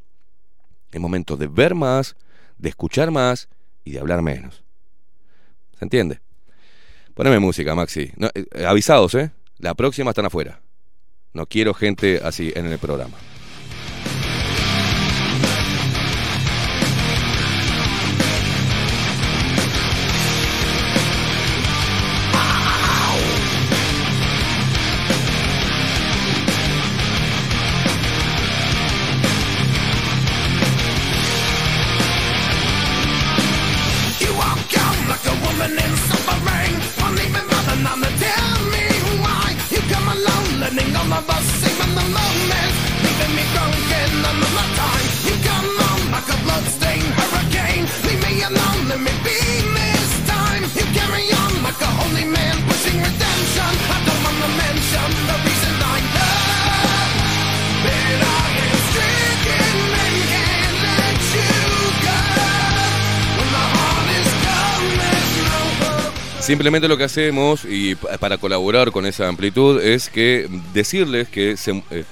Es momento de ver más, de escuchar más y de hablar menos. ¿Se entiende? Poneme música, Maxi. Eh, avisados, ¿eh? La próxima están afuera. No quiero gente así en el programa. Simplemente lo que hacemos, y pa- para colaborar con esa amplitud, es que decirles que se, eh,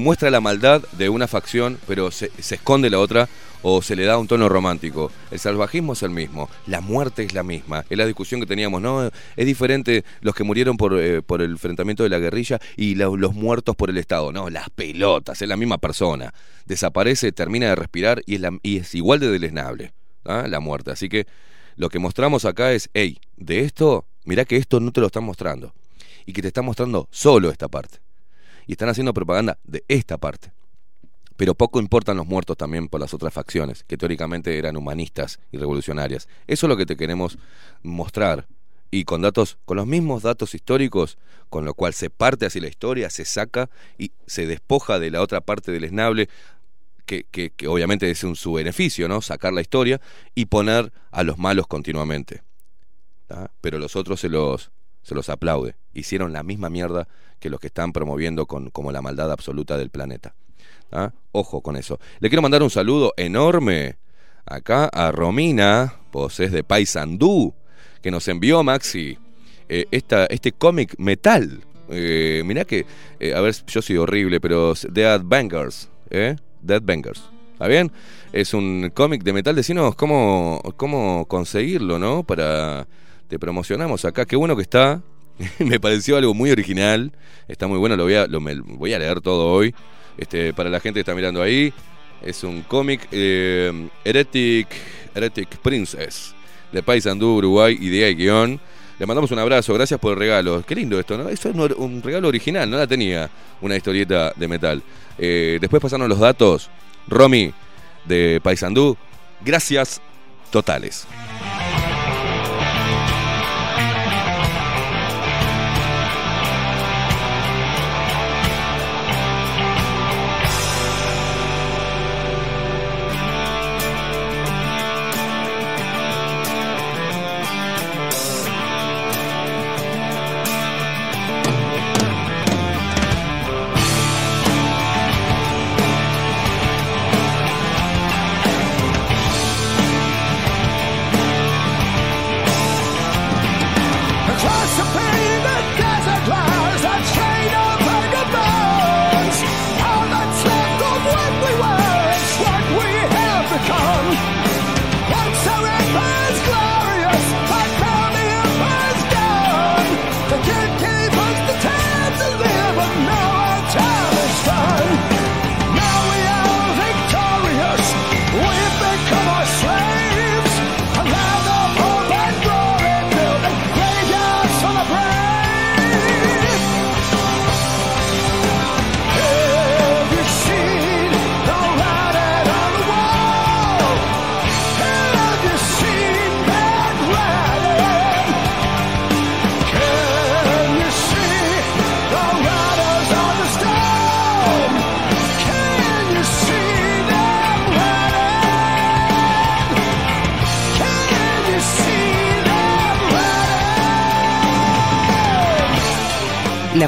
muestra la maldad de una facción, pero se, esconde la otra o se le da un tono romántico. El salvajismo es el mismo, la muerte es la misma. Es la discusión que teníamos, ¿no? Es diferente los que murieron por, eh, el enfrentamiento de la guerrilla y los muertos por el Estado. No, las pelotas, es la misma persona. Desaparece, termina de respirar y es, la- y es igual de deleznable, ¿ah? la muerte. Así que lo que mostramos acá es, hey, de esto, mirá que esto no te lo están mostrando. Y que te están mostrando solo esta parte. Y están haciendo propaganda de esta parte. Pero poco importan los muertos también por las otras facciones, que teóricamente eran humanistas y revolucionarias. Eso es lo que te queremos mostrar. Y con datos, con los mismos datos históricos, con lo cual se parte hacia la historia, se saca y se despoja de la otra parte del esnable, que, que- que obviamente es un su beneficio, ¿no? Sacar la historia y poner a los malos continuamente. Pero los otros se los, se los aplaude. Hicieron la misma mierda que los que están promoviendo con, como la maldad absoluta del planeta. ¿tá? Ojo con eso. Le quiero mandar un saludo enorme acá a Romina, pues es de Paysandú, que nos envió Maxi eh, esta, este cómic metal. Eh, mirá que, eh, a ver, yo soy horrible, pero Dead Bangers, ¿eh? Dead Bangers. ¿Está bien? Es un cómic de metal. Decinos cómo, cómo conseguirlo, ¿no? Para. Te promocionamos acá. Qué bueno que está. [LAUGHS] me pareció algo muy original. Está muy bueno, lo voy a, lo, me- voy a leer todo hoy. Este, para la gente que está mirando ahí, es un cómic eh, Heretic, Heretic Princess de Paysandú, Uruguay y de guion. Le mandamos un abrazo, gracias por el regalo. Qué lindo esto, ¿no? Esto es un regalo original, no la tenía una historieta de metal. Eh, después pasaron los datos. Romy de Paysandú, gracias totales.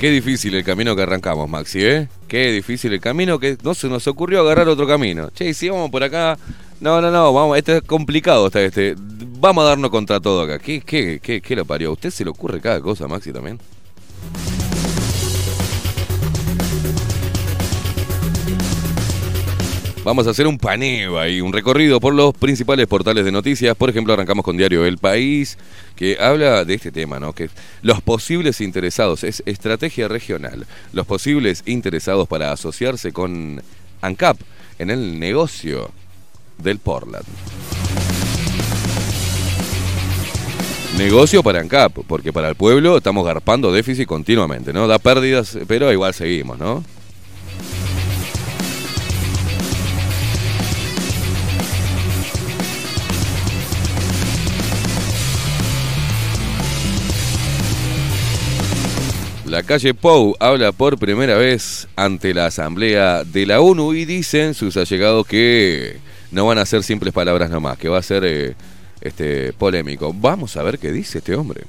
Qué difícil el camino que arrancamos, Maxi, ¿eh? Qué difícil el camino que no se nos ocurrió agarrar otro camino. Che, si vamos por acá. No, no, no, vamos, este es complicado está este. Vamos a darnos contra todo acá. ¿Qué, qué, qué, qué lo parió? ¿A usted se le ocurre cada cosa, Maxi, también? Vamos a hacer un paneo ahí, un recorrido por los principales portales de noticias. Por ejemplo, arrancamos con Diario El País, que habla de este tema, ¿no? Que los posibles interesados, es estrategia regional, los posibles interesados para asociarse con ANCAP en el negocio del Portland. Negocio para ANCAP, porque para el pueblo estamos garpando déficit continuamente, ¿no? Da pérdidas, pero igual seguimos, ¿no? La calle Pou habla por primera vez ante la Asamblea de la ONU y dicen sus allegados que no van a ser simples palabras nomás, que va a ser eh, este, polémico. Vamos a ver qué dice este hombre.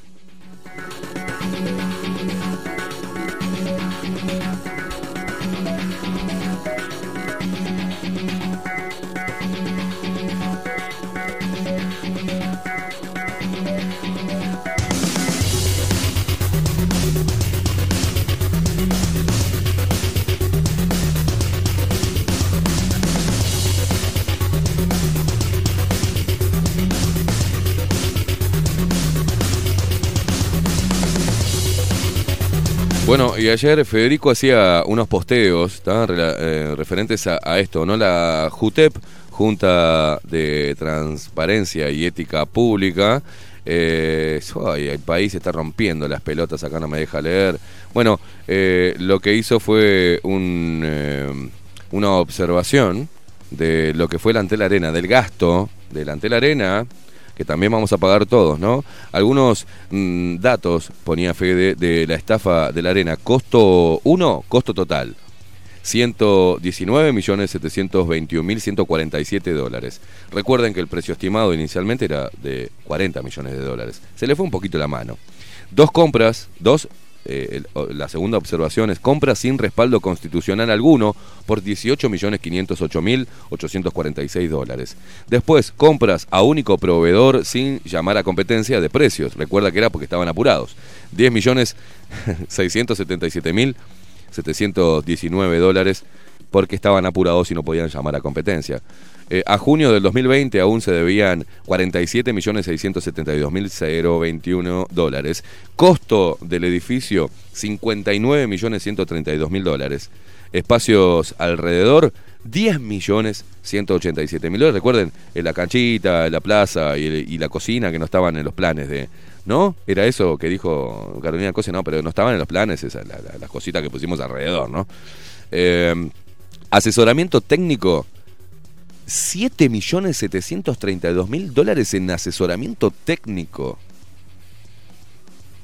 Bueno, y ayer Federico hacía unos posteos eh, referentes a, esto, ¿no? La JUTEP, Junta de Transparencia y Ética Pública, Eh, el país está rompiendo las pelotas, acá no me deja leer. Bueno, eh, lo que hizo fue un, eh, una observación de lo que fue la Antel Arena, del gasto de la Arena, que también vamos a pagar todos, ¿no? Algunos mm, datos ponía Fede de la estafa de la Arena. Costo 1, costo total. 119.721.147 dólares. Recuerden que el precio estimado inicialmente era de 40 millones de dólares. Se le fue un poquito la mano. Dos compras, dos, eh, la segunda observación es compras sin respaldo constitucional alguno por 18.508.846 dólares. Después, compras a único proveedor sin llamar a competencia de precios. Recuerda que era porque estaban apurados. 10.677.000 719 dólares porque estaban apurados y no podían llamar a competencia. Eh, a junio del 2020 aún se debían 47.672.021 dólares. Costo del edificio 59.132.000 dólares. Espacios alrededor 10.187.000 dólares. Recuerden, en la canchita, la plaza y, la cocina que no estaban en los planes de... ¿No? Era eso que dijo Carolina Cose, no, pero no estaban en los planes esas, la- las cositas que pusimos alrededor, ¿no? Eh, asesoramiento técnico, 7.732.000 dólares en asesoramiento técnico.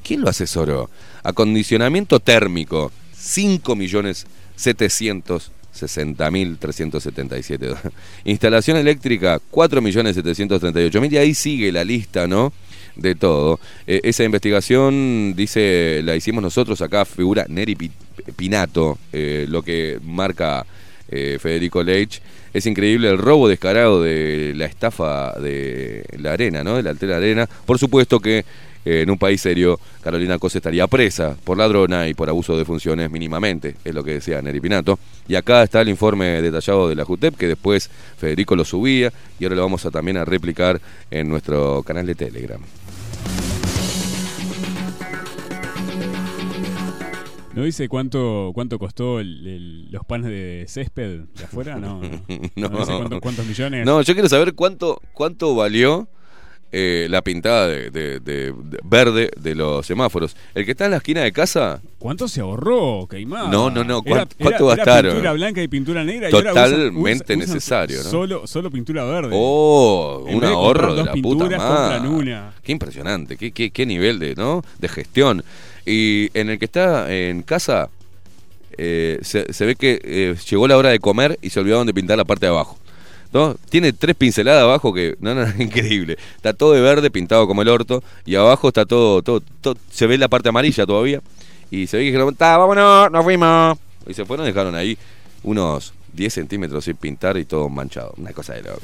¿Quién lo asesoró? Acondicionamiento térmico, 5.760.377 dólares. Instalación eléctrica, 4.738.000 y ahí sigue la lista, ¿no? De todo. Eh, esa investigación, dice, la hicimos nosotros, acá figura Neri Pi- Pinato, eh, lo que marca eh, Federico Leitch. Es increíble el robo descarado de la estafa de la arena, ¿no? De la Altera Arena. Por supuesto que eh, en un país serio, Carolina Cosa estaría presa por ladrona y por abuso de funciones mínimamente, es lo que decía Neri Pinato. Y acá está el informe detallado de la JUTEP, que después Federico lo subía y ahora lo vamos a también a replicar en nuestro canal de Telegram. ¿No dice cuánto cuánto costó el- el- los panes de césped de afuera? No, no. No. [LAUGHS] ¿No dice cuántos, cuántos millones? No, yo quiero saber cuánto, cuánto valió eh, la pintada de, de- de- de verde de los semáforos. El que está en la esquina de casa, ¿Cuánto se ahorró, Queimada? No, no, no, Era- ¿cuánto- cuánto era- era gastaron? pintura blanca y pintura negra. y ahora usan- Totalmente usan- necesario, ¿no? Solo, solo pintura verde. oh, En un ahorro de la puta madre. Qué impresionante, qué, qué, qué nivel de, ¿no? de gestión. Y en el que está en casa, eh, se, ve que eh, llegó la hora de comer y se olvidaron de pintar la parte de abajo. ¿no? Tiene tres pinceladas abajo que, no, no, [LAUGHS] increíble. Está todo de verde, pintado como el orto, y abajo está todo, todo, se ve la parte amarilla todavía. Y se ve que dijeron, "Ta, vámonos, nos fuimos. Y se fueron, dejaron ahí unos 10 centímetros sin pintar y todo manchado. Una cosa de loco.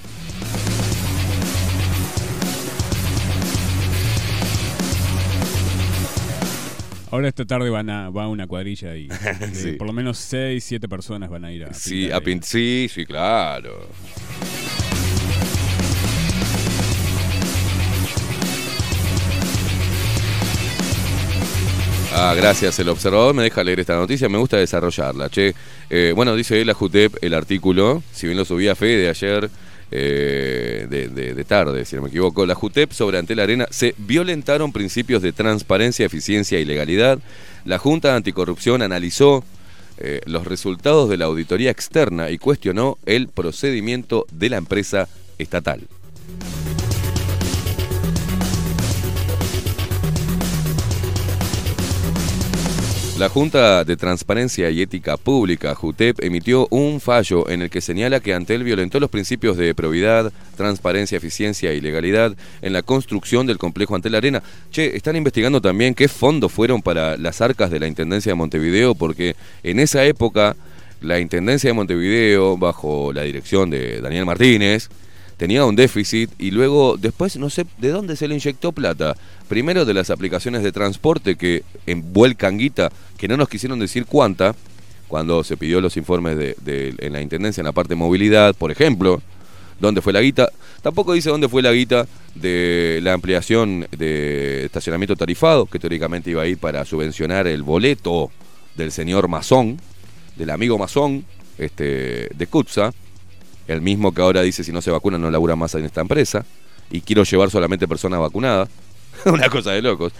Ahora esta tarde van a, va una cuadrilla y [LAUGHS] Sí. por lo menos 6, 7 personas van a ir a Sí, a pin- sí, sí, claro. Ah, gracias. El observador me deja leer esta noticia. Me gusta desarrollarla, che. Eh, bueno, dice la JUTEP el artículo, si bien lo subía Fe de ayer, eh, de, de- de tarde, si no me equivoco. La JUTEP sobre Antel Arena se violentaron principios de transparencia, eficiencia y legalidad. La Junta Anticorrupción analizó eh, los resultados de la auditoría externa y cuestionó el procedimiento de la empresa estatal. La Junta de Transparencia y Ética Pública, JUTEP, emitió un fallo en el que señala que Antel violentó los principios de probidad, transparencia, eficiencia y legalidad en la construcción del complejo Antel Arena. Che, están investigando también qué fondos fueron para las arcas de la Intendencia de Montevideo, porque en esa época la Intendencia de Montevideo, bajo la dirección de Daniel Martínez, tenía un déficit y luego después no sé de dónde se le inyectó plata. Primero de las aplicaciones de transporte que envuelcan guita, que no nos quisieron decir cuánta, cuando se pidió los informes de, en la Intendencia en la parte de movilidad, por ejemplo, dónde fue la guita. Tampoco dice dónde fue la guita de la ampliación de estacionamiento tarifado, que teóricamente iba a ir para subvencionar el boleto del señor Mazón, del amigo Mazón, este, de Cutsa, el mismo que ahora dice si no se vacuna no labura más en esta empresa, y quiero llevar solamente personas vacunadas. [LAUGHS] Una cosa de locos.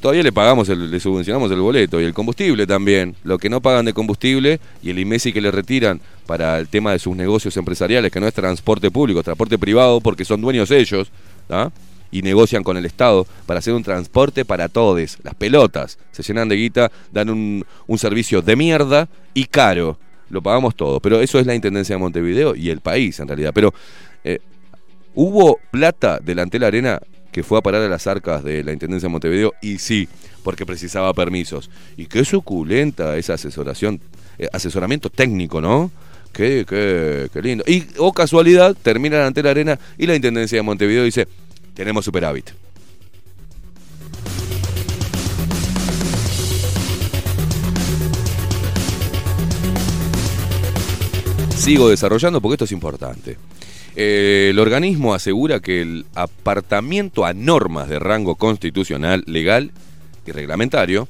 Todavía le pagamos, el- le subvencionamos el boleto y el combustible también. Lo que no pagan de combustible y el IMESI que le retiran para el tema de sus negocios empresariales, que no es transporte público, transporte privado, porque son dueños ellos, ¿ah? y negocian con el Estado para hacer un transporte para todos. Las pelotas se llenan de guita, dan un servicio de mierda y caro. Lo pagamos todo. Pero eso es la Intendencia de Montevideo y el país, en realidad. Pero eh, hubo plata delante de la arena que fue a parar a las arcas de la Intendencia de Montevideo y sí, porque precisaba permisos. Y qué suculenta esa asesoración, eh, asesoramiento técnico, ¿no? Qué, qué, qué lindo. Y, o casualidad, termina ante la arena y la Intendencia de Montevideo dice, tenemos superávit. Sigo desarrollando porque esto es importante. Eh, el organismo asegura que el apartamiento a normas de rango constitucional, legal y reglamentario,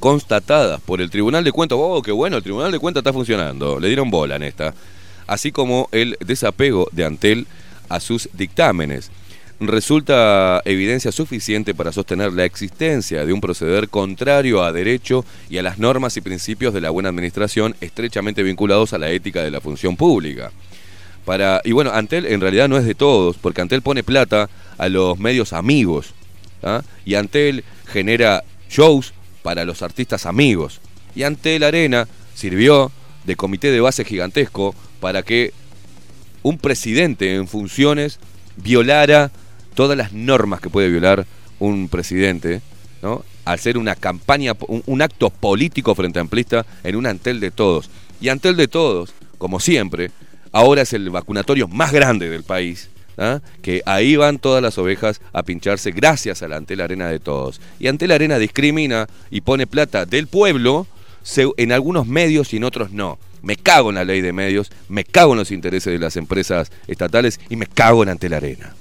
constatadas por el Tribunal de Cuentas, oh, qué bueno, el Tribunal de Cuentas está funcionando, le dieron bola en esta, así como el desapego de Antel a sus dictámenes. Resulta evidencia suficiente para sostener la existencia de un proceder contrario a derecho y a las normas y principios de la buena administración estrechamente vinculados a la ética de la función pública. Para, y bueno, Antel en realidad no es de todos, porque Antel pone plata a los medios amigos. ¿ah? Y Antel genera shows para los artistas amigos. Y Antel Arena sirvió de comité de base gigantesco para que un presidente en funciones violara todas las normas que puede violar un presidente, ¿no? Ser una campaña, un, acto político frente a amplista en un Antel de todos. Y Antel de todos, como siempre, ahora es el vacunatorio más grande del país. ¿ah? Que ahí van todas las ovejas a pincharse gracias a la Antel Arena de todos. Y Antel Arena discrimina y pone plata del pueblo en algunos medios y en otros no. Me cago en la ley de medios, me cago en los intereses de las empresas estatales y me cago en Antel Arena.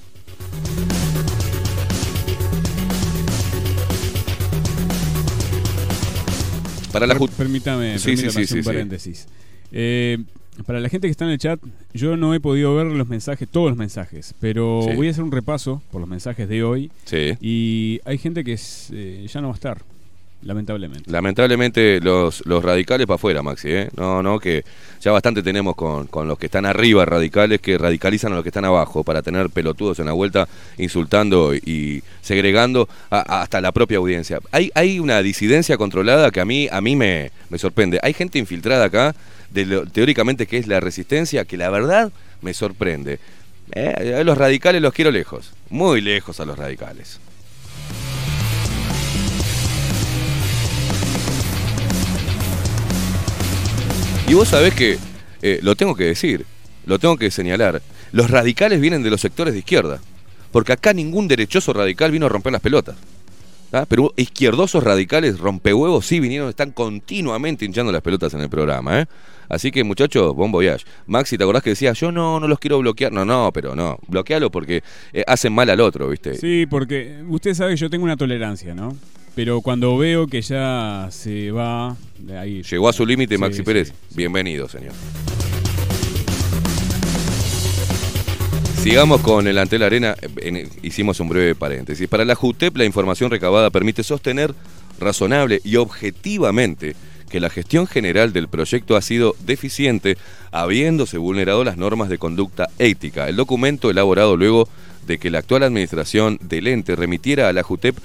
Para la Permítame, Sí, permítame sí, hacer sí, un paréntesis. Eh, para la gente que está en el chat, yo no he podido ver los mensajes, todos los mensajes, pero voy a hacer un repaso por los mensajes de hoy. Sí. Y hay gente que es, eh, ya no va a estar, lamentablemente. Lamentablemente los, los radicales para afuera, Maxi, ¿eh? No, no, que ya bastante tenemos con, con los que están arriba radicales que radicalizan a los que están abajo para tener pelotudos en la vuelta insultando y segregando a- hasta la propia audiencia. Hay, hay una disidencia controlada que a mí, a mí me, me sorprende. Hay gente infiltrada acá, de lo- teóricamente que es la resistencia, que la verdad me sorprende. Eh, los radicales los quiero lejos, muy lejos a los radicales. Y vos sabés que, eh, lo tengo que decir, lo tengo que señalar, los radicales vienen de los sectores de izquierda, porque acá ningún derechoso radical vino a romper las pelotas. ¿tá? Pero izquierdosos radicales, rompehuevos, sí vinieron, están continuamente hinchando las pelotas en el programa. ¿eh? Así que muchachos, bon voyage. Maxi, ¿te acordás que decía, yo no, no los quiero bloquear? No, no, pero no, bloquealo porque eh, hacen mal al otro, ¿viste? Sí, porque usted sabe yo tengo una tolerancia, ¿no? Pero cuando veo que ya se va de ahí. Llegó a su límite Maxi sí, Pérez. sí. Bienvenido, señor. Sigamos con el Antel Arena. Eh, en- hicimos un breve paréntesis. Para la JUTEP, la información recabada permite sostener razonable y objetivamente que la gestión general del proyecto ha sido deficiente, habiéndose vulnerado las normas de conducta ética. El documento elaborado luego de que la actual administración del ente remitiera a la JUTEP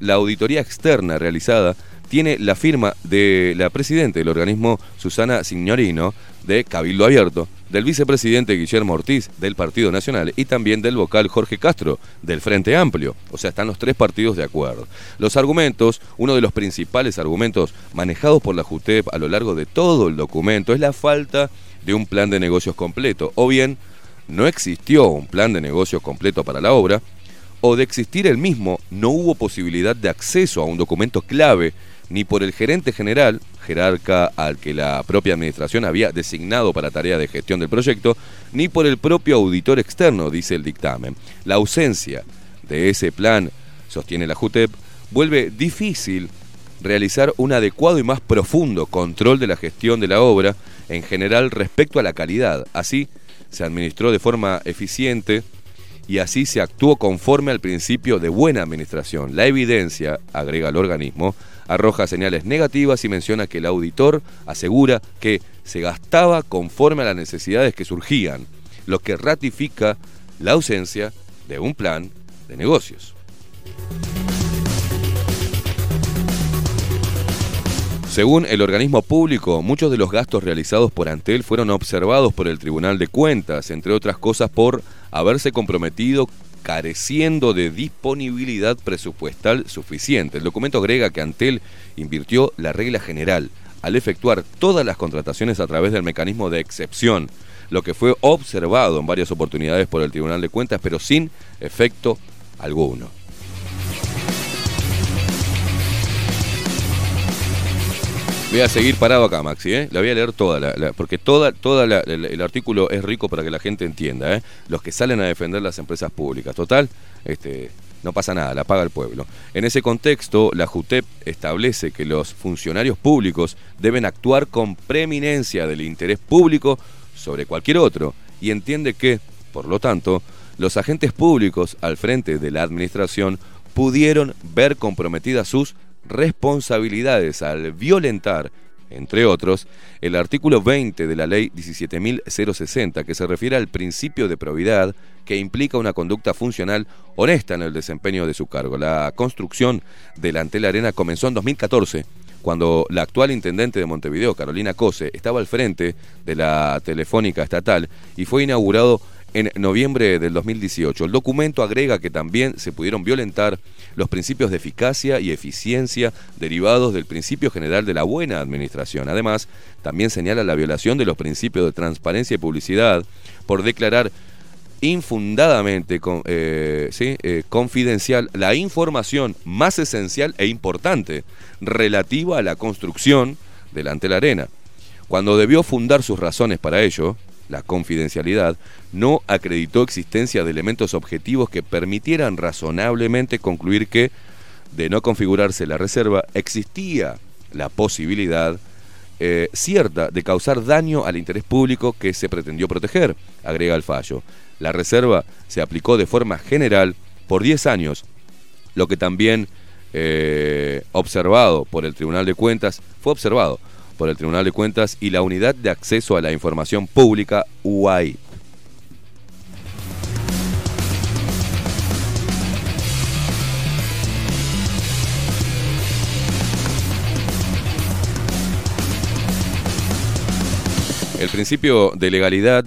la auditoría externa realizada tiene la firma de la presidenta del organismo Susana Signorino de Cabildo Abierto, del vicepresidente Guillermo Ortiz del Partido Nacional y también del vocal Jorge Castro del Frente Amplio. O sea, están los tres partidos de acuerdo. Los argumentos, uno de los principales argumentos manejados por la JUTEP a lo largo de todo el documento es la falta de un plan de negocios completo, o bien no existió un plan de negocios completo para la obra, o de existir el mismo, no hubo posibilidad de acceso a un documento clave ni por el gerente general, jerarca al que la propia administración había designado para tarea de gestión del proyecto, ni por el propio auditor externo, dice el dictamen. La ausencia de ese plan, sostiene la JUTEP, vuelve difícil realizar un adecuado y más profundo control de la gestión de la obra en general respecto a la calidad. Así, se administró de forma eficiente y así se actuó conforme al principio de buena administración. La evidencia, agrega el organismo, arroja señales negativas y menciona que el auditor asegura que se gastaba conforme a las necesidades que surgían, lo que ratifica la ausencia de un plan de negocios. Según el organismo público, muchos de los gastos realizados por Antel fueron observados por el Tribunal de Cuentas, entre otras cosas por haberse comprometido careciendo de disponibilidad presupuestal suficiente. El documento agrega que Antel invirtió la regla general al efectuar todas las contrataciones a través del mecanismo de excepción, lo que fue observado en varias oportunidades por el Tribunal de Cuentas, pero sin efecto alguno. Voy a seguir parado acá, Maxi, ¿eh? La voy a leer toda, la- la- porque toda, toda la- el, el artículo es rico para que la gente entienda, ¿eh? Los que salen a defender las empresas públicas. Total, este, no pasa nada, la paga el pueblo. En ese contexto, la JUTEP establece que los funcionarios públicos deben actuar con preeminencia del interés público sobre cualquier otro y entiende que, por lo tanto, los agentes públicos al frente de la administración pudieron ver comprometidas sus responsabilidades al violentar, entre otros, el artículo 20 de la ley 17.060 que se refiere al principio de probidad que implica una conducta funcional honesta en el desempeño de su cargo. La construcción del Antel Arena comenzó en 2014 cuando la actual intendente de Montevideo, Carolina Cose, estaba al frente de la Telefónica Estatal y fue inaugurado en noviembre del 2018. El documento agrega que también se pudieron violentar los principios de eficacia y eficiencia derivados del principio general de la buena administración. Además, también señala la violación de los principios de transparencia y publicidad por declarar infundadamente eh, ¿sí? eh, confidencial la información más esencial e importante relativa a la construcción delante de la arena. Cuando debió fundar sus razones para ello, la confidencialidad, no acreditó existencia de elementos objetivos que permitieran razonablemente concluir que, de no configurarse la reserva, existía la posibilidad eh, cierta de causar daño al interés público que se pretendió proteger, agrega el fallo. La reserva se aplicó de forma general por 10 años, lo que también eh, observado por el Tribunal de Cuentas, fue observado por el Tribunal de Cuentas y la Unidad de Acceso a la Información Pública, UAI. El principio de legalidad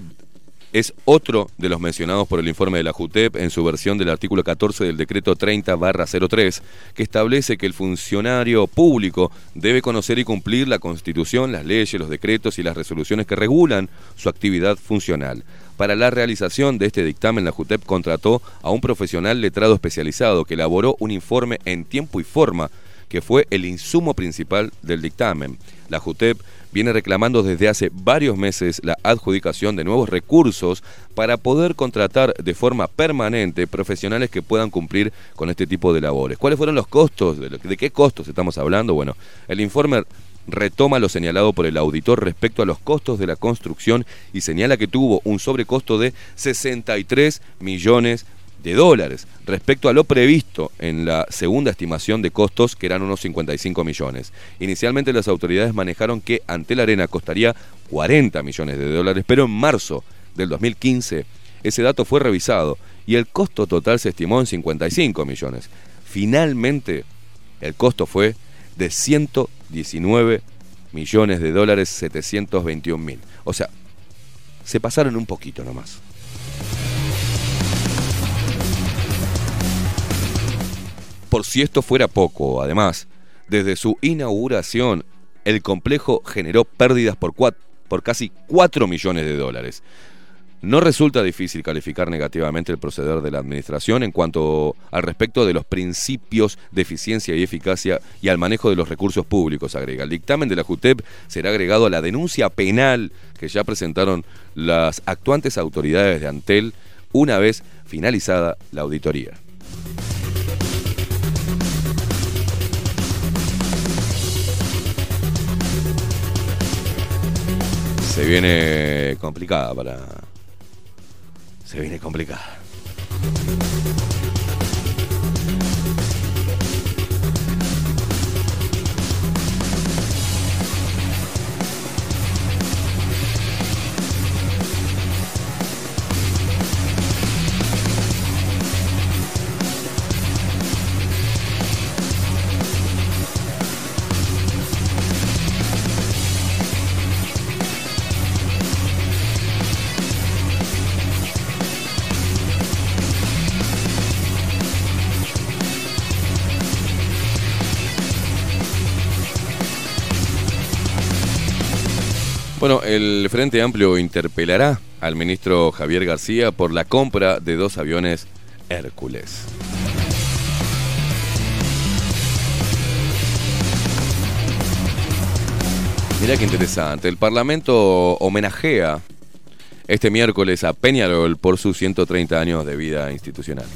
es otro de los mencionados por el informe de la JUTEP en su versión del artículo 14 del decreto 30-03, que establece que el funcionario público debe conocer y cumplir la Constitución, las leyes, los decretos y las resoluciones que regulan su actividad funcional. Para la realización de este dictamen, la JUTEP contrató a un profesional letrado especializado que elaboró un informe en tiempo y forma que fue el insumo principal del dictamen. La JUTEP viene reclamando desde hace varios meses la adjudicación de nuevos recursos para poder contratar de forma permanente profesionales que puedan cumplir con este tipo de labores. ¿Cuáles fueron los costos? ¿De, qué costos estamos hablando? Bueno, el informe retoma lo señalado por el auditor respecto a los costos de la construcción y señala que tuvo un sobrecosto de 63 millones de dólares respecto a lo previsto en la segunda estimación de costos que eran unos 55 millones. Inicialmente las autoridades manejaron que ante la arena costaría 40 millones de dólares, pero en marzo del 2015 ese dato fue revisado y el costo total se estimó en 55 millones. Finalmente el costo fue de 119 millones de dólares 721 mil. O sea, se pasaron un poquito nomás. Por si esto fuera poco, además, desde su inauguración, el complejo generó pérdidas por, por casi 4 millones de dólares. No resulta difícil calificar negativamente el proceder de la administración en cuanto al respecto de los principios de eficiencia y eficacia y al manejo de los recursos públicos, agrega. El dictamen de la JUTEP será agregado a la denuncia penal que ya presentaron las actuantes autoridades de Antel una vez finalizada la auditoría. Se viene complicada para. Se viene complicada. El Frente Amplio interpelará al ministro Javier García por la compra de dos aviones Hércules. Mira qué interesante. El Parlamento homenajea este miércoles a Peñarol por sus 130 años de vida institucional.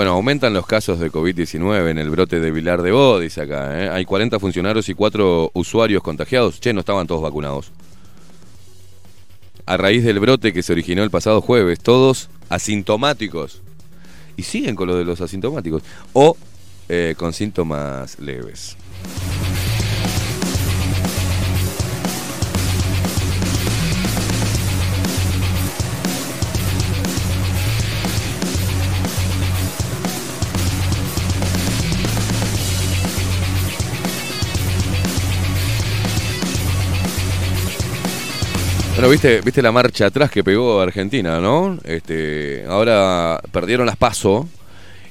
Bueno, aumentan los casos de COVID-19 en el brote de Vilar de Bo, dice acá. ¿eh? Hay 40 funcionarios y 4 usuarios contagiados. Che, no estaban todos vacunados. A raíz del brote que se originó el pasado jueves, todos asintomáticos. Y siguen con lo de los asintomáticos. O eh, con síntomas leves. Bueno, viste, viste la marcha atrás que pegó Argentina, ¿no? Este, ahora perdieron las paso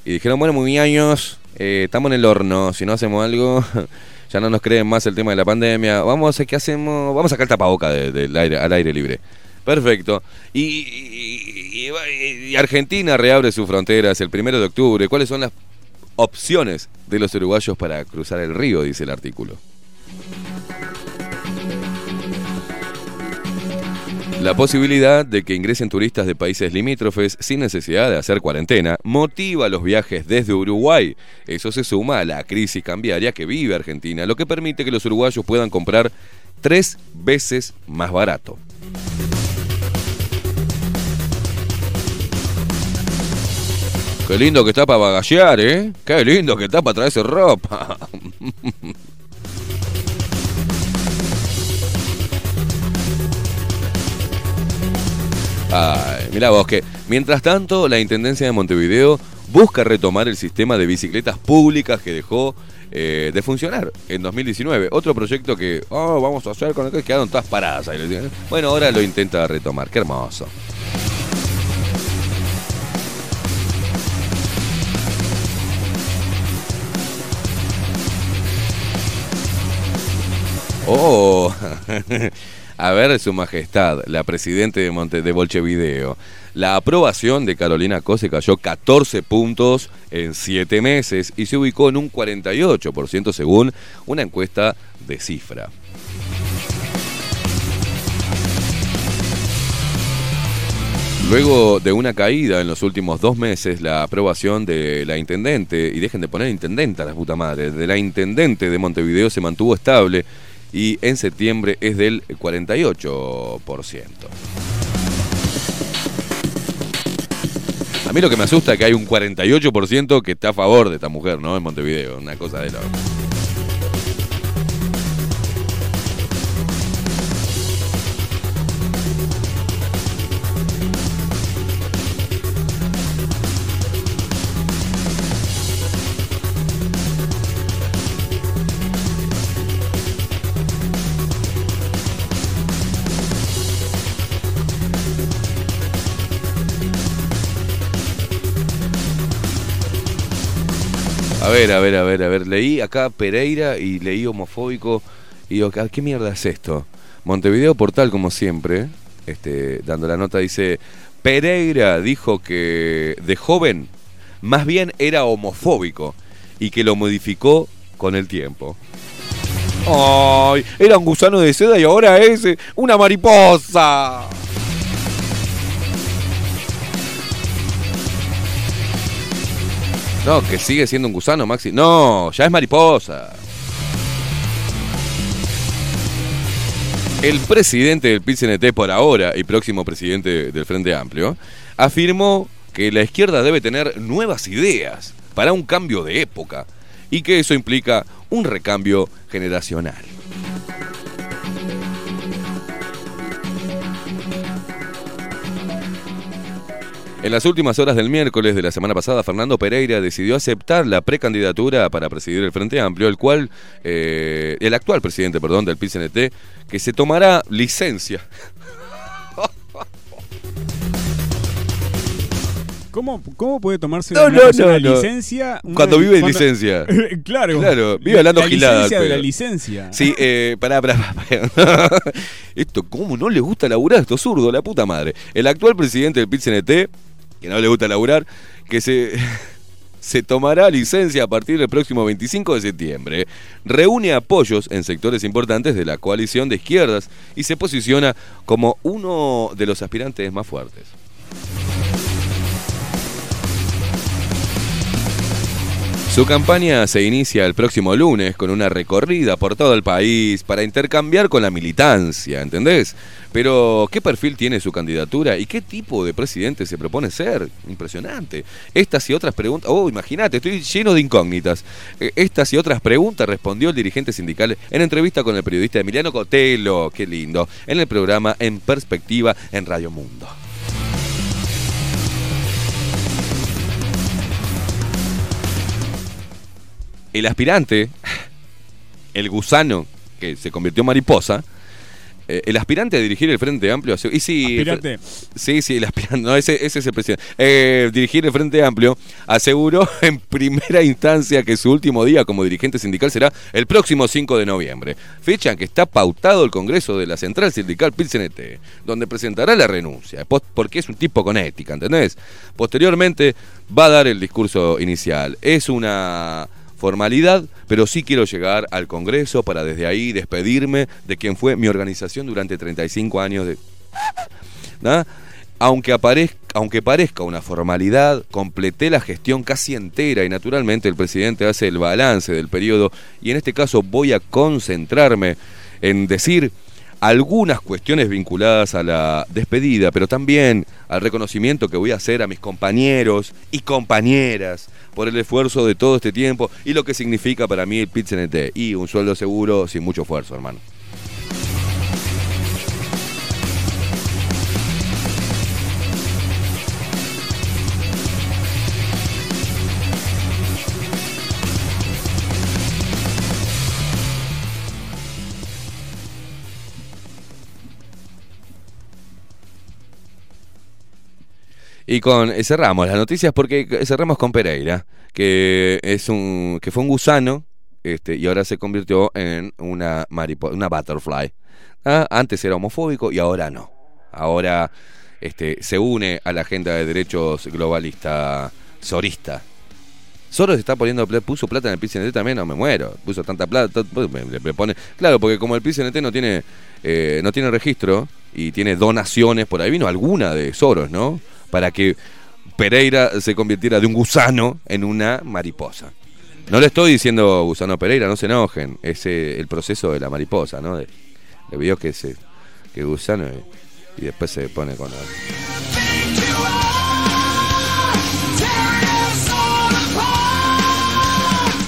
y dijeron, bueno, muy años, eh, estamos en el horno, si no hacemos algo, [LAUGHS] ya no nos creen más el tema de la pandemia, vamos a qué hacemos, vamos a sacar el tapaboca de- del aire, al aire libre. Perfecto. Y- y Argentina reabre sus fronteras el primero de octubre. ¿Cuáles son las opciones de los uruguayos para cruzar el río? Dice el artículo. La posibilidad de que ingresen turistas de países limítrofes sin necesidad de hacer cuarentena motiva los viajes desde Uruguay. Eso se suma a la crisis cambiaria que vive Argentina, lo que permite que los uruguayos puedan comprar tres veces más barato. Qué lindo que está para bagallear, ¿eh? Qué lindo que está para traerse ropa. [LAUGHS] Ay, mirá vos que, mientras tanto, la Intendencia de Montevideo busca retomar el sistema de bicicletas públicas que dejó eh, de funcionar en 2019. Otro proyecto que, oh, vamos a hacer con el que quedaron todas paradas. Bueno, ahora lo intenta retomar. Qué hermoso. Oh, [LAUGHS] a ver, Su Majestad, la presidente de, Monte, de Bolchevideo. La aprobación de Carolina Cose cayó 14 puntos en 7 meses y se ubicó en un 48% según una encuesta de cifra. Luego de una caída en los últimos dos meses, la aprobación de la intendente, y dejen de poner intendenta la puta madre, de la intendente de Montevideo se mantuvo estable y en septiembre es del 48%. A mí lo que me asusta es que hay un 48% que está a favor de esta mujer, ¿no? En Montevideo, una cosa de la... ver, a ver, a ver, a ver. Leí acá Pereira y leí homofóbico. Y digo, ¿qué qué mierda es esto? Montevideo Portal, como siempre, este, dando la nota, dice: Pereira dijo que de joven más bien era homofóbico y que lo modificó con el tiempo. ¡Ay! Era un gusano de seda y ahora es eh, una mariposa. No, que sigue siendo un gusano, Maxi. No, ya es mariposa. El presidente del PCNT por ahora y próximo presidente del Frente Amplio afirmó que la izquierda debe tener nuevas ideas para un cambio de época y que eso implica un recambio generacional. En las últimas horas del miércoles de la semana pasada, Fernando Pereira decidió aceptar la precandidatura para presidir el Frente Amplio, el cual, eh, el actual presidente, perdón, del PCNT, que se tomará licencia. [LAUGHS] ¿Cómo, ¿Cómo puede tomarse No, una no, no, licencia? una- Cuando vive en cuando- licencia. [LAUGHS] claro. Claro, vive hablando la gilada licencia de la licencia. Sí, eh, pará, pará, pará. [LAUGHS] Esto, ¿cómo no le gusta laburar? Esto es zurdo, la puta madre. El actual presidente del PIT-CNT, que no le gusta laburar, que se, [LAUGHS] se tomará licencia a partir del próximo 25 de septiembre. Reúne apoyos en sectores importantes de la coalición de izquierdas y se posiciona como uno de los aspirantes más fuertes. Su campaña se inicia el próximo lunes con una recorrida por todo el país para intercambiar con la militancia, ¿entendés? Pero, ¿qué perfil tiene su candidatura y qué tipo de presidente se propone ser? Impresionante. Estas y otras preguntas. Oh, imagínate, estoy lleno de incógnitas. Eh, Estas y otras preguntas respondió el dirigente sindical en entrevista con el periodista Emiliano Cotelo. Qué lindo. En el programa En Perspectiva en Radio Mundo. el aspirante, el gusano que se convirtió en mariposa, eh, el aspirante a dirigir el Frente Amplio. Y sí, Aspirante. Sí, sí, el aspirante. No, ese, ese es el presidente. Eh, dirigir el Frente Amplio aseguró [LAUGHS] en primera instancia que su último día como dirigente sindical será el próximo 5 de noviembre, fecha en que está pautado el Congreso de la Central Sindical PILCNT, donde presentará la renuncia, porque es un tipo con ética, ¿entendés? Posteriormente va a dar el discurso inicial. Es una formalidad, pero sí quiero llegar al Congreso para desde ahí despedirme de quien fue mi organización durante 35 años de... Aunque, aparezca, aunque parezca una formalidad, completé la gestión casi entera y naturalmente el presidente hace el balance del periodo y en este caso voy a concentrarme en decir algunas cuestiones vinculadas a la despedida, pero también al reconocimiento que voy a hacer a mis compañeros y compañeras por el esfuerzo de todo este tiempo y lo que significa para mí el PIT-CNT y un sueldo seguro sin mucho esfuerzo, hermano. Y con eh, cerramos las noticias porque cerramos con Pereira, que es un que fue un gusano este, y ahora se convirtió en una mariposa, una butterfly. Ah, Antes era homofóbico y ahora no. Ahora este, se une a la agenda de derechos globalista sorista. Soros está poniendo puso plata en el PCNT también, no me muero. Puso tanta plata, pues, le pone. Claro, porque como el PCNT no tiene eh, no tiene registro y tiene donaciones por ahí vino alguna de Soros, ¿no? Para que Pereira se convirtiera de un gusano en una mariposa. No le estoy diciendo gusano Pereira, no se enojen. Es eh, el proceso de la mariposa, ¿no? De, de videos que se que gusano y, y después se pone con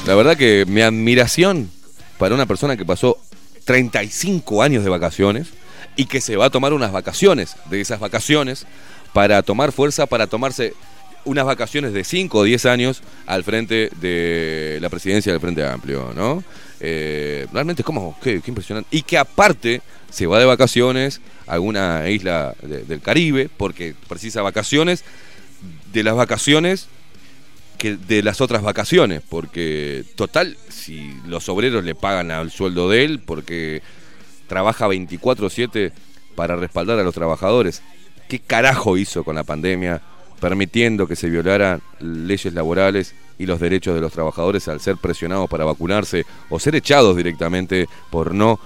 La verdad que mi admiración para una persona que pasó 35 años de vacaciones y que se va a tomar unas vacaciones de esas vacaciones para tomar fuerza, para tomarse unas vacaciones de 5 o 10 años al frente de la presidencia del Frente Amplio, ¿no? Eh, realmente es como, qué, impresionante. Y que aparte se va de vacaciones a alguna isla de- del Caribe, porque precisa vacaciones de las vacaciones que de las otras vacaciones, porque total, si los obreros le pagan al sueldo de él, porque trabaja 24/7 para respaldar a los trabajadores, ¿qué carajo hizo con la pandemia permitiendo que se violaran leyes laborales y los derechos de los trabajadores al ser presionados para vacunarse o ser echados directamente por no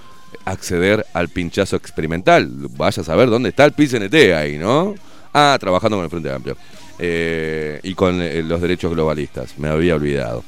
acceder al pinchazo experimental? Vaya a saber dónde está el PCNT ahí, ¿no? Ah, trabajando con el Frente Amplio. eh, y con eh, los derechos globalistas. Me había olvidado.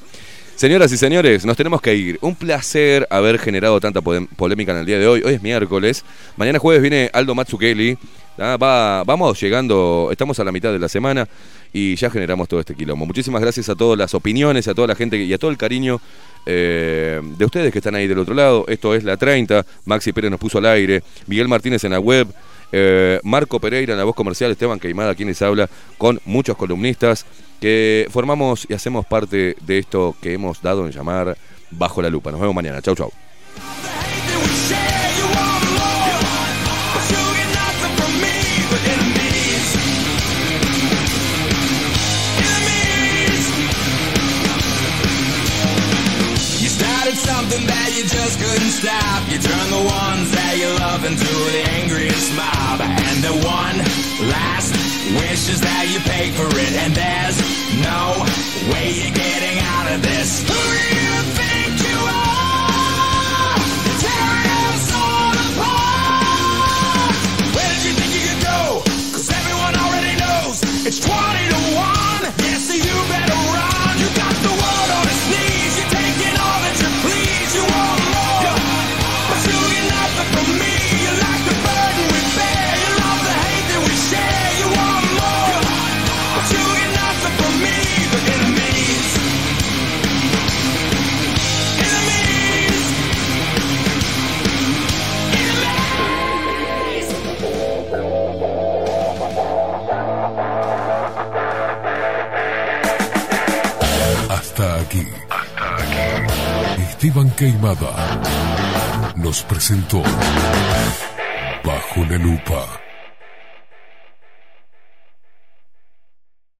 Señoras y señores, nos tenemos que ir. Un placer haber generado tanta polémica en el día de hoy. Hoy es miércoles. Mañana jueves viene Aldo Matsukeli. Ah, va, vamos llegando, estamos a la mitad de la semana y ya generamos todo este quilombo. Muchísimas gracias a todas las opiniones, a toda la gente y a todo el cariño eh, de ustedes que están ahí del otro lado. Esto es La 30, Maxi Pérez nos puso al aire, Miguel Martínez en la web, eh, Marco Pereira en la voz comercial, Esteban Queimada quien les habla, con muchos columnistas que formamos y hacemos parte de esto que hemos dado en llamar Bajo la Lupa. Nos vemos mañana. Chau, chau. Love the angriest mob. And the one last wish is that you pay for it. And there's no way you're getting out of this. Who Esteban Queimada nos presentó Bajo la Lupa.